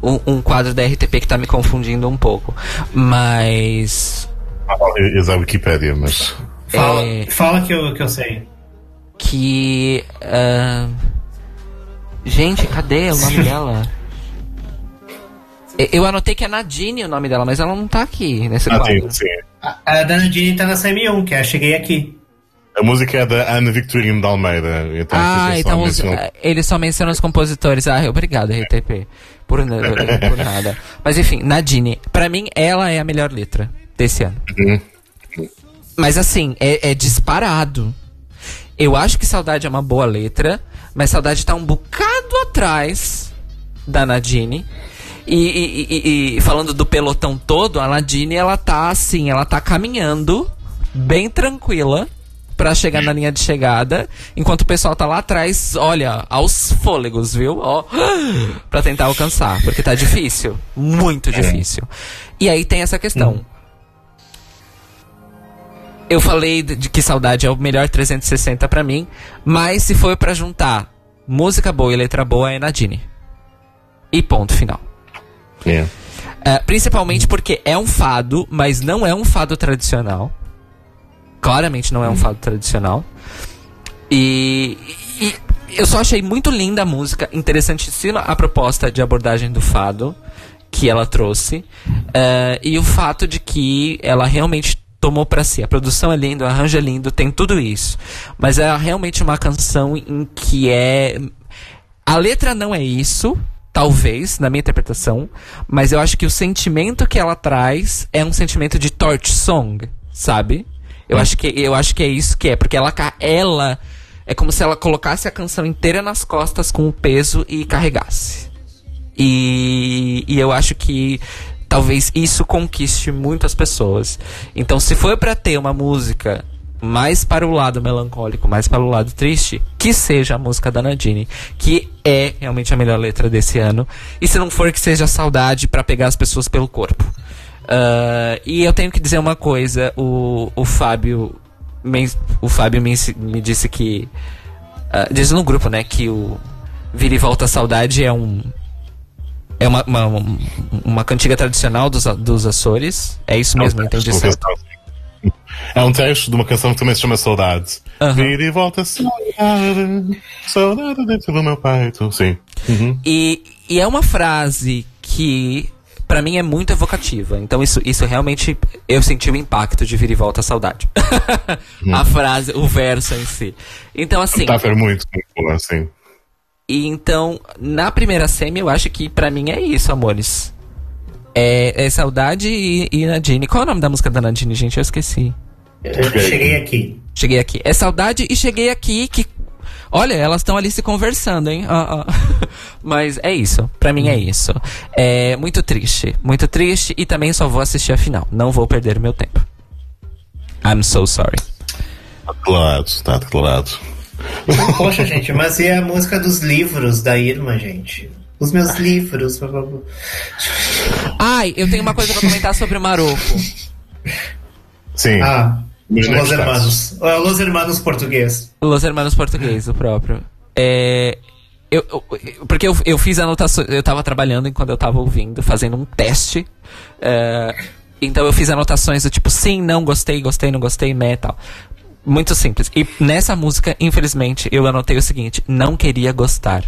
um, um quadro da RTP que tá me confundindo um pouco. Mas. É a Wikipédia, mas. Fala, É. fala que, eu, que eu sei. Que. ah, Gente, cadê o nome dela? Eu anotei que é Nadine o nome dela, mas ela não tá aqui nesse Nadine, quadro. sim. A, a da Nadine tá na CM1, que é Cheguei Aqui. A música é da Ana Victorino de Almeida. Então, Ah, fica só então os, mencionado. ele só menciona os compositores. Ah, obrigado, RTP. Por, na- por nada. Mas enfim, Nadine. Pra mim, ela é a melhor letra desse ano. Uhum. Mas assim, é, é disparado. Eu acho que Saudade é uma boa letra, mas Saudade tá um bocado atrás da Nadine. E, e- e- e falando do pelotão todo, a Nadine, ela tá assim, ela tá caminhando bem tranquila pra chegar na linha de chegada, enquanto o pessoal tá lá atrás, olha, aos fôlegos, viu? Ó, pra tentar alcançar, porque tá difícil, muito difícil. E aí tem essa questão. Eu falei de que Saudade é o melhor 360 pra mim, mas se for pra juntar música boa e letra boa é Nadine. E ponto final. É. É, principalmente porque é um fado, mas não é um fado tradicional. Claramente não é um fado tradicional. E, e eu só achei muito linda a música, interessantíssima a proposta de abordagem do fado que ela trouxe. é, e o fato de que ela realmente tomou pra si. A produção é linda, o arranjo é lindo, tem tudo isso. Mas é realmente uma canção em que é. A letra não é isso, talvez, na minha interpretação, mas eu acho que o sentimento que ela traz é um sentimento de torch song, sabe? Eu acho que eu acho que é isso que é, porque ela ela é como se ela colocasse a canção inteira nas costas com o peso e carregasse. E, e eu acho que talvez isso conquiste muitas pessoas. Então, se for pra ter uma música mais para o lado melancólico, mais para o lado triste, que seja a música da Nadine, que é realmente a melhor letra desse ano. E se não for, que seja saudade para pegar as pessoas pelo corpo. Ah, e eu tenho que dizer uma coisa: o, o Fábio. men- O Fábio me, me disse que. ah, diz no grupo, né? Que o Vira e Volta Saudade é um. É uma, uma, um- uma cantiga tradicional dos, dos Açores. É isso mesmo, É um entendi certo. É um texto de uma canção que também se chama Saudade. Vira e volta saudade, saudade dentro do meu peito. Sim. Uhum. E, e é uma frase que, pra mim, é muito evocativa. Então, isso, isso realmente. Eu senti o impacto de vir e volta a saudade. a frase, o verso em si. Então, assim. Tá muito, muito assim. E então, na primeira semi, eu acho que pra mim é isso, amores. É, é Saudade e, e Nadine. Qual é o nome da música da Nadine, gente? Eu esqueci. Eu cheguei aqui. Cheguei aqui. É Saudade e Cheguei Aqui, que... Olha, elas estão ali se conversando, hein? Ah, ah. Mas é isso. Pra mim é isso. É muito triste. Muito triste e também só vou assistir a final. Não vou perder meu tempo. I'm so sorry. Tá declarado, tá declarado. Poxa, gente, mas e a música dos livros da Irma, gente? Os meus livros. blá, blá, blá. Ai, eu tenho uma coisa pra comentar sobre o Maroko. Sim. Ah, Los. Hermanos. Ah, Los Hermanos português. Los Hermanos Português, o próprio. É. Eu, eu- porque eu, eu fiz anotações. Eu tava trabalhando enquanto eu tava ouvindo, fazendo um teste. é, então eu fiz anotações do tipo, sim, não, gostei, gostei, não gostei, meh, tal. Muito simples. E nessa música, infelizmente, eu anotei o seguinte: não queria gostar,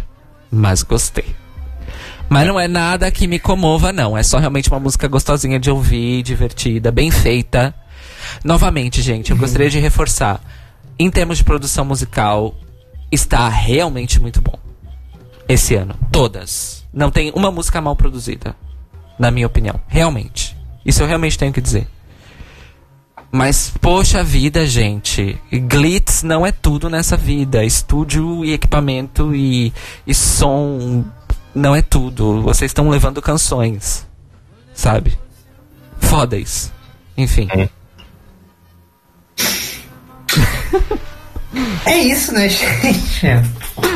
mas gostei. Mas não é nada que me comova, não. É só realmente uma música gostosinha de ouvir, divertida, bem feita. Novamente, gente, eu gostaria de reforçar. Em termos de produção musical, está realmente muito bom. Esse ano. Todas. Não tem uma música mal produzida. Na minha opinião. Realmente. Isso eu realmente tenho que dizer. Mas, poxa vida, gente. Glitz não é tudo nessa vida. Estúdio e equipamento e, e som não é tudo. Vocês estão levando canções. Sabe? Foda isso. Enfim. É isso, né, gente?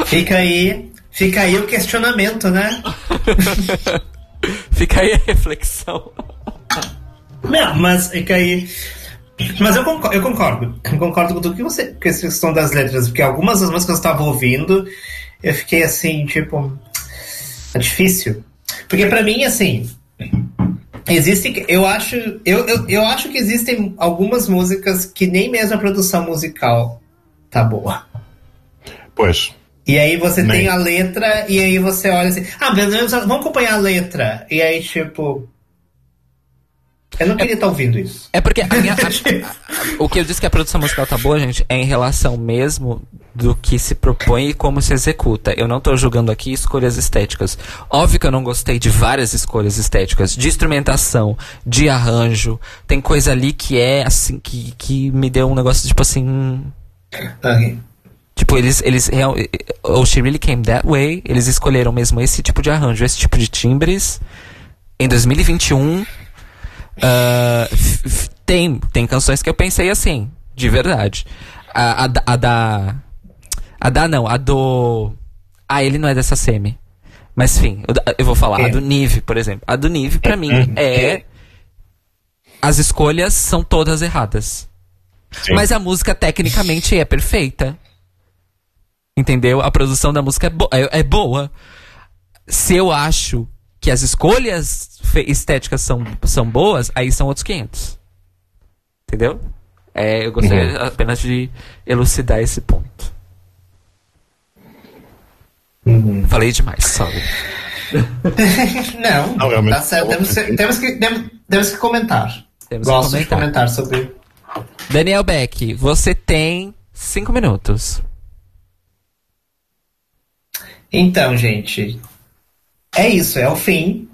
Fica aí. Fica aí o questionamento, né? Fica aí a reflexão. Não, mas fica aí. Mas eu concordo, eu concordo. Eu concordo com tudo que você. com essa questão das letras, porque algumas das músicas que eu estava ouvindo, eu fiquei assim, tipo. É difícil. Porque pra mim, assim. Existem. Eu acho. Eu, eu, eu acho que existem algumas músicas que nem mesmo a produção musical tá boa. Pois. E aí você Nem. tem a letra, e aí você olha assim, ah, vamos acompanhar a letra. E aí, tipo. Eu não queria estar ouvindo isso. É porque a minha- a- a- o que eu disse que a produção musical tá boa, gente, é em relação mesmo do que se propõe e como se executa. Eu não tô julgando aqui escolhas estéticas. Óbvio que eu não gostei de várias escolhas estéticas, de instrumentação, de arranjo. Tem coisa ali que é assim, que, que me deu um negócio tipo assim. hum, Ok. Tipo, eles, eles Oh, She Really Came That Way, eles escolheram mesmo esse tipo de arranjo, esse tipo de timbres. Em 2021, f- tem, tem canções que eu pensei assim, de verdade. A, a, da- a da. A da não, a do. Ah, ele não é dessa semi. Mas enfim, eu, vou falar. A Quem? do Nive, por exemplo. A do Nive, pra mim, é. As escolhas são todas erradas. Sim. Mas a música tecnicamente é perfeita. Entendeu? A produção da música é, bo- é- é boa. Se eu acho que as escolhas estéticas são, são boas, aí são outros 500. Entendeu? É, eu gostaria Uhum. apenas de elucidar esse ponto. Uhum. Falei demais, sorry. Não, Não, realmente. tá certo. Temos, que- temos, que, temos, temos que comentar. Temos que Gosto de comentar. comentar sobre. Daniel Beck, você tem cinco minutos. Então, gente, é isso, é o fim.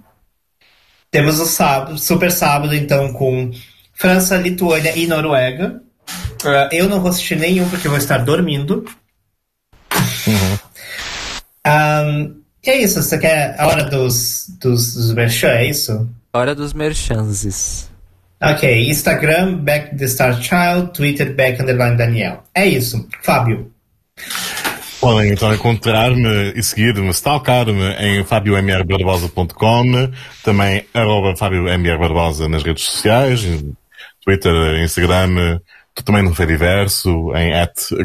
Temos o sábado, super sábado, então, com França, Lituânia e Noruega. Ah, eu não vou assistir nenhum porque eu vou estar dormindo. Ahn, e é isso, você quer a hora dos, dos, dos merchan, é isso? Hora dos merchanzes. Ok, Instagram, Back the Star Child, Twitter, Back Underline Daniel. É isso. Fábio. Podem então encontrar-me e seguir-me, stalkar-me em fabiomrbarbosa.com, também arroba Fábio MR Barbosa nas redes sociais, Twitter, Instagram, também no Fediverso, em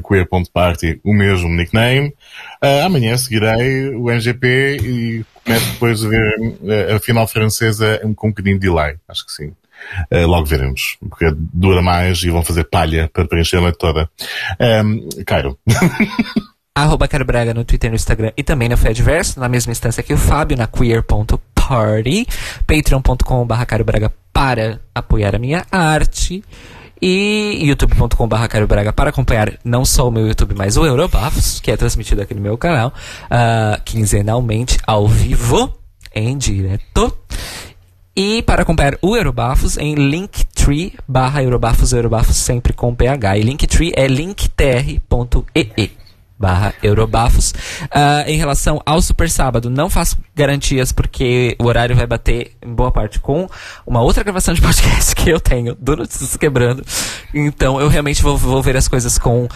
queer.party, o mesmo nickname. Ah, amanhã seguirei o NGP e começo depois a ver eh, a final francesa com um bocadinho de delay, acho que sim. Eh, logo veremos, porque dura mais e vão fazer palha para preencher a noite toda. Um, Cairo. Arroba Braga no Twitter e no Instagram e também no Fediverso, na mesma instância que o Fábio, na queer.party, patreon.com.br Caro Braga para apoiar a minha arte e youtube.com.br Caro Braga para acompanhar não só o meu YouTube, mas o Eurobafos, que é transmitido aqui no meu canal, ah, quinzenalmente, ao vivo, em direto. E para acompanhar o Eurobafos em linktree barra Eurobafos, Eurobafos sempre com PH. E linktree é linktr.ee barra Eurobafos. Ah, em relação ao Super Sábado, não faço garantias porque o horário vai bater em boa parte com uma outra gravação de podcast que eu tenho do Notícias Quebrando. Então eu realmente vou, vou ver as coisas com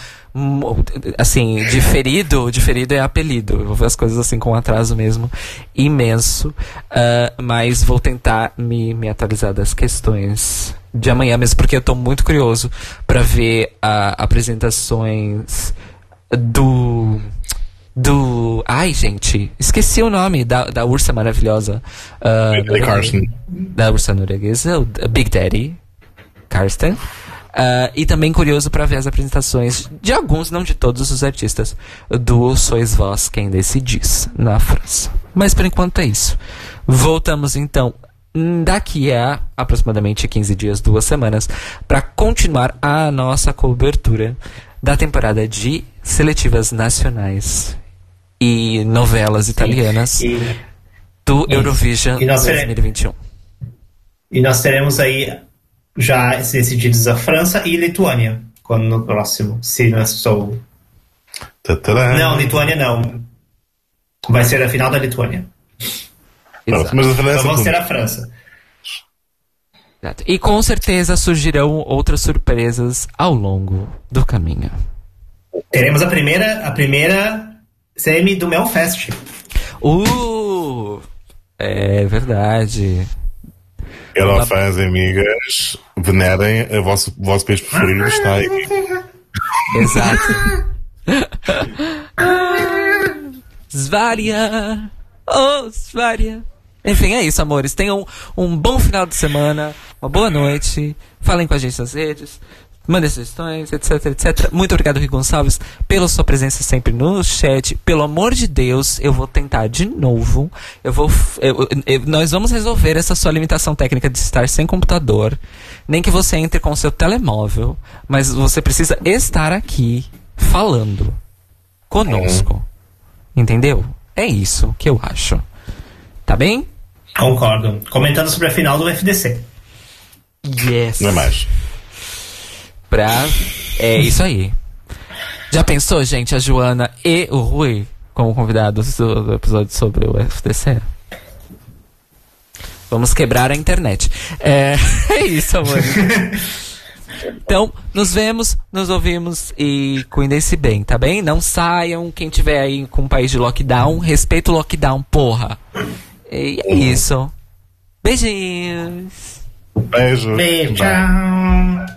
assim, diferido, diferido é apelido. Eu vou ver as coisas assim com um atraso mesmo imenso. Ah, mas vou tentar me, me atualizar das questões de amanhã mesmo, porque eu tô muito curioso para ver ah, apresentações do. Do. Ai, gente, esqueci o nome da, da ursa maravilhosa. Billy Carson. Da ursa norueguesa, Big Daddy Karsten. Ah, e também curioso para ver as apresentações de alguns, não de todos os artistas, do Sois Vós Quem Decidis, na França. Mas por enquanto é isso. Voltamos então daqui a aproximadamente 15 dias, duas semanas, para continuar a nossa cobertura da temporada de seletivas nacionais e novelas italianas E, do Isso. Eurovision E nós tere- 2021. e nós teremos aí já decididos a França e Lituânia quando no próximo. Se não sou. Tadã. Não, Lituânia não. Vai ser a final da Lituânia. Exato. mas a Então França. vão ser a França. Exato. E com certeza surgirão outras surpresas ao longo do caminho. Teremos a primeira, a primeira semi do Melfest. Uh! É verdade. Eurofãs, amigas, venerem a vosso, o vosso país preferido, está aí. Exato. Svaria! Oh, Svaria! Enfim, é isso, amores. Tenham um bom final de semana, uma boa noite. Falem com a gente nas redes. Mandem sugestões, etc, etc. Muito obrigado, Rui Gonçalves, pela sua presença sempre no chat. Pelo amor de Deus, eu vou tentar de novo. Eu vou. eu- eu- nós vamos resolver essa sua limitação técnica de estar sem computador. Nem que você entre com o seu telemóvel. Mas você precisa estar aqui falando conosco. Entendeu? É isso que eu acho. Tá bem? Concordo. Comentando sobre a final do UFDC. Yes. Não é mais. Pra. É isso aí. Já pensou, gente, a Joana e o Rui como convidados do, do episódio sobre o FTC? Vamos quebrar a internet. É, é isso, amor. Então, nos vemos, nos ouvimos e cuidem-se bem, tá bem? Não saiam. Quem tiver aí com um país de lockdown, respeita o lockdown, porra. E é isso. Beijinhos. Beijo. Beijo. Tchau.